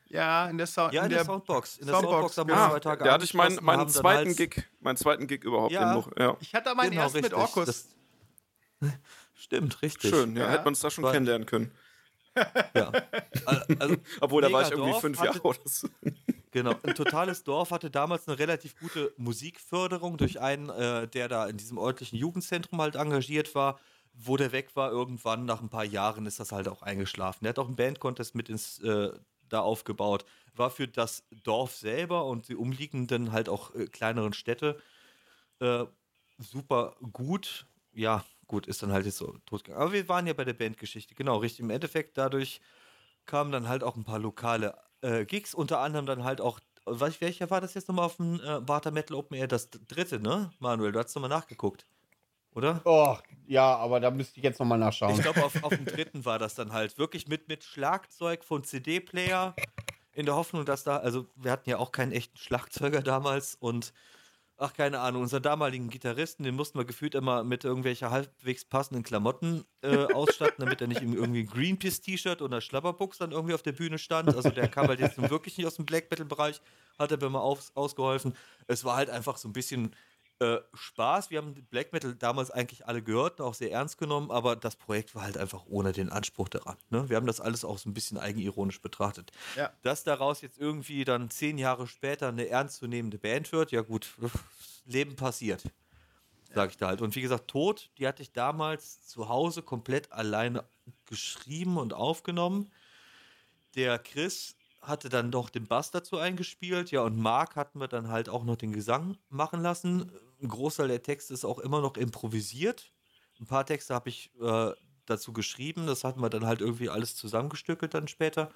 Ja, in der Sound. Ja, in der, Soundbox. In der Soundbox, Soundbox haben wir genau. zwei Tage Da hatte ich meinen, meinen zweiten halt- Gig, meinen zweiten Gig überhaupt Ja. in Moch. Ja. Ich hatte meinen Genau, ersten mit richtig. Orkus. Das- Stimmt, richtig. Schön, ja, Ja. hätte man es da schon War- kennenlernen können. Ja. Also, Obwohl, da war ich irgendwie Dorf, fünf hatte- Jahre oder so. Genau, ein totales Dorf hatte damals eine relativ gute Musikförderung durch einen, äh, der da in diesem örtlichen Jugendzentrum halt engagiert war. Wo der weg war, irgendwann nach ein paar Jahren ist das halt auch eingeschlafen. Der hat auch einen Bandcontest mit ins, äh, da aufgebaut. War für das Dorf selber und die umliegenden halt auch äh, kleineren Städte äh, super gut. Ja, gut, ist dann halt jetzt so totgegangen. Aber wir waren ja bei der Bandgeschichte, genau, richtig. Im Endeffekt dadurch kamen dann halt auch ein paar lokale äh, Gigs, unter anderem dann halt auch, was, welcher war das jetzt nochmal auf dem äh, Barter Metal Open Air? Das dritte, ne? Manuel, du hast nochmal nachgeguckt. oder? Oh, ja, aber da müsste ich jetzt nochmal nachschauen. Ich glaube, auf, auf dem dritten war das dann halt wirklich mit, mit Schlagzeug von CD-Player in der Hoffnung, dass da, also wir hatten ja auch keinen echten Schlagzeuger damals und ach, keine Ahnung, unseren damaligen Gitarristen, den mussten wir gefühlt immer mit irgendwelchen halbwegs passenden Klamotten äh, ausstatten, damit er nicht irgendwie ein Greenpeace-T-Shirt oder Schlapperbuchs dann irgendwie auf der Bühne stand. Also der kam halt jetzt wirklich nicht aus dem Black Metal-Bereich, hat er mir mal auf, ausgeholfen. Es war halt einfach so ein bisschen äh, Spaß. Wir haben Black Metal damals eigentlich alle gehört auch sehr ernst genommen, aber das Projekt war halt einfach ohne den Anspruch daran. Ne? Wir haben das alles auch so ein bisschen eigenironisch betrachtet. Ja. Dass daraus jetzt irgendwie dann zehn Jahre später eine ernstzunehmende Band wird, ja gut, Leben passiert. Sag ich da halt. Und wie gesagt, Tod, die hatte ich damals zu Hause komplett alleine geschrieben und aufgenommen. Der Chris hatte dann noch den Bass dazu eingespielt, ja, und Marc hatten wir dann halt auch noch den Gesang machen lassen. Ein Großteil der Texte ist auch immer noch improvisiert. Ein paar Texte habe ich äh, dazu geschrieben, das hatten wir dann halt irgendwie alles zusammengestückelt dann später.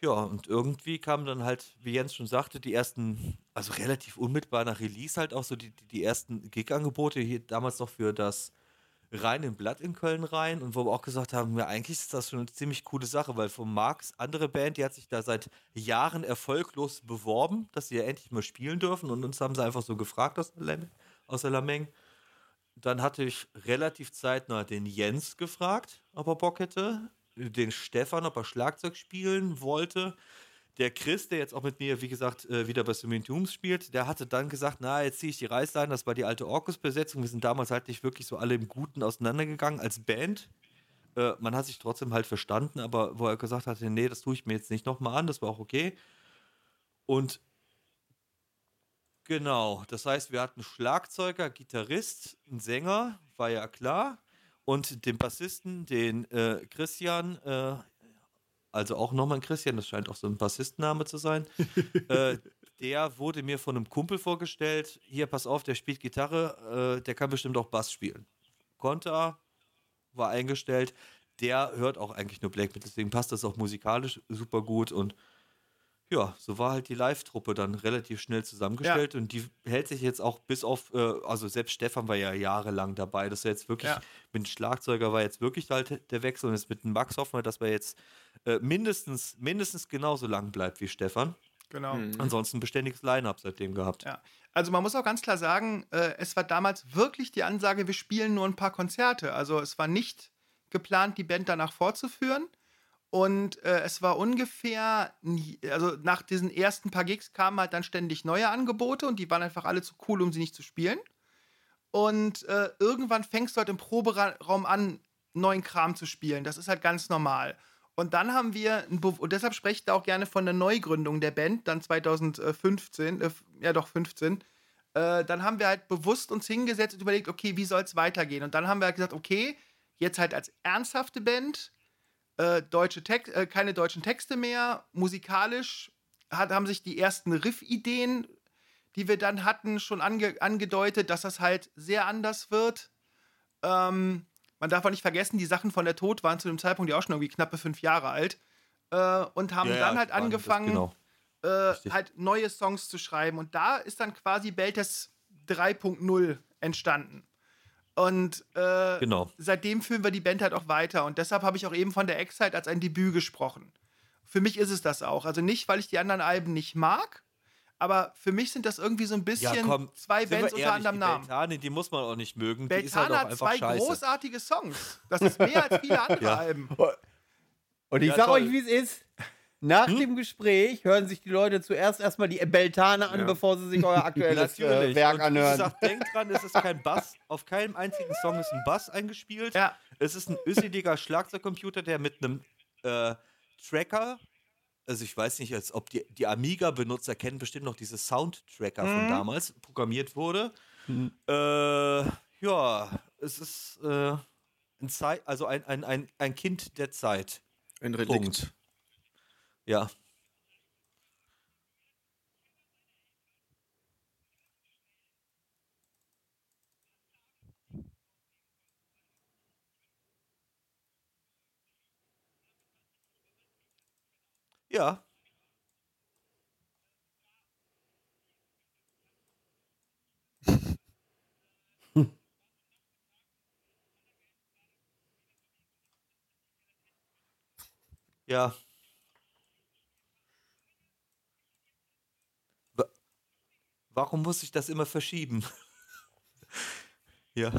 Ja, und irgendwie kamen dann halt, wie Jens schon sagte, die ersten, also relativ unmittelbar nach Release halt auch so die, die, die ersten Gig-Angebote, hier damals noch für das rein in Blatt in Köln rein und wo wir auch gesagt haben, ja, eigentlich ist das schon eine ziemlich coole Sache, weil von Marx, andere Band, die hat sich da seit Jahren erfolglos beworben, dass sie ja endlich mal spielen dürfen und uns haben sie einfach so gefragt aus der, aus der Lameng. Dann hatte ich relativ zeitnah den Jens gefragt, ob er Bock hätte, den Stefan, ob er Schlagzeug spielen wollte der Chris, der jetzt auch mit mir, wie gesagt, äh, wieder bei Cementums spielt, der hatte dann gesagt, na, jetzt ziehe ich die Reißleine, das war die alte Orkus-Besetzung. Wir sind damals halt nicht wirklich so alle im Guten auseinandergegangen als Band. Äh, man hat sich trotzdem halt verstanden, aber wo er gesagt hatte, nee, das tue ich mir jetzt nicht nochmal an, das war auch okay. Und genau, das heißt, wir hatten Schlagzeuger, Gitarrist, einen Sänger, war ja klar. Und den Bassisten, den äh, Christian, äh, also auch nochmal ein Christian, das scheint auch so ein Bassistenname zu sein. äh, der wurde mir von einem Kumpel vorgestellt. Hier, pass auf, der spielt Gitarre, äh, der kann bestimmt auch Bass spielen. Konnte er, war eingestellt. Der hört auch eigentlich nur Black Metal, deswegen passt das auch musikalisch super gut und ja, so war halt die Live-Truppe dann relativ schnell zusammengestellt ja. und die hält sich jetzt auch bis auf, äh, also selbst Stefan war ja jahrelang dabei, dass er jetzt wirklich, ja. mit dem Schlagzeuger war jetzt wirklich halt der Wechsel und jetzt mit dem Max hoffen wir, dass wir jetzt äh, mindestens, mindestens genauso lang bleibt wie Stefan. Genau. Mhm. Ansonsten beständiges Line-Up seitdem gehabt. Ja. Also man muss auch ganz klar sagen, äh, es war damals wirklich die Ansage, wir spielen nur ein paar Konzerte. Also es war nicht geplant, die Band danach fortzuführen. Und äh, es war ungefähr, also nach diesen ersten paar Gigs kamen halt dann ständig neue Angebote und die waren einfach alle zu cool, um sie nicht zu spielen. Und äh, irgendwann fängst du halt im Proberaum an, neuen Kram zu spielen. Das ist halt ganz normal. Und dann haben wir, und deshalb spreche ich da auch gerne von der Neugründung der Band, dann 2015, äh, ja doch 15. Äh, dann haben wir halt bewusst uns hingesetzt und überlegt, okay, wie soll es weitergehen? Und dann haben wir halt gesagt, okay, jetzt halt als ernsthafte Band, äh, deutsche Text, äh, keine deutschen Texte mehr, musikalisch hat, haben sich die ersten Riff-Ideen, die wir dann hatten, schon ange angedeutet, dass das halt sehr anders wird. Ähm, man darf auch nicht vergessen, die Sachen von der Tod waren zu dem Zeitpunkt ja auch schon irgendwie knappe fünf Jahre alt äh, und haben ja, dann halt angefangen, genau. äh, halt neue Songs zu schreiben. Und da ist dann quasi Beltes 3.0 entstanden. Und äh, genau. seitdem führen wir die Band halt auch weiter. Und deshalb habe ich auch eben von der Excite als ein Debüt gesprochen. Für mich ist es das auch. Also nicht, weil ich die anderen Alben nicht mag, aber für mich sind das irgendwie so ein bisschen ja, komm, zwei Bands unter anderem Namen. Beltane, die muss man auch nicht mögen. Beltane die ist halt auch hat zwei scheiße. großartige Songs. Das ist mehr als viele andere ja. Alben. Und ich ja, sag toll. euch, wie es ist. Nach hm? dem Gespräch hören sich die Leute zuerst erstmal die Beltane an, ja. bevor sie sich euer aktuelles äh, Werk und anhören. Gesagt, denkt dran, es ist kein Bass. Auf keinem einzigen Song ist ein Bass eingespielt. Ja. Es ist ein üsseliger Schlagzeugcomputer, der mit einem äh, Tracker, also ich weiß nicht, als ob die, die Amiga-Benutzer kennen bestimmt noch diese Soundtracker mhm. von damals, programmiert wurde. Mhm. Äh, ja, es ist äh, ein Zeit, also ein, ein, ein, ein Kind der Zeit. Ein Relikt. Punkt. Yeah. Yeah. Yeah. Warum muss ich das immer verschieben? ja.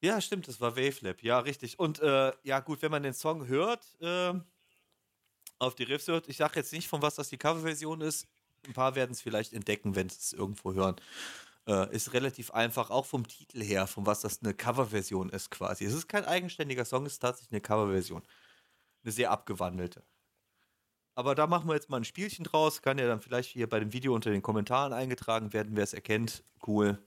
Ja, stimmt, das war Wavelab. Ja, richtig. Und äh, ja, gut, wenn man den Song hört, äh, auf die Riffs hört, ich sage jetzt nicht, von was das die Coverversion ist. Ein paar werden es vielleicht entdecken, wenn sie es irgendwo hören. Äh, ist relativ einfach, auch vom Titel her, von was das eine Coverversion ist quasi. Es ist kein eigenständiger Song, es ist tatsächlich eine Coverversion. Eine sehr abgewandelte. Aber da machen wir jetzt mal ein Spielchen draus. Kann ja dann vielleicht hier bei dem Video unter den Kommentaren eingetragen werden, wer es erkennt. Cool.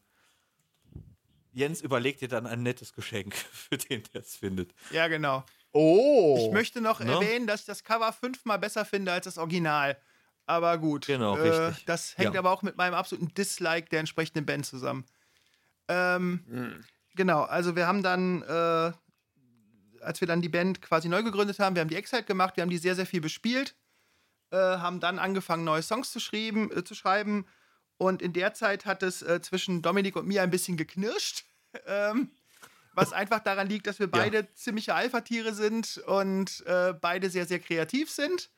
Jens überlegt dir dann ein nettes Geschenk für den, der es findet. Ja, genau. Oh. Ich möchte noch Ne? erwähnen, dass ich das Cover fünfmal besser finde als das Original. Aber gut. Genau, äh, richtig. Das hängt Ja. aber auch mit meinem absoluten Dislike der entsprechenden Band zusammen. Ähm, Genau, also wir haben dann, äh, als wir dann die Band quasi neu gegründet haben, wir haben die Excite gemacht, wir haben die sehr, sehr viel bespielt, äh, haben dann angefangen, neue Songs zu, schreiben, äh, zu schreiben. Und in der Zeit hat es äh, zwischen Dominik und mir ein bisschen geknirscht. ähm, was einfach daran liegt, dass wir beide ziemliche Alpha-Tiere sind und äh, beide sehr, sehr kreativ sind.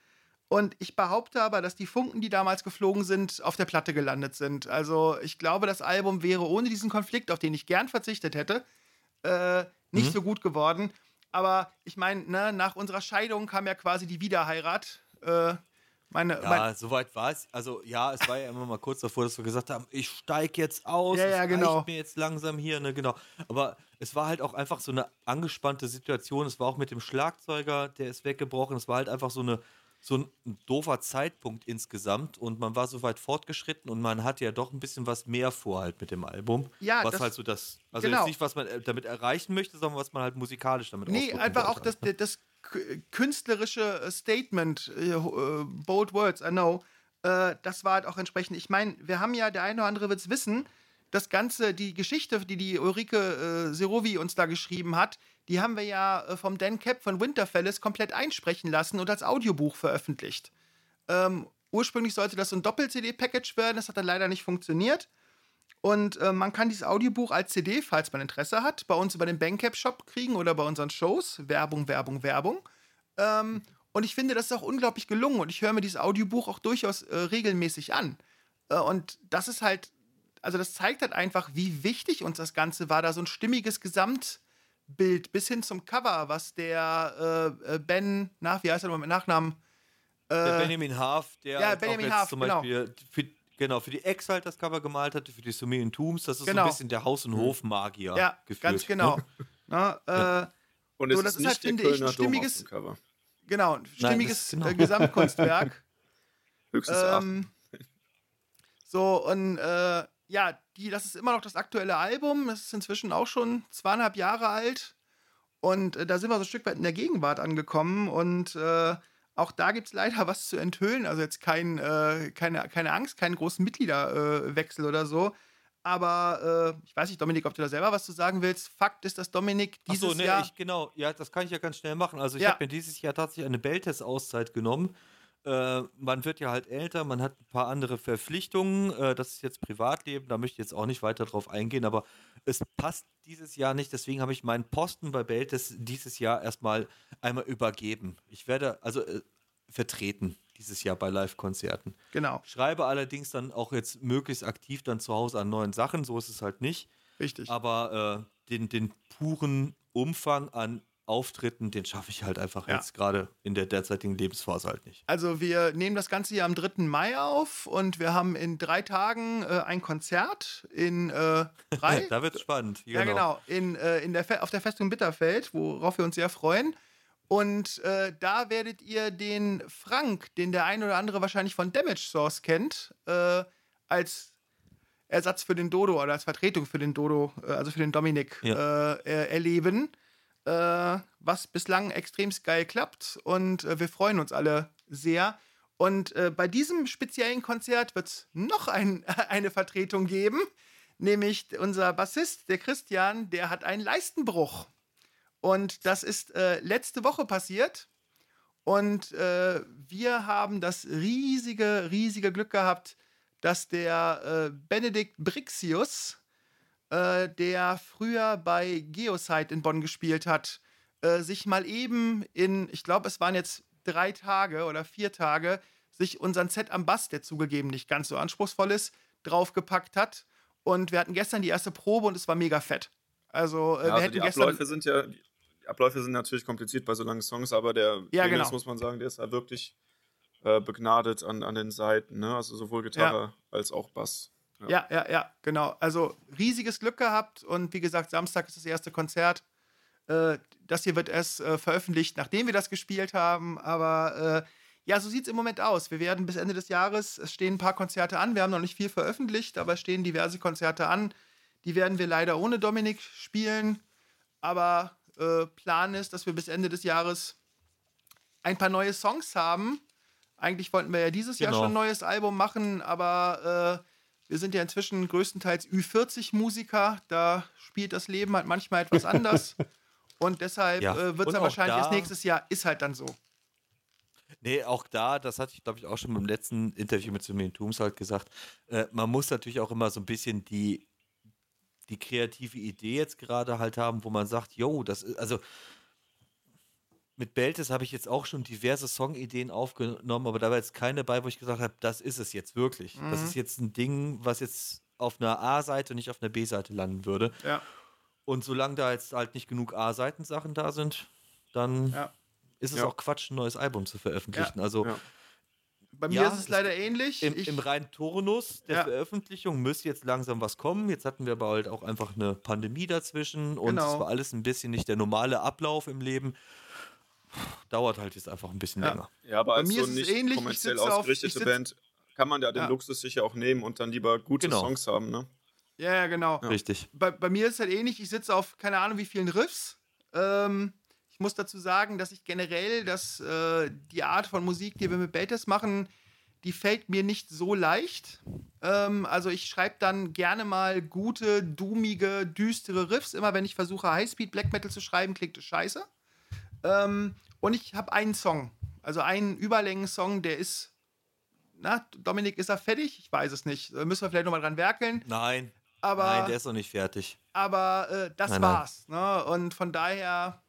Und ich behaupte aber, dass die Funken, die damals geflogen sind, auf der Platte gelandet sind. Also ich glaube, das Album wäre ohne diesen Konflikt, auf den ich gern verzichtet hätte, äh, nicht Mhm. so gut geworden. Aber ich meine, ne, nach unserer Scheidung kam ja quasi die Wiederheirat. Äh, meine, Ja, mein, soweit war es. Also, ja, es war ja immer mal kurz davor, dass wir gesagt haben, ich steige jetzt aus. Ja, ja, genau. reicht mir jetzt langsam hier, ne, genau. Aber es war halt auch einfach so eine angespannte Situation. Es war auch mit dem Schlagzeuger, der ist weggebrochen. Es war halt einfach so eine so ein, doofer Zeitpunkt insgesamt und man war so weit fortgeschritten und man hatte ja doch ein bisschen was mehr vor halt mit dem Album. Ja, was das- halt so das, also genau. jetzt nicht, was man äh, damit erreichen möchte, sondern was man halt musikalisch damit Nee, einfach wollte auch das, halt, ne? das künstlerische äh, Statement, äh, äh, bold words, I know, das war halt auch entsprechend. Ich meine, wir haben ja, der eine oder andere wird es wissen, das Ganze, die Geschichte, die die Ulrike äh, Serovi uns da geschrieben hat, die haben wir ja äh, vom Dan Cap von Winterfellis komplett einsprechen lassen und als Audiobuch veröffentlicht. Ähm, ursprünglich sollte das so ein Doppel-CD-Package werden, das hat dann leider nicht funktioniert. Und äh, man kann dieses Audiobuch als CD, falls man Interesse hat, bei uns über den Bandcap-Shop kriegen oder bei unseren Shows. Werbung, Werbung, Werbung. Ähm, und ich finde, das ist auch unglaublich gelungen. Und ich höre mir dieses Audiobuch auch durchaus äh, regelmäßig an. Äh, und das ist halt, also das zeigt halt einfach, wie wichtig uns das Ganze war, da so ein stimmiges Gesamtbild bis hin zum Cover, was der äh, äh, Ben, nach, wie heißt er nochmal mit Nachnamen? Der Äh, Benjamin Haaf, der ja, Benjamin auch jetzt Haaf, zum genau. Beispiel für, genau, für die Ex halt das Cover gemalt hatte, für die Sumerian Tombs, das ist so Genau. ein bisschen der Haus- und Hofmagier. ja, gefühlt, ganz genau. Ne? Na, äh, Und es So, das ist ist nicht halt, finde ich, ein stimmiges-. Genau, ein stimmiges genau. äh, Gesamtkunstwerk. Höchstens acht. ähm, so, und äh, ja, die, das ist immer noch das aktuelle Album. Es ist inzwischen auch schon zweieinhalb Jahre alt. Und äh, da sind wir so ein Stück weit in der Gegenwart angekommen. Und äh, auch da gibt es leider was zu enthüllen. Also jetzt kein, äh, keine, keine Angst, keinen großen Mitgliederwechsel äh, oder so. Aber äh, ich weiß nicht, Dominik, ob du da selber was zu sagen willst. Fakt ist, dass Dominik Ach dieses so, ne, Jahr. ich, genau, ja, das kann ich ja ganz schnell machen. Also ich Ja. habe mir dieses Jahr tatsächlich eine Belltest-Auszeit genommen. Äh, man wird ja halt älter, man hat ein paar andere Verpflichtungen. Äh, das ist jetzt Privatleben, da möchte ich jetzt auch nicht weiter drauf eingehen, aber es passt dieses Jahr nicht. Deswegen habe ich meinen Posten bei Belltest dieses Jahr erstmal einmal übergeben. Ich werde also äh, vertreten dieses Jahr bei Live-Konzerten. genau, Schreibe allerdings dann auch jetzt möglichst aktiv dann zu Hause an neuen Sachen, so ist es halt nicht. richtig. Aber äh, den, den puren Umfang an Auftritten, den schaffe ich halt einfach Ja. jetzt gerade in der derzeitigen Lebensphase halt nicht. Also wir nehmen das Ganze hier am 3. Mai auf und wir haben in drei Tagen äh, ein Konzert in äh, drei. da wird spannend. Ja, genau. In, äh, in der Fe auf der Festung Bitterfeld, worauf wir uns sehr freuen. Und äh, da werdet ihr den Frank, den der ein oder andere wahrscheinlich von Damage Source kennt, äh, als Ersatz für den Dodo oder als Vertretung für den Dodo, äh, also für den Dominik, Ja. äh, erleben. Äh, was bislang extrem geil klappt. Und äh, wir freuen uns alle sehr. Und äh, bei diesem speziellen Konzert wird es noch ein, eine Vertretung geben. Nämlich unser Bassist, der Christian, der hat einen Leistenbruch. Und das ist äh, letzte Woche passiert. Und äh, wir haben das riesige, riesige Glück gehabt, dass der äh, Benedikt Brixius, äh, der früher bei Geosite in Bonn gespielt hat, äh, sich mal eben in, ich glaube, es waren jetzt drei Tage oder vier Tage, sich unseren Set am Bass, der zugegeben nicht ganz so anspruchsvoll ist, draufgepackt hat. Und wir hatten gestern die erste Probe und es war mega fett. Also, äh, Ja, wir also hätten die gestern. Abläufe sind ja, die Abläufe sind natürlich kompliziert bei so langen Songs, aber der Ja, Dennis, genau. muss man sagen, der ist halt wirklich äh, begnadet an, an den Seiten, ne? Also sowohl Gitarre als auch Bass. Ja, ja, ja, genau. Also riesiges Glück gehabt und wie gesagt, Samstag ist das erste Konzert. Äh, das hier wird erst äh, veröffentlicht, nachdem wir das gespielt haben. Aber äh, ja, so sieht es im Moment aus. Wir werden bis Ende des Jahres, es stehen ein paar Konzerte an. Wir haben noch nicht viel veröffentlicht, aber es stehen diverse Konzerte an. Die werden wir leider ohne Dominik spielen. Aber Plan ist, dass wir bis Ende des Jahres ein paar neue Songs haben. Eigentlich wollten wir ja dieses Jahr Genau. schon ein neues Album machen, aber wir sind ja inzwischen größtenteils Ü40-Musiker. Da spielt das Leben halt manchmal etwas anders. Und deshalb Ja. äh, wird es auch wahrscheinlich da- erst nächstes Jahr. Ist halt dann so. Nee, auch da, das hatte ich, glaube ich, auch schon beim letzten Interview mit Simeon Tooms halt gesagt, äh, man muss natürlich auch immer so ein bisschen die, die kreative Idee jetzt gerade halt haben, wo man sagt, yo, das ist, also mit Beltes habe ich jetzt auch schon diverse Songideen aufgenommen, aber da war jetzt keine bei, wo ich gesagt habe, das ist es jetzt wirklich. Das Mhm. ist jetzt ein Ding, was jetzt auf einer A-Seite und nicht auf einer B-Seite landen würde. Ja. Und solange da jetzt halt nicht genug A-Seitensachen da sind, dann Ja. ist es Ja. auch Quatsch, ein neues Album zu veröffentlichen. Also Ja. Bei mir Ja, ist es es- leider ähnlich. im, im reinen Turnus der Ja. Veröffentlichung müsste jetzt langsam was kommen. Jetzt hatten wir aber halt auch einfach eine Pandemie dazwischen und Genau. es war alles ein bisschen nicht der normale Ablauf im Leben. Dauert halt jetzt einfach ein bisschen Ja. länger. Ja, aber Bei als mir so ist es nicht ähnlich. Ich kommerziell sitze auf- ausgerichtete ich sitz- Band kann man ja den Ja. Luxus sicher auch nehmen und dann lieber gute Genau. Songs haben, ne? ja, ja, genau. Richtig. bei, bei mir ist es halt ähnlich. Ich sitze auf keine Ahnung wie vielen Riffs. Ähm, ich muss dazu sagen, dass ich generell, dass äh, die Art von Musik, die wir mit Beltes machen, die fällt mir nicht so leicht. Ähm, also ich schreibe dann gerne mal gute, doomige, düstere Riffs. Immer wenn ich versuche, Highspeed Black Metal zu schreiben, klingt es scheiße. Ähm, und ich habe einen Song, also einen Überlängen-Song, der ist. Na, Dominik, ist er fertig? Ich weiß es nicht. Da müssen wir vielleicht nochmal dran werkeln. Nein, Aber nein, der ist noch nicht fertig. aber äh, das Nein, nein. war's. Ne? Und von daher,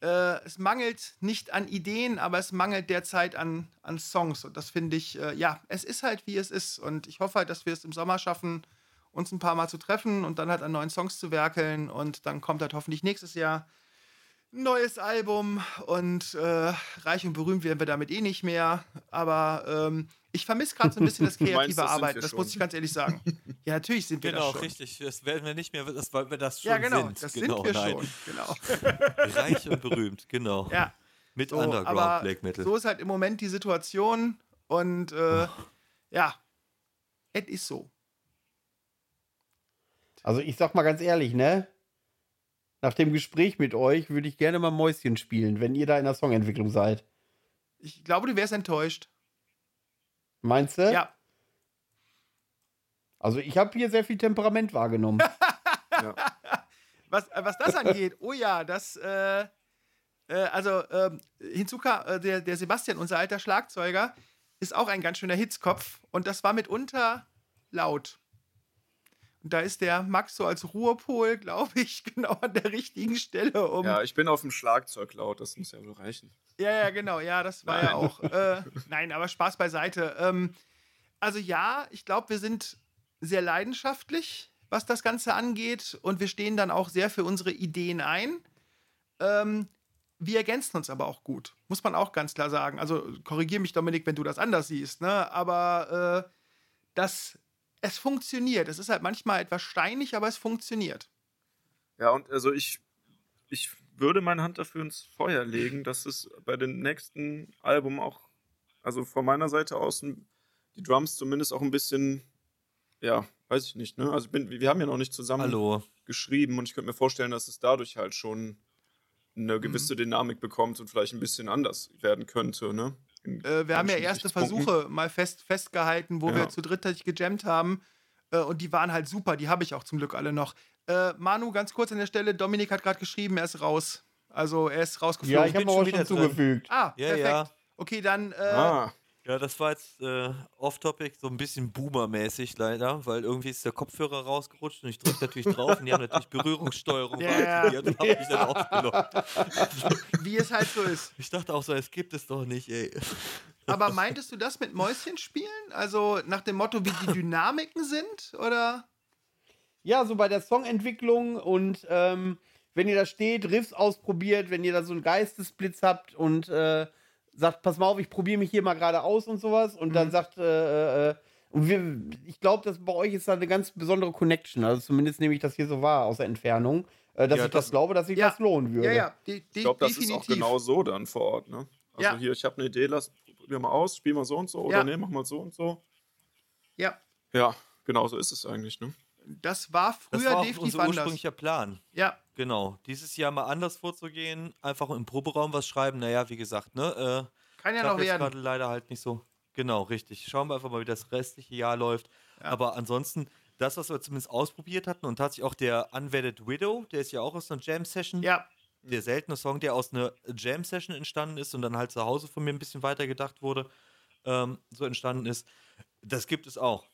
äh, es mangelt nicht an Ideen, aber es mangelt derzeit an, an Songs. Und das finde ich, äh, ja, es ist halt, wie es ist. Und ich hoffe halt, dass wir es im Sommer schaffen, uns ein paar Mal zu treffen und dann halt an neuen Songs zu werkeln. Und dann kommt halt hoffentlich nächstes Jahr neues Album. Und äh, reich und berühmt werden wir damit eh nicht mehr. Aber ähm, ich vermisse gerade so ein bisschen das kreative meinst, das Arbeiten. Das muss ich ganz ehrlich sagen. Ja, natürlich sind wir Genau, das schon. richtig. Das werden wir nicht mehr, das, weil wir das schon Ja, genau, sind. das genau, sind wir nein. schon. Genau. Reich und berühmt, genau. Ja, Mit so, Underground aber Black Metal. so ist halt im Moment die Situation und äh, ja, es ist so. Also ich sag mal ganz ehrlich, ne? Nach dem Gespräch mit euch würde ich gerne mal Mäuschen spielen, wenn ihr da in der Songentwicklung seid. Ich glaube, du wärst enttäuscht. Meinst du? Ja, Also ich habe hier sehr viel Temperament wahrgenommen. was, äh, was das angeht, oh ja, das, äh, äh, also ähm, hinzu kam, äh, der, der Sebastian, unser alter Schlagzeuger, ist auch ein ganz schöner Hitzkopf und das war mitunter laut. Und da ist der Max so als Ruhepol, glaube ich, genau an der richtigen Stelle, um Ja, ich bin auf dem Schlagzeug laut, das muss ja wohl reichen. Ja, ja, genau. Ja, das war ja Nein. auch. Äh, nein, aber Spaß beiseite. Ähm, also ja, ich glaube, wir sind sehr leidenschaftlich, was das Ganze angeht. Und wir stehen dann auch sehr für unsere Ideen ein. Ähm, wir ergänzen uns aber auch gut. Muss man auch ganz klar sagen. Also korrigier mich, Dominik, wenn du das anders siehst. Ne? Aber äh, das, es funktioniert. Es ist halt manchmal etwas steinig, aber es funktioniert. Ja, und also ich, ich würde meine Hand dafür ins Feuer legen, dass es bei dem nächsten Album auch, also von meiner Seite aus, die Drums zumindest auch ein bisschen, ja, weiß ich nicht, ne? Also bin, wir haben ja noch nicht zusammen Hallo. geschrieben und ich könnte mir vorstellen, dass es dadurch halt schon eine gewisse Mhm. Dynamik bekommt und vielleicht ein bisschen anders werden könnte, ne? Äh, wir haben ja erste. Versuche mal fest, festgehalten, wo Ja. wir zu dritt gejammt haben. Äh, und die waren halt super. Die habe ich auch zum Glück alle noch. Äh, Manu, ganz kurz an der Stelle. Dominik hat gerade geschrieben, er ist raus. Also er ist rausgeflogen. ja, ich habe auch schon zugefügt. ah, Ja, perfekt. ja. Okay, dann, äh, Ah, Ja, das war jetzt äh, off-topic, so ein bisschen Boomer-mäßig leider, weil irgendwie ist der Kopfhörer rausgerutscht und ich drücke natürlich drauf und die haben natürlich Berührungssteuerung Ja. aktiviert und hab mich dann aufgenommen. Wie es halt so ist. Ich dachte auch so, es gibt es doch nicht, ey. Aber meintest du das mit Mäuschen spielen? Also nach dem Motto, wie die Dynamiken sind? Oder? Ja, so bei der Songentwicklung und ähm, wenn ihr da steht, Riffs ausprobiert, wenn ihr da so einen Geistesblitz habt und äh, sagt, pass mal auf, ich probiere mich hier mal gerade aus und sowas und dann sagt, äh, äh, und wir, ich glaube, dass bei euch ist da eine ganz besondere Connection. Also zumindest nehme ich das hier so wahr aus der Entfernung, äh, dass Ja, ich das, das- glaube, dass sich Ja. das lohnen würde. Ja, ja, de de Ich glaube, das ist definitiv. auch genau so dann vor Ort, ne? Also Ja. hier, ich habe eine Idee, lass, probier mal aus, spiel mal so und so, oder Ja. nee, mach mal so und so. Ja, Ja, genau so ist es eigentlich, ne? Das war Das früher war auch definitiv unser anders. ursprünglicher Plan. Ja, Genau. Dieses Jahr mal anders vorzugehen, einfach im Proberaum was schreiben. Naja, wie gesagt, ne? Äh, kann ja noch werden. gerade leider halt nicht so. Genau, richtig. Schauen wir einfach mal, wie das restliche Jahr läuft. Aber ansonsten, das, was wir zumindest ausprobiert hatten und tatsächlich auch der Unwedded Widow, der ist ja auch aus einer Jam-Session. Ja, Der seltene Song, der aus einer Jam-Session entstanden ist und dann halt zu Hause von mir ein bisschen weitergedacht wurde, ähm, so entstanden ist. Das gibt es auch.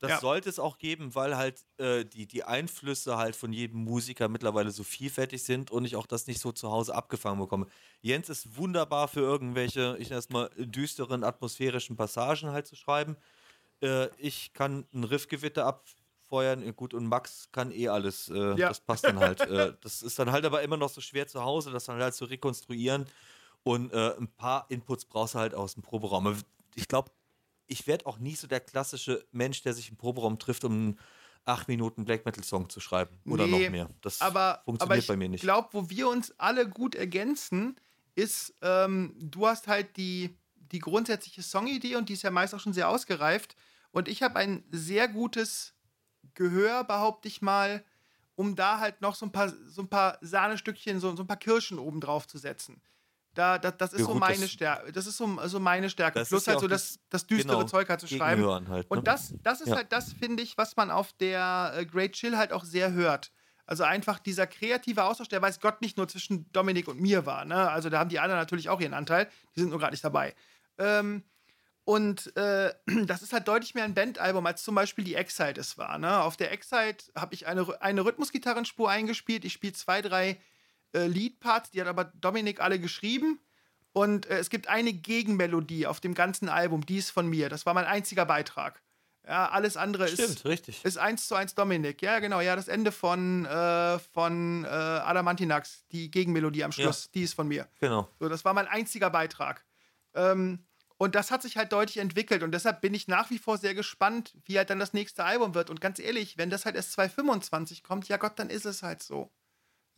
Das Ja. sollte es auch geben, weil halt äh, die, die Einflüsse halt von jedem Musiker mittlerweile so vielfältig sind und ich auch das nicht so zu Hause abgefangen bekomme. Jens ist wunderbar für irgendwelche, ich nenne es mal, düsteren, atmosphärischen Passagen halt zu schreiben. Äh, ich kann ein Riffgewitter abfeuern, äh, gut, und Max kann eh alles. Äh, Ja. Das passt dann halt. äh, das ist dann halt aber immer noch so schwer zu Hause, das dann halt zu rekonstruieren. Und äh, ein paar Inputs brauchst du halt aus dem Proberaum. Ich glaube, ich werde auch nie so der klassische Mensch, der sich im Proberaum trifft, um einen 8 Minuten Black Metal Song zu schreiben. Oder Nee, noch mehr. Das aber, funktioniert aber ich bei mir nicht. glaube, wo wir uns alle gut ergänzen, ist, ähm, du hast halt die, die grundsätzliche Songidee und die ist ja meist auch schon sehr ausgereift. Und ich habe ein sehr gutes Gehör, behaupte ich mal, um da halt noch so ein paar, so ein paar Sahnestückchen, so, so ein paar Kirschen oben drauf zu setzen. Da, da, das ist Ja, so gut, meine das- Stärke. Das ist so, so meine Stärke. Plus ja halt so das- das, düstere genau, Zeug halt zu schreiben. Halt. Ne? Und das, das ist Ja. halt das, finde ich, was man auf der äh, Great Chill halt auch sehr hört. Also einfach dieser kreative Austausch, der weiß Gott nicht nur zwischen Dominik und mir war. Ne? Also da haben die anderen natürlich auch ihren Anteil. Die sind nur gerade nicht dabei. Ähm, und äh, das ist halt deutlich mehr ein Bandalbum, als zum Beispiel die Excite es war. Ne? Auf der Excite habe ich eine, eine Rhythmusgitarrenspur eingespielt. Ich spiele zwei, drei äh, Leadparts, die hat aber Dominik alle geschrieben. Und äh, es gibt eine Gegenmelodie auf dem ganzen Album, die ist von mir. Das war mein einziger Beitrag. Ja, alles andere Stimmt, ist, richtig. ist eins zu eins Dominik. Ja, genau. Ja, das Ende von, äh, von äh, Adamantinax, die Gegenmelodie am Schluss, die ist von mir. Genau. So, das war mein einziger Beitrag. Ähm, und das hat sich halt deutlich entwickelt und deshalb bin ich nach wie vor sehr gespannt, wie halt dann das nächste Album wird. Und ganz ehrlich, wenn das halt erst 2025 kommt, ja Gott, dann ist es halt so.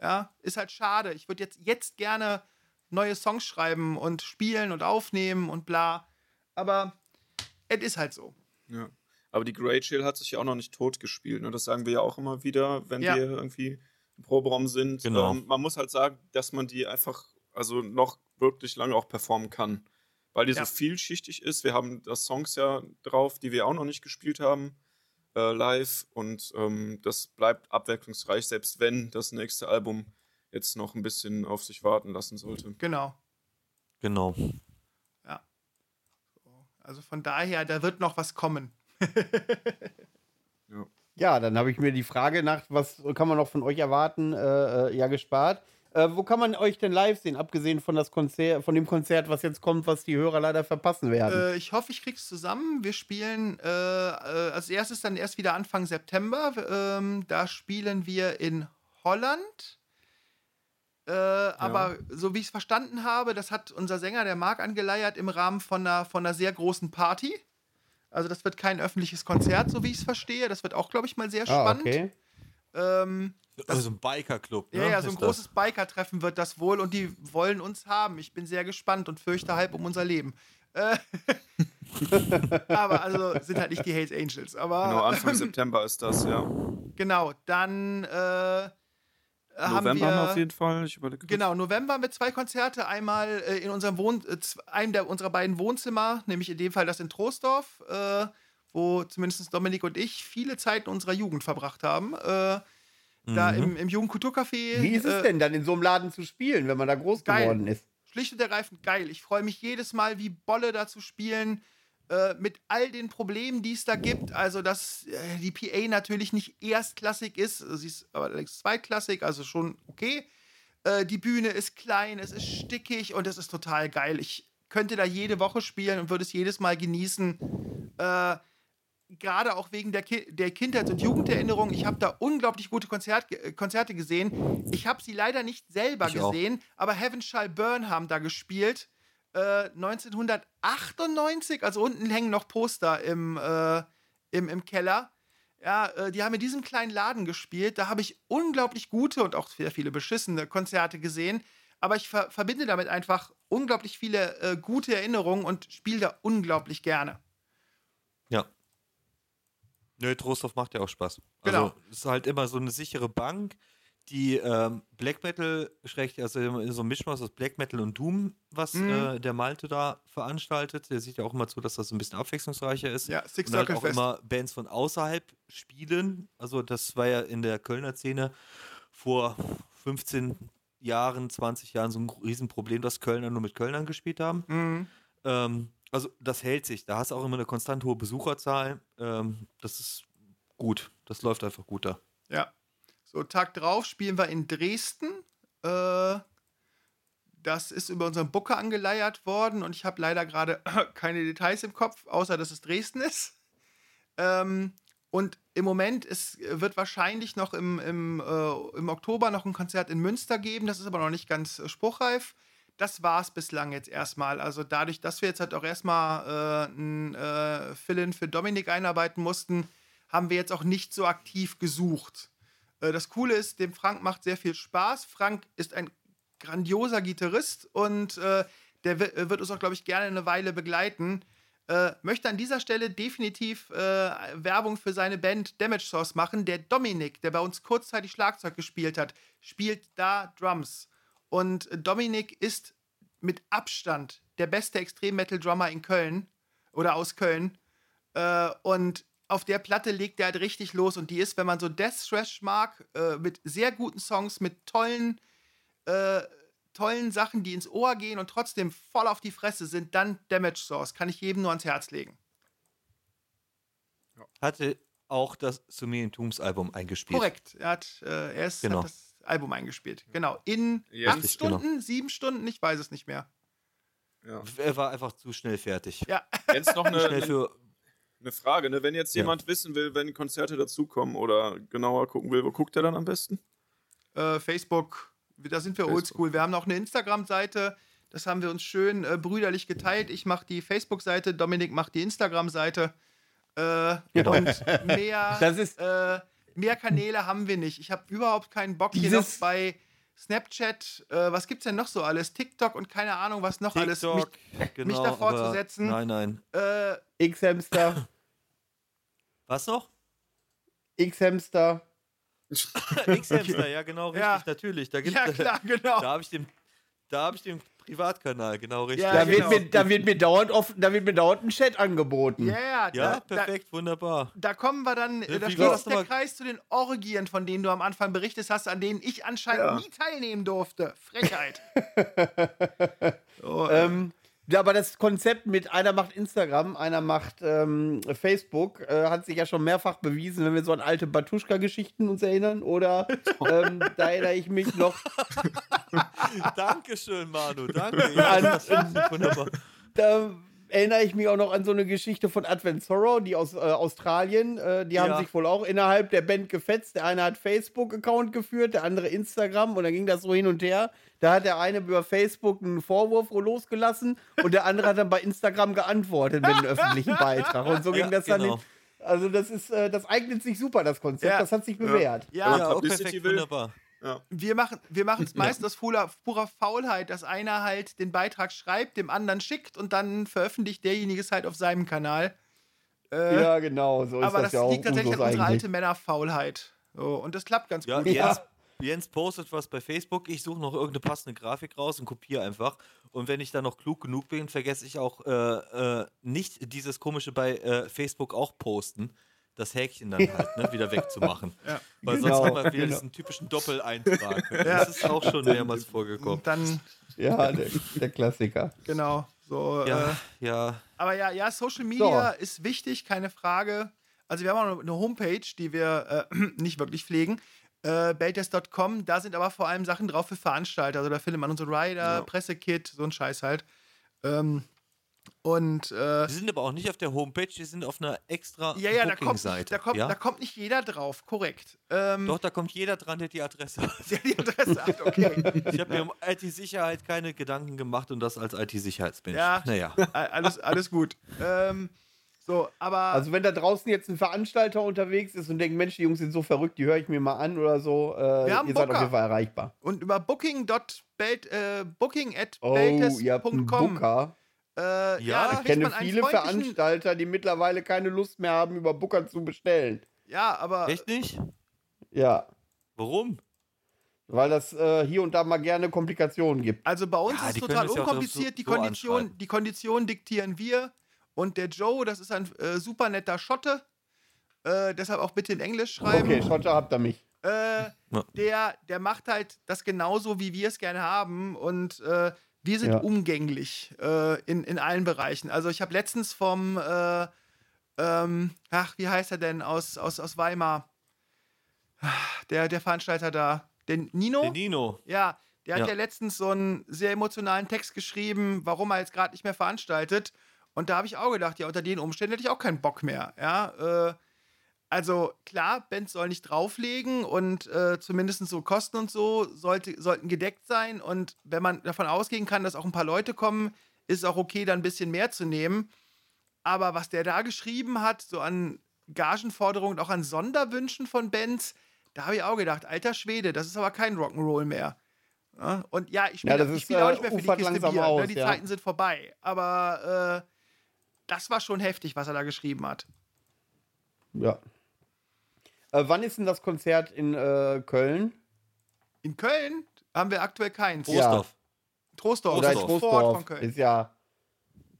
Ja, ist halt schade. Ich würde jetzt, jetzt gerne neue Songs schreiben und spielen und aufnehmen und bla. Aber es ist halt so. Ja. Aber die Great Chill hat sich ja auch noch nicht tot gespielt. Ne? Das sagen wir ja auch immer wieder, wenn Ja. wir irgendwie im Proberaum sind. Genau. Ähm, man muss halt sagen, dass man die einfach also noch wirklich lange auch performen kann. Weil die Ja. so vielschichtig ist. Wir haben da Songs ja drauf, die wir auch noch nicht gespielt haben, äh, live. Und ähm, das bleibt abwechslungsreich, selbst wenn das nächste Album jetzt noch ein bisschen auf sich warten lassen sollte. Genau. Genau. Also von daher, da wird noch was kommen. Ja, dann habe ich mir die Frage nach, was kann man noch von euch erwarten, äh, äh, ja gespart. Äh, wo kann man euch denn live sehen, abgesehen von, das Konzert, von dem Konzert, was jetzt kommt, was die Hörer leider verpassen werden? Äh, ich hoffe, ich krieg's zusammen. Wir spielen äh, äh, als erstes dann erst wieder Anfang September. Ähm, da spielen wir in Holland. Äh, Aber so wie ich es verstanden habe, das hat unser Sänger, der Marc, angeleiert im Rahmen von einer, von einer sehr großen Party. Also das wird kein öffentliches Konzert, so wie ich es verstehe. Das wird auch, glaube ich, mal sehr ah, spannend. okay. Ähm, also ein Biker-Club. Ne? ja, ja, so ein ist das. großes Biker-Treffen wird das wohl und die wollen uns haben. Ich bin sehr gespannt und fürchte halb um unser Leben. Äh, aber also sind halt nicht die Hells Angels. Aber Genau, Anfang September ist das, ja. genau, dann äh, haben November wir haben wir auf jeden Fall. Ich überlege. Genau, November haben wir zwei Konzerte. Einmal äh, in unserem Wohn äh, einem der unserer beiden Wohnzimmer, nämlich in dem Fall das in Troisdorf, äh, wo zumindest Dominik und ich viele Zeit in unserer Jugend verbracht haben. Äh, Da im, im Jugendkulturcafé. Wie ist es äh, denn dann in so einem Laden zu spielen, wenn man da groß geil. geworden ist? schlicht und ergreifend geil. Ich freue mich jedes Mal, wie Bolle da zu spielen, äh, mit all den Problemen, die es da gibt. Also, dass äh, die PA natürlich nicht erstklassig ist, sie ist allerdings zweitklassig, also schon okay. Äh, die Bühne ist klein, es ist stickig und es ist total geil. Ich könnte da jede Woche spielen und würde es jedes Mal genießen. Gerade auch wegen der, Ki der Kindheits- und Jugenderinnerung. Ich habe da unglaublich gute Konzert äh, Konzerte gesehen. Ich habe sie leider nicht selber Ich gesehen, aber Heaven Shall Burn haben da gespielt. Äh, 1998, also unten hängen noch Poster im, äh, im, im Keller. Ja, äh, die haben in diesem kleinen Laden gespielt. Da habe ich unglaublich gute und auch sehr viele beschissene Konzerte gesehen. Aber ich ver verbinde damit einfach unglaublich viele äh, gute Erinnerungen und spiele da unglaublich gerne. Ja. Nö, Trostorf macht ja auch Spaß. Genau. Also es ist halt immer so eine sichere Bank, die ähm, Black Metal, also immer so ein Mischmaß aus Black Metal und Doom, was Mhm. äh, der Malte da veranstaltet. Der sieht ja auch immer zu, dass das ein bisschen abwechslungsreicher ist. Ja, Six und halt auch Fest. immer Bands von außerhalb spielen. Also das war ja in der Kölner Szene vor 15 Jahren, 20 Jahren so ein Riesenproblem, dass Kölner nur mit Kölnern gespielt haben. Mhm. Ähm, also das hält sich. Da hast du auch immer eine konstant hohe Besucherzahl. Ähm, das ist gut. Das läuft einfach gut da. Ja. So, Tag drauf spielen wir in Dresden. Äh, das ist über unseren Booker angeleiert worden und ich habe leider gerade keine Details im Kopf, außer dass es Dresden ist. Ähm, und im Moment ist, wird wahrscheinlich noch im, im, äh, im Oktober noch ein Konzert in Münster geben. Das ist aber noch nicht ganz äh, spruchreif. Das war es bislang jetzt erstmal. Also dadurch, dass wir jetzt halt auch erstmal äh, ein äh, Fill-In für Dominik einarbeiten mussten, haben wir jetzt auch nicht so aktiv gesucht. Äh, das Coole ist, dem Frank macht sehr viel Spaß. Frank ist ein grandioser Gitarrist und äh, der äh, wird uns auch, glaube ich, gerne eine Weile begleiten. Äh, möchte an dieser Stelle definitiv äh, Werbung für seine Band Damage Source machen. Der Dominik, der bei uns kurzzeitig Schlagzeug gespielt hat, spielt da Drums. Und Dominik ist mit Abstand der beste Extrem-Metal-Drummer in Köln oder aus Köln. Äh, und auf der Platte legt er halt richtig los. Und die ist, wenn man so Death Thrash mag, äh, mit sehr guten Songs, mit tollen, äh, tollen Sachen, die ins Ohr gehen und trotzdem voll auf die Fresse sind, dann Damage Source. Kann ich jedem nur ans Herz legen. Hatte auch das Sumerientums-Album eingespielt. Korrekt. Er hat, äh, er ist, Genau. hat das Album eingespielt. Genau. In Ja, acht richtig, genau. Stunden, sieben Stunden, ich weiß es nicht mehr. Ja. Er war einfach zu schnell fertig. Ja. Jetzt noch eine, Schnell eine, für. eine Frage, ne? wenn jetzt Ja. jemand wissen will, wenn Konzerte dazukommen oder genauer gucken will, wo guckt er dann am besten? äh, Facebook, da sind wir Facebook. oldschool. Wir haben noch eine Instagram-Seite, das haben wir uns schön äh, brüderlich geteilt. Ich mache die Facebook-Seite, Dominik macht die Instagram-Seite. Äh, Und mehr, Das ist- äh, mehr Kanäle haben wir nicht. Ich habe überhaupt keinen Bock hier Dieses- noch bei Snapchat, äh, was gibt's denn noch so alles? TikTok und keine Ahnung, was noch alles. TikTok, Mich, genau, davor aber- zu setzen. Nein, nein. äh, X-Hamster, Was noch? X-Hamster. X-Hamster, ja, genau, richtig, Ja. natürlich. Da, gibt, ja, klar, genau. da habe ich den. Da habe ich den Privatkanal, genau richtig. Ja, Da, genau. wird mir, da, wird mir dauernd oft, da wird mir dauernd ein Chat angeboten. Ja, ja, Ja, da, da, perfekt, wunderbar. da kommen wir dann, Ja, da schließt der? Kreis zu den Orgien, von denen du am Anfang berichtet hast, an denen ich anscheinend Ja. nie teilnehmen durfte. Frechheit. so, äh, Ähm, aber das Konzept mit einer macht Instagram, einer macht ähm, Facebook, äh, hat sich ja schon mehrfach bewiesen, wenn wir so an alte Batuschka-Geschichten uns erinnern. Oder ähm, da erinnere ich mich noch Dankeschön, Manu, danke. Ja, An- das wunderbar. da erinnere ich mich auch noch an so eine Geschichte von Advent Sorrow, die aus äh, Australien. Äh, die haben Ja. sich wohl auch innerhalb der Band gefetzt. Der eine hat Facebook-Account geführt, der andere Instagram und dann ging das so hin und her. Da hat der eine über Facebook einen Vorwurf losgelassen und der andere hat dann bei Instagram geantwortet mit einem öffentlichen Beitrag. Und so ging Ja, das dann. genau. Also das ist, äh, das eignet sich super, das Konzept. Ja. Das hat sich bewährt. ja, Ja, auch Publicity perfekt, wunderbar. Ja. wir machen wir machen es meistens aus purer, purer Faulheit, dass einer halt den Beitrag schreibt, dem anderen schickt und dann veröffentlicht derjenige es halt auf seinem Kanal. Äh, Ja, genau. So ist aber das, das ja auch liegt tatsächlich an unserer alten Männerfaulheit. So, und das klappt ganz Ja, gut. Ja. Jens, postet was bei Facebook, ich suche noch irgendeine passende Grafik raus und kopiere einfach. Und wenn ich dann noch klug genug bin, vergesse ich auch äh, äh, nicht dieses komische bei äh, Facebook auch posten. das Häkchen dann halt ne, wieder wegzumachen. Ja. Weil sonst Genau, haben wir wieder genau. diesen typischen Doppeleintrag. Ja. Das ist auch schon mehrmals vorgekommen. Dann, Ja, der, der Klassiker. genau, so. Äh, Ja, ja. aber ja, ja, Social Media ist wichtig, keine Frage. Also wir haben auch eine Homepage, die wir äh, nicht wirklich pflegen. Äh, Beltest.com, da sind aber vor allem Sachen drauf für Veranstalter. Also da findet man unsere Rider, Ja. Pressekit, so ein Scheiß halt. Ähm, und äh, Die sind aber auch nicht auf der Homepage, die sind auf einer extra ja, ja, da kommt, da, kommt, ja? da kommt nicht jeder drauf, korrekt. Ähm, Doch, da kommt jeder dran, der die Adresse hat. der die Adresse hat, okay. Ich habe mir um IT-Sicherheit keine Gedanken gemacht und das als IT-Sicherheitsmensch. Ja. Naja. Alles, alles gut. Ähm, so, aber Also wenn da draußen jetzt ein Veranstalter unterwegs ist und denkt, Mensch, die Jungs sind so verrückt, die höre ich mir mal an oder so, äh, Wir haben ihr seid Booker. auf jeden Fall erreichbar. und über booking.belt, äh, booking at Oh, ihr habt einen Booker. Äh, Ja, ja, Ich kenne viele Veranstalter, die mittlerweile keine Lust mehr haben, über Booker zu bestellen. Ja, aber Echt nicht? Ja, Warum? weil das äh, hier und da mal gerne Komplikationen gibt. also bei uns Ja, ist die total auch so- unkompliziert. die, Kondition, die Kondition diktieren wir. Und der Joe, das ist ein äh, super netter Schotte. Äh, deshalb auch bitte in Englisch schreiben. Okay, Schotter habt ihr mich. äh, der, der macht halt das genauso, wie wir es gerne haben. Und äh, wir sind Ja. umgänglich äh, in, in allen Bereichen. Also ich habe letztens vom, äh, ähm, ach, wie heißt er denn, aus, aus, aus Weimar, der, der Veranstalter da, den Nino? Der Nino. Ja, der hat ja. Ja. letztens so einen sehr emotionalen Text geschrieben, warum er jetzt gerade nicht mehr veranstaltet. Und da habe ich auch gedacht, ja, unter den Umständen hätte ich auch keinen Bock mehr. Ja, äh, also klar, Bands sollen nicht drauflegen und äh, zumindest so Kosten und so sollte, sollten gedeckt sein. Und wenn man davon ausgehen kann, dass auch ein paar Leute kommen, ist es auch okay, dann ein bisschen mehr zu nehmen. Aber was der da geschrieben hat, so an Gagenforderungen und auch an Sonderwünschen von Bands, da habe ich auch gedacht, alter Schwede, das ist aber kein Rock'n'Roll mehr. Ja, und ja, ich spiele Ja, spiel auch äh, nicht mehr für die Kiste Bier. aus, ne? Die ja. Zeiten sind vorbei. Aber äh, das war schon heftig, was er da geschrieben hat. Ja. Äh, wann ist denn das Konzert in äh, Köln? In Köln haben wir aktuell keins. Ja. Trostorf. Trostorf, Oder in das ist vor Ort Trostorf? von Köln. Ist ja.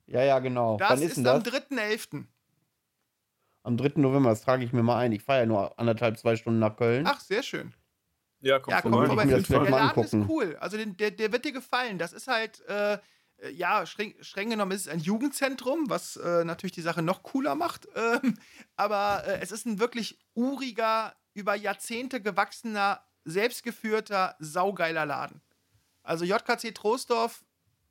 Ja, ja, genau. Das wann ist, ist denn am das? 3.11. Am 3. November, das trage ich mir mal ein. Ich fahre ja nur anderthalb, zwei Stunden nach Köln. Ach, sehr schön. Ja, komm Ja, komm vorbei. vorbei. Ich mir das vielleicht mal Laden ist angucken. cool. Also den, der, der wird dir gefallen. Das ist halt, äh, ja, streng, streng genommen ist es ein Jugendzentrum, was äh, natürlich die Sache noch cooler macht. Ähm, aber äh, es ist ein wirklich uriger, über Jahrzehnte gewachsener, selbstgeführter, saugeiler Laden. Also JKC Troisdorf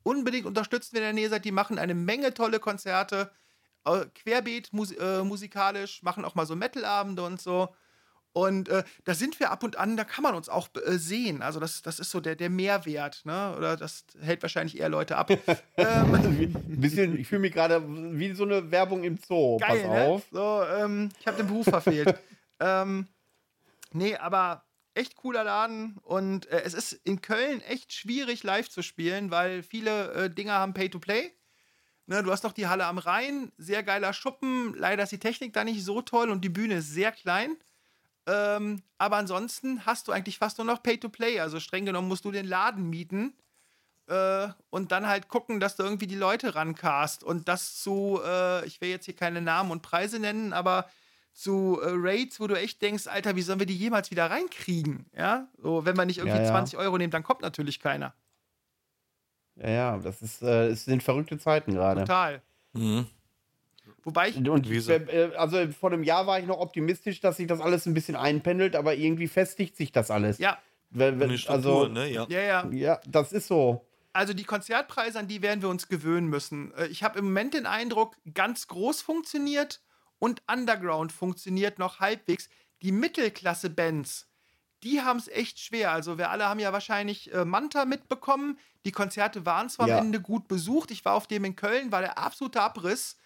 unbedingt unterstützen, wenn ihr in der Nähe seid. Die machen eine Menge tolle Konzerte. äh, Querbeet mus äh, musikalisch, machen auch mal so Metalabende und so. Und äh, da sind wir ab und an, da kann man uns auch äh, sehen. Also das, das ist so der, der Mehrwert, ne? Oder das hält wahrscheinlich eher Leute ab. ähm, bisschen, ich fühle mich gerade wie so eine Werbung im Zoo. geil, Pass ne? auf. So, ähm, ich habe den Beruf verfehlt. ähm, nee, aber echt cooler Laden. Und äh, es ist in Köln echt schwierig, live zu spielen, weil viele äh, Dinger haben Pay-to-Play. Ne, du hast doch die Halle am Rhein, sehr geiler Schuppen. Leider ist die Technik da nicht so toll und die Bühne ist sehr klein. Ähm, aber ansonsten hast du eigentlich fast nur noch Pay-to-Play. Also streng genommen musst du den Laden mieten äh, und dann halt gucken, dass du irgendwie die Leute rancast. Und das zu, äh, ich will jetzt hier keine Namen und Preise nennen, aber zu äh, Rates, wo du echt denkst, Alter, wie sollen wir die jemals wieder reinkriegen? Ja, so, wenn wir nicht irgendwie Ja, ja. 20 Euro nehmen, dann kommt natürlich keiner. Ja, ja, das ist, äh, es sind verrückte Zeiten gerade. Total. Mhm. Wobei ich, Und so- also vor einem Jahr war ich noch optimistisch, dass sich das alles ein bisschen einpendelt, aber irgendwie festigt sich das alles. ja, Wenn- wenn- Struktur, also, ne? Ja. ja, ja. ja, das ist so. Also die Konzertpreise, an die werden wir uns gewöhnen müssen. Äh, Ich habe im Moment den Eindruck, ganz groß funktioniert und Underground funktioniert noch halbwegs. Die Mittelklasse-Bands, die haben es echt schwer. Also wir alle haben ja wahrscheinlich äh, Manta mitbekommen. Die Konzerte waren zwar Ja. am Ende gut besucht. Ich war auf dem in Köln, war der absolute Abriss.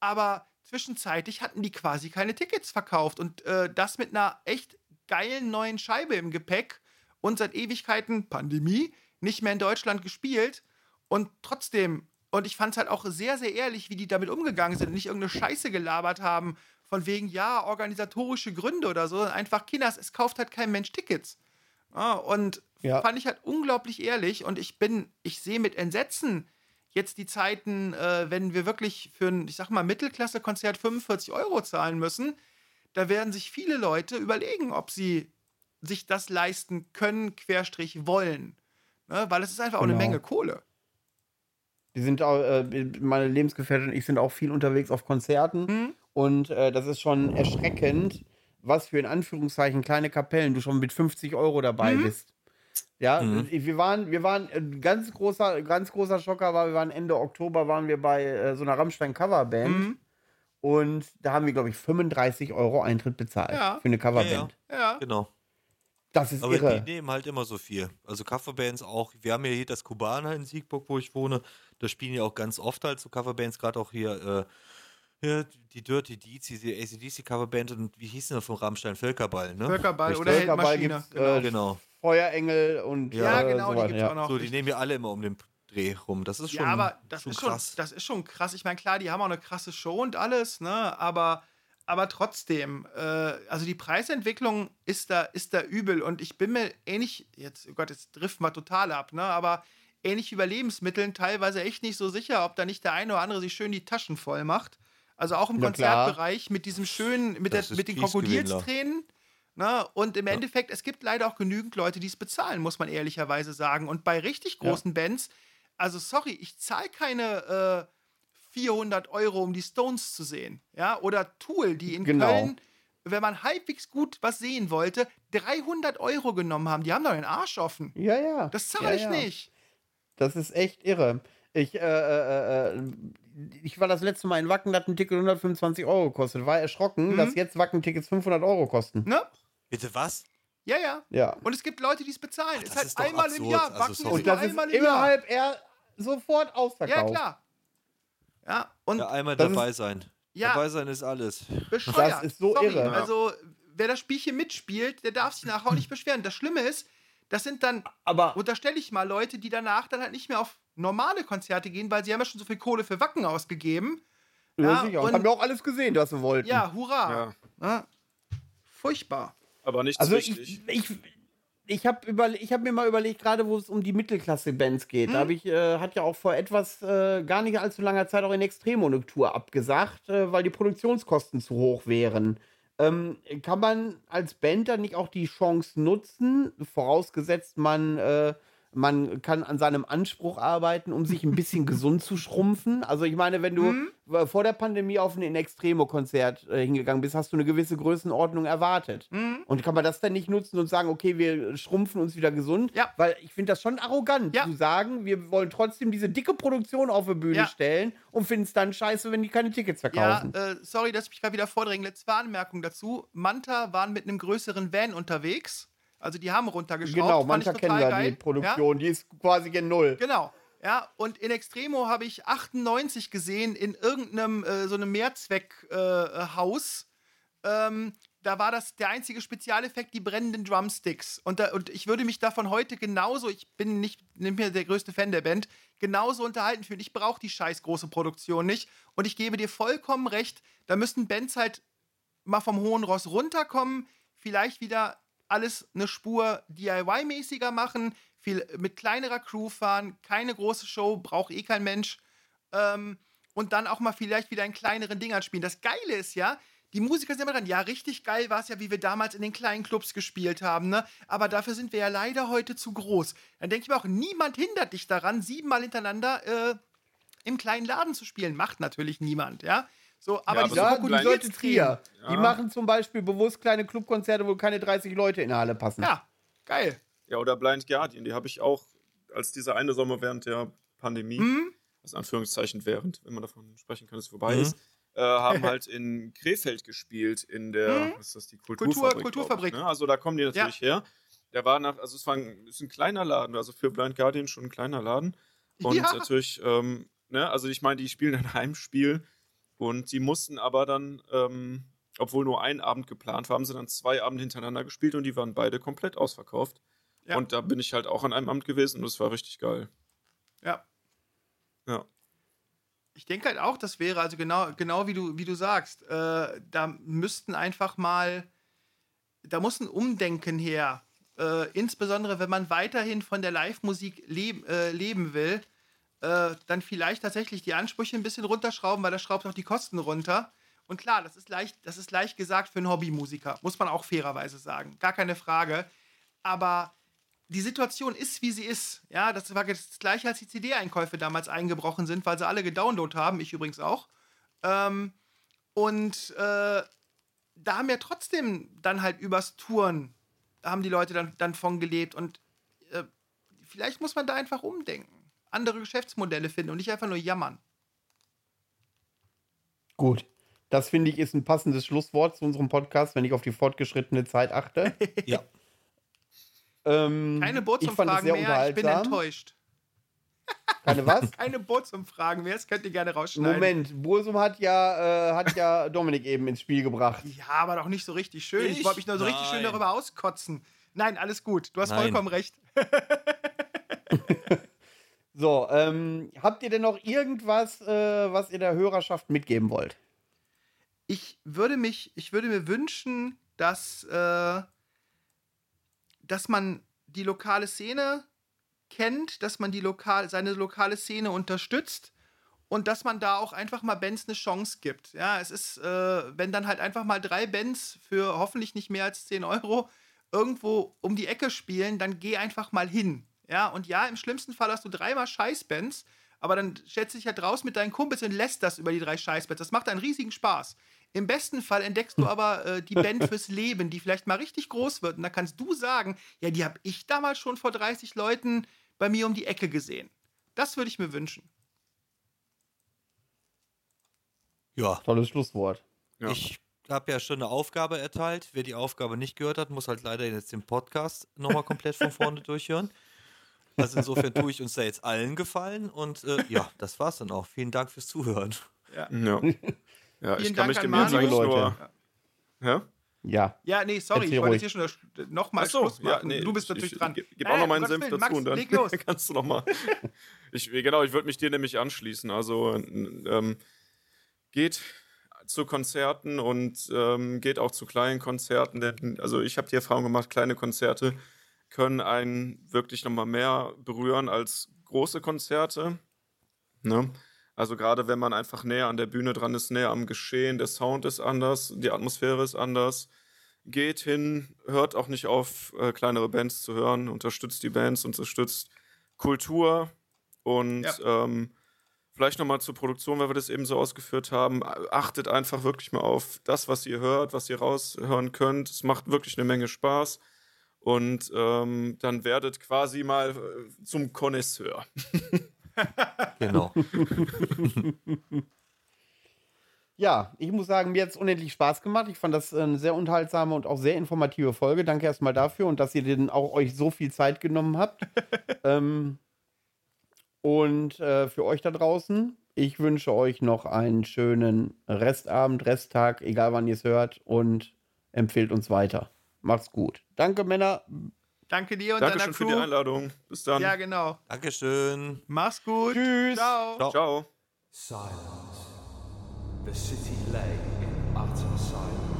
Aber zwischenzeitlich hatten die quasi keine Tickets verkauft. Und äh, das mit einer echt geilen neuen Scheibe im Gepäck und seit Ewigkeiten Pandemie nicht mehr in Deutschland gespielt. Und trotzdem, und ich fand es halt auch sehr, sehr ehrlich, wie die damit umgegangen sind und nicht irgendeine Scheiße gelabert haben, von wegen, ja, organisatorische Gründe oder so, sondern einfach, Kinders, es kauft halt kein Mensch Tickets. Ja, und Ja. fand ich halt unglaublich ehrlich und ich bin, ich sehe mit Entsetzen jetzt die Zeiten, äh, wenn wir wirklich für ein, ich sag mal, Mittelklasse-Konzert 45 Euro zahlen müssen, da werden sich viele Leute überlegen, ob sie sich das leisten können, Querstrich wollen. Ne? Weil es ist einfach auch eine Genau. Menge Kohle. Die sind auch, äh, meine Lebensgefährtin und ich sind auch viel unterwegs auf Konzerten. Mhm. Und äh, das ist schon erschreckend, was für in Anführungszeichen kleine Kapellen du schon mit 50 Euro dabei Mhm. bist. Ja, Mhm. wir waren, wir waren, ein ganz großer, ganz großer Schocker war, wir waren Ende Oktober, waren wir bei äh, so einer Rammstein-Coverband. Mhm. Und da haben wir, glaube ich, 35 Euro Eintritt bezahlt Ja. für eine Coverband. Ja. Genau. Das ist Aber irre. die nehmen halt immer so viel. Also Coverbands auch. Wir haben ja hier das Kubaner in Siegburg, wo ich wohne. Da spielen ja auch ganz oft halt so Coverbands, gerade auch hier, äh, hier die Dirty Deeds, diese ACDC-Coverband und wie hieß denn das vom Rammstein? Völkerball, ne? Völkerball Richtig. oder Völkerball Heldmaschine. gibt's, äh, Genau. Feuerengel und ja, äh, genau, die sowas, gibt es ja. auch noch. So, die nehmen ja alle immer um den Dreh rum. Das ist schon, ja, aber das schon ist schon, krass. das ist schon krass. Ich meine, klar, die haben auch eine krasse Show und alles, ne? Aber, aber trotzdem, äh, also die Preisentwicklung ist da, ist da übel. Und ich bin mir ähnlich, jetzt, oh Gott, jetzt driften wir total ab, ne? Aber ähnlich wie bei Lebensmitteln teilweise echt nicht so sicher, ob da nicht der eine oder andere sich schön die Taschen voll macht. Also auch im Ja, klar. Konzertbereich mit diesem schönen, mit, der, Das mit den. Krokodilstränen. Ne? Und im Ja. Endeffekt, es gibt leider auch genügend Leute, die es bezahlen, muss man ehrlicherweise sagen. Und bei richtig Ja. großen Bands, also sorry, ich zahle keine äh, 400 Euro, um die Stones zu sehen. Ja, oder Tool, die in Genau. Köln, wenn man halbwegs gut was sehen wollte, 300 Euro genommen haben. Die haben doch den Arsch offen. Ja, ja. Das zahle ja, ich ja. nicht. Das ist echt irre. Ich, äh, äh, äh, ich war das letzte Mal in Wacken, da hat ein Ticket 125 Euro gekostet. War erschrocken, Mhm. dass jetzt Wacken-Tickets 500 Euro kosten. Ne? Bitte was? Ja, ja. Ja. Und es gibt Leute, die es bezahlen. Ach, ist das halt ist doch einmal im absurd. Jahr. Also, Wacken sorry. ist Und nur das ist einmal im Jahr. innerhalb er sofort ausverkauft. Ja, klar. Ja, und Ja, einmal dabei sein. Ja. Dabei sein ist alles. bescheuert. Das ist so Sorry. irre. Also, wer das Spielchen mitspielt, der darf sich nachher auch nicht beschweren. Das Schlimme ist, das sind dann, Aber unterstelle ich mal, Leute, die danach dann halt nicht mehr auf normale Konzerte gehen, weil sie haben ja schon so viel Kohle für Wacken ausgegeben. ja, Ja, sicher. und- Und haben wir auch alles gesehen, was wir wollten. Ja, hurra. Ja. Ja. Furchtbar. Aber nichts Also richtig. ich, ich, ich habe hab mir mal überlegt, gerade wo es um die Mittelklasse-Bands geht, Hm? da habe ich, äh, hat ja auch vor etwas, äh, gar nicht allzu langer Zeit auch in Extremo eine Tour abgesagt, äh, weil die Produktionskosten zu hoch wären. Ähm, kann man als Band dann nicht auch die Chance nutzen, vorausgesetzt man, äh, man kann an seinem Anspruch arbeiten, um sich ein bisschen gesund zu schrumpfen? Also ich meine, wenn du Hm? äh, vor der Pandemie auf ein Extremo-Konzert äh, hingegangen bist, hast du eine gewisse Größenordnung erwartet. Mhm. Und kann man das dann nicht nutzen und sagen, okay, wir schrumpfen uns wieder gesund? Ja. Weil ich finde das schon arrogant Ja. zu sagen, wir wollen trotzdem diese dicke Produktion auf die Bühne Ja. stellen und finden es dann scheiße, wenn die keine Tickets Ja, verkaufen. äh, sorry, dass ich mich gerade wieder vordränge. Letzte Anmerkung dazu. Manta waren mit einem größeren Van unterwegs. Also die haben runtergeschraubt. genau, mancher kennen geil. die Produktion, die ist quasi gen Null. Ja? Genau. Ja, und in Extremo habe ich 98 gesehen in irgendeinem äh, so einem Mehrzweckhaus. Äh, Haus. ähm, da war das der einzige Spezialeffekt, die brennenden Drumsticks. Und, da, und ich würde mich davon heute genauso, ich bin nicht, nicht mehr der größte Fan der Band, genauso unterhalten fühlen. Ich brauche die scheiß große Produktion nicht. Und ich gebe dir vollkommen recht, da müssten Bands halt mal vom hohen Ross runterkommen, vielleicht wieder alles eine Spur DIY-mäßiger machen, viel mit kleinerer Crew fahren, keine große Show, braucht eh kein Mensch. Ähm, und dann auch mal vielleicht wieder in kleineren Dingern spielen. Das Geile ist ja, die Musiker sind immer dran. Ja, richtig geil war es ja, wie wir damals in den kleinen Clubs gespielt haben, ne? Aber dafür sind wir ja leider heute zu groß. Dann denke ich mir auch, niemand hindert dich daran, siebenmal hintereinander äh, im kleinen Laden zu spielen. Macht natürlich niemand, ja? So, aber Ja, diese aber Ja, so die Leute Trier. Ja. Die machen zum Beispiel bewusst kleine Clubkonzerte, wo keine 30 Leute in der Halle passen. Ja, geil. Ja, oder Blind Guardian, die habe ich auch, als dieser eine Sommer während der Pandemie, Hm? das Anführungszeichen während, wenn man davon sprechen kann, dass es vorbei Mhm. ist, äh, haben halt in Krefeld gespielt, in der, Mhm. was ist das, die Kulturfabrik. glaub Kulturfabrik. Ich, ne? Also da kommen die natürlich her. Der war nach, also es war ein, ist ein kleiner Laden, also für Blind Guardian schon ein kleiner Laden. Und Ja. natürlich, ähm, ne, also ich meine, die spielen ein Heimspiel und die mussten aber dann, ähm, obwohl nur ein Abend geplant war, haben sie dann zwei Abende hintereinander gespielt und die waren beide komplett ausverkauft. Ja. Und da bin ich halt auch an einem Amt gewesen und das war richtig geil. Ja. Ja. Ich denke halt auch, das wäre also genau, genau wie du, wie du sagst, äh, da müssten einfach mal, da muss ein Umdenken her. Äh, insbesondere wenn man weiterhin von der Live-Musik leb, äh, leben will, äh, dann vielleicht tatsächlich die Ansprüche ein bisschen runterschrauben, weil das schraubt auch die Kosten runter. Und klar, das ist leicht, das ist leicht gesagt für einen Hobbymusiker, muss man auch fairerweise sagen. Gar keine Frage. Aber die Situation ist, wie sie ist. Ja, das war das gleiche, als die CD-Einkäufe damals eingebrochen sind, weil sie alle gedownloadet haben, ich übrigens auch. Ähm, und äh, da haben ja trotzdem dann halt übers Touren, haben die Leute dann, dann von gelebt. Und äh, vielleicht muss man da einfach umdenken. Andere Geschäftsmodelle finden und nicht einfach nur jammern. Gut. Das finde ich ist ein passendes Schlusswort zu unserem Podcast, wenn ich auf die fortgeschrittene Zeit achte. Ja. ähm, Keine ich fand es Bootsumfragen sehr mehr, ich bin enttäuscht. Keine was? Keine Bootsumfragen mehr, das könnt ihr gerne rausschneiden. Moment, Bursum hat ja, äh, hat ja Dominik eben ins Spiel gebracht. Ja, aber doch nicht so richtig schön. Ich, Ich? wollte mich nur so richtig schön Nein. darüber auskotzen. Nein, alles gut. Du hast Nein. vollkommen recht. So, ähm, habt ihr denn noch irgendwas, äh, was ihr der Hörerschaft mitgeben wollt? Ich würde mich, ich würde mir wünschen, dass, äh, dass man die lokale Szene kennt, dass man die lokal, seine lokale Szene unterstützt und dass man da auch einfach mal Bands eine Chance gibt. Ja, es ist, äh, wenn dann halt einfach mal drei Bands für hoffentlich nicht mehr als 10 Euro irgendwo um die Ecke spielen, dann geh einfach mal hin. Ja, und ja, im schlimmsten Fall hast du dreimal Scheißbands, aber dann stellst du dich halt raus mit deinen Kumpels und lässt das über die drei Scheißbands. Das macht einen riesigen Spaß. Im besten Fall entdeckst du aber äh, die Band fürs Leben, die vielleicht mal richtig groß wird. Und da kannst du sagen, ja, die habe ich damals schon vor 30 Leuten bei mir um die Ecke gesehen. Das würde ich mir wünschen. Ja. Tolles Schlusswort. Ja. Ich habe ja schon eine Aufgabe erteilt. Wer die Aufgabe nicht gehört hat, muss halt leider jetzt den Podcast nochmal komplett von vorne durchhören. Also insofern tue ich uns da jetzt allen gefallen und äh, ja, das war's dann auch. Vielen Dank fürs Zuhören. Ja. ja, ich Vielen kann Dank mich an dem jetzt eigentlich Leute. nur. Ja? Ja. Ja, nee, sorry, Erzähl ich wollte hier schon nochmal so, Schluss ja, machen. nee, du bist ich- natürlich ich, dran. Gib, gib Nein, auch noch meinen Gottes Senf Willen, dazu Max, und dann leg los. kannst du noch mal. Ich, genau, ich würde mich dir nämlich anschließen. Also ähm, geht zu Konzerten und ähm, geht auch zu kleinen Konzerten. Denn, also ich habe die Erfahrung gemacht, kleine Konzerte können einen wirklich noch mal mehr berühren als große Konzerte. Ne? Also gerade wenn man einfach näher an der Bühne dran ist, näher am Geschehen, der Sound ist anders, die Atmosphäre ist anders. Geht hin, hört auch nicht auf, äh, kleinere Bands zu hören, unterstützt die Bands, unterstützt Kultur und Ja. ähm, vielleicht nochmal zur Produktion, weil wir das eben so ausgeführt haben. Achtet einfach wirklich mal auf das, was ihr hört, was ihr raushören könnt. Es macht wirklich eine Menge Spaß. Und ähm, dann werdet quasi mal äh, zum Connoisseur. Genau. Ja, ich muss sagen, mir hat es unendlich Spaß gemacht. Ich fand das eine sehr unterhaltsame und auch sehr informative Folge. Danke erstmal dafür und dass ihr denn auch euch so viel Zeit genommen habt. ähm, und äh, für euch da draußen, ich wünsche euch noch einen schönen Restabend, Resttag, egal wann ihr es hört und empfehlt uns weiter. Macht's gut. Danke, Männer. Danke dir und Dankeschön deiner für Crew. die Einladung. Bis dann. Ja, genau. Dankeschön. Mach's gut. Tschüss. Ciao. Ciao. Ciao. Silence. The city lay in utter silence.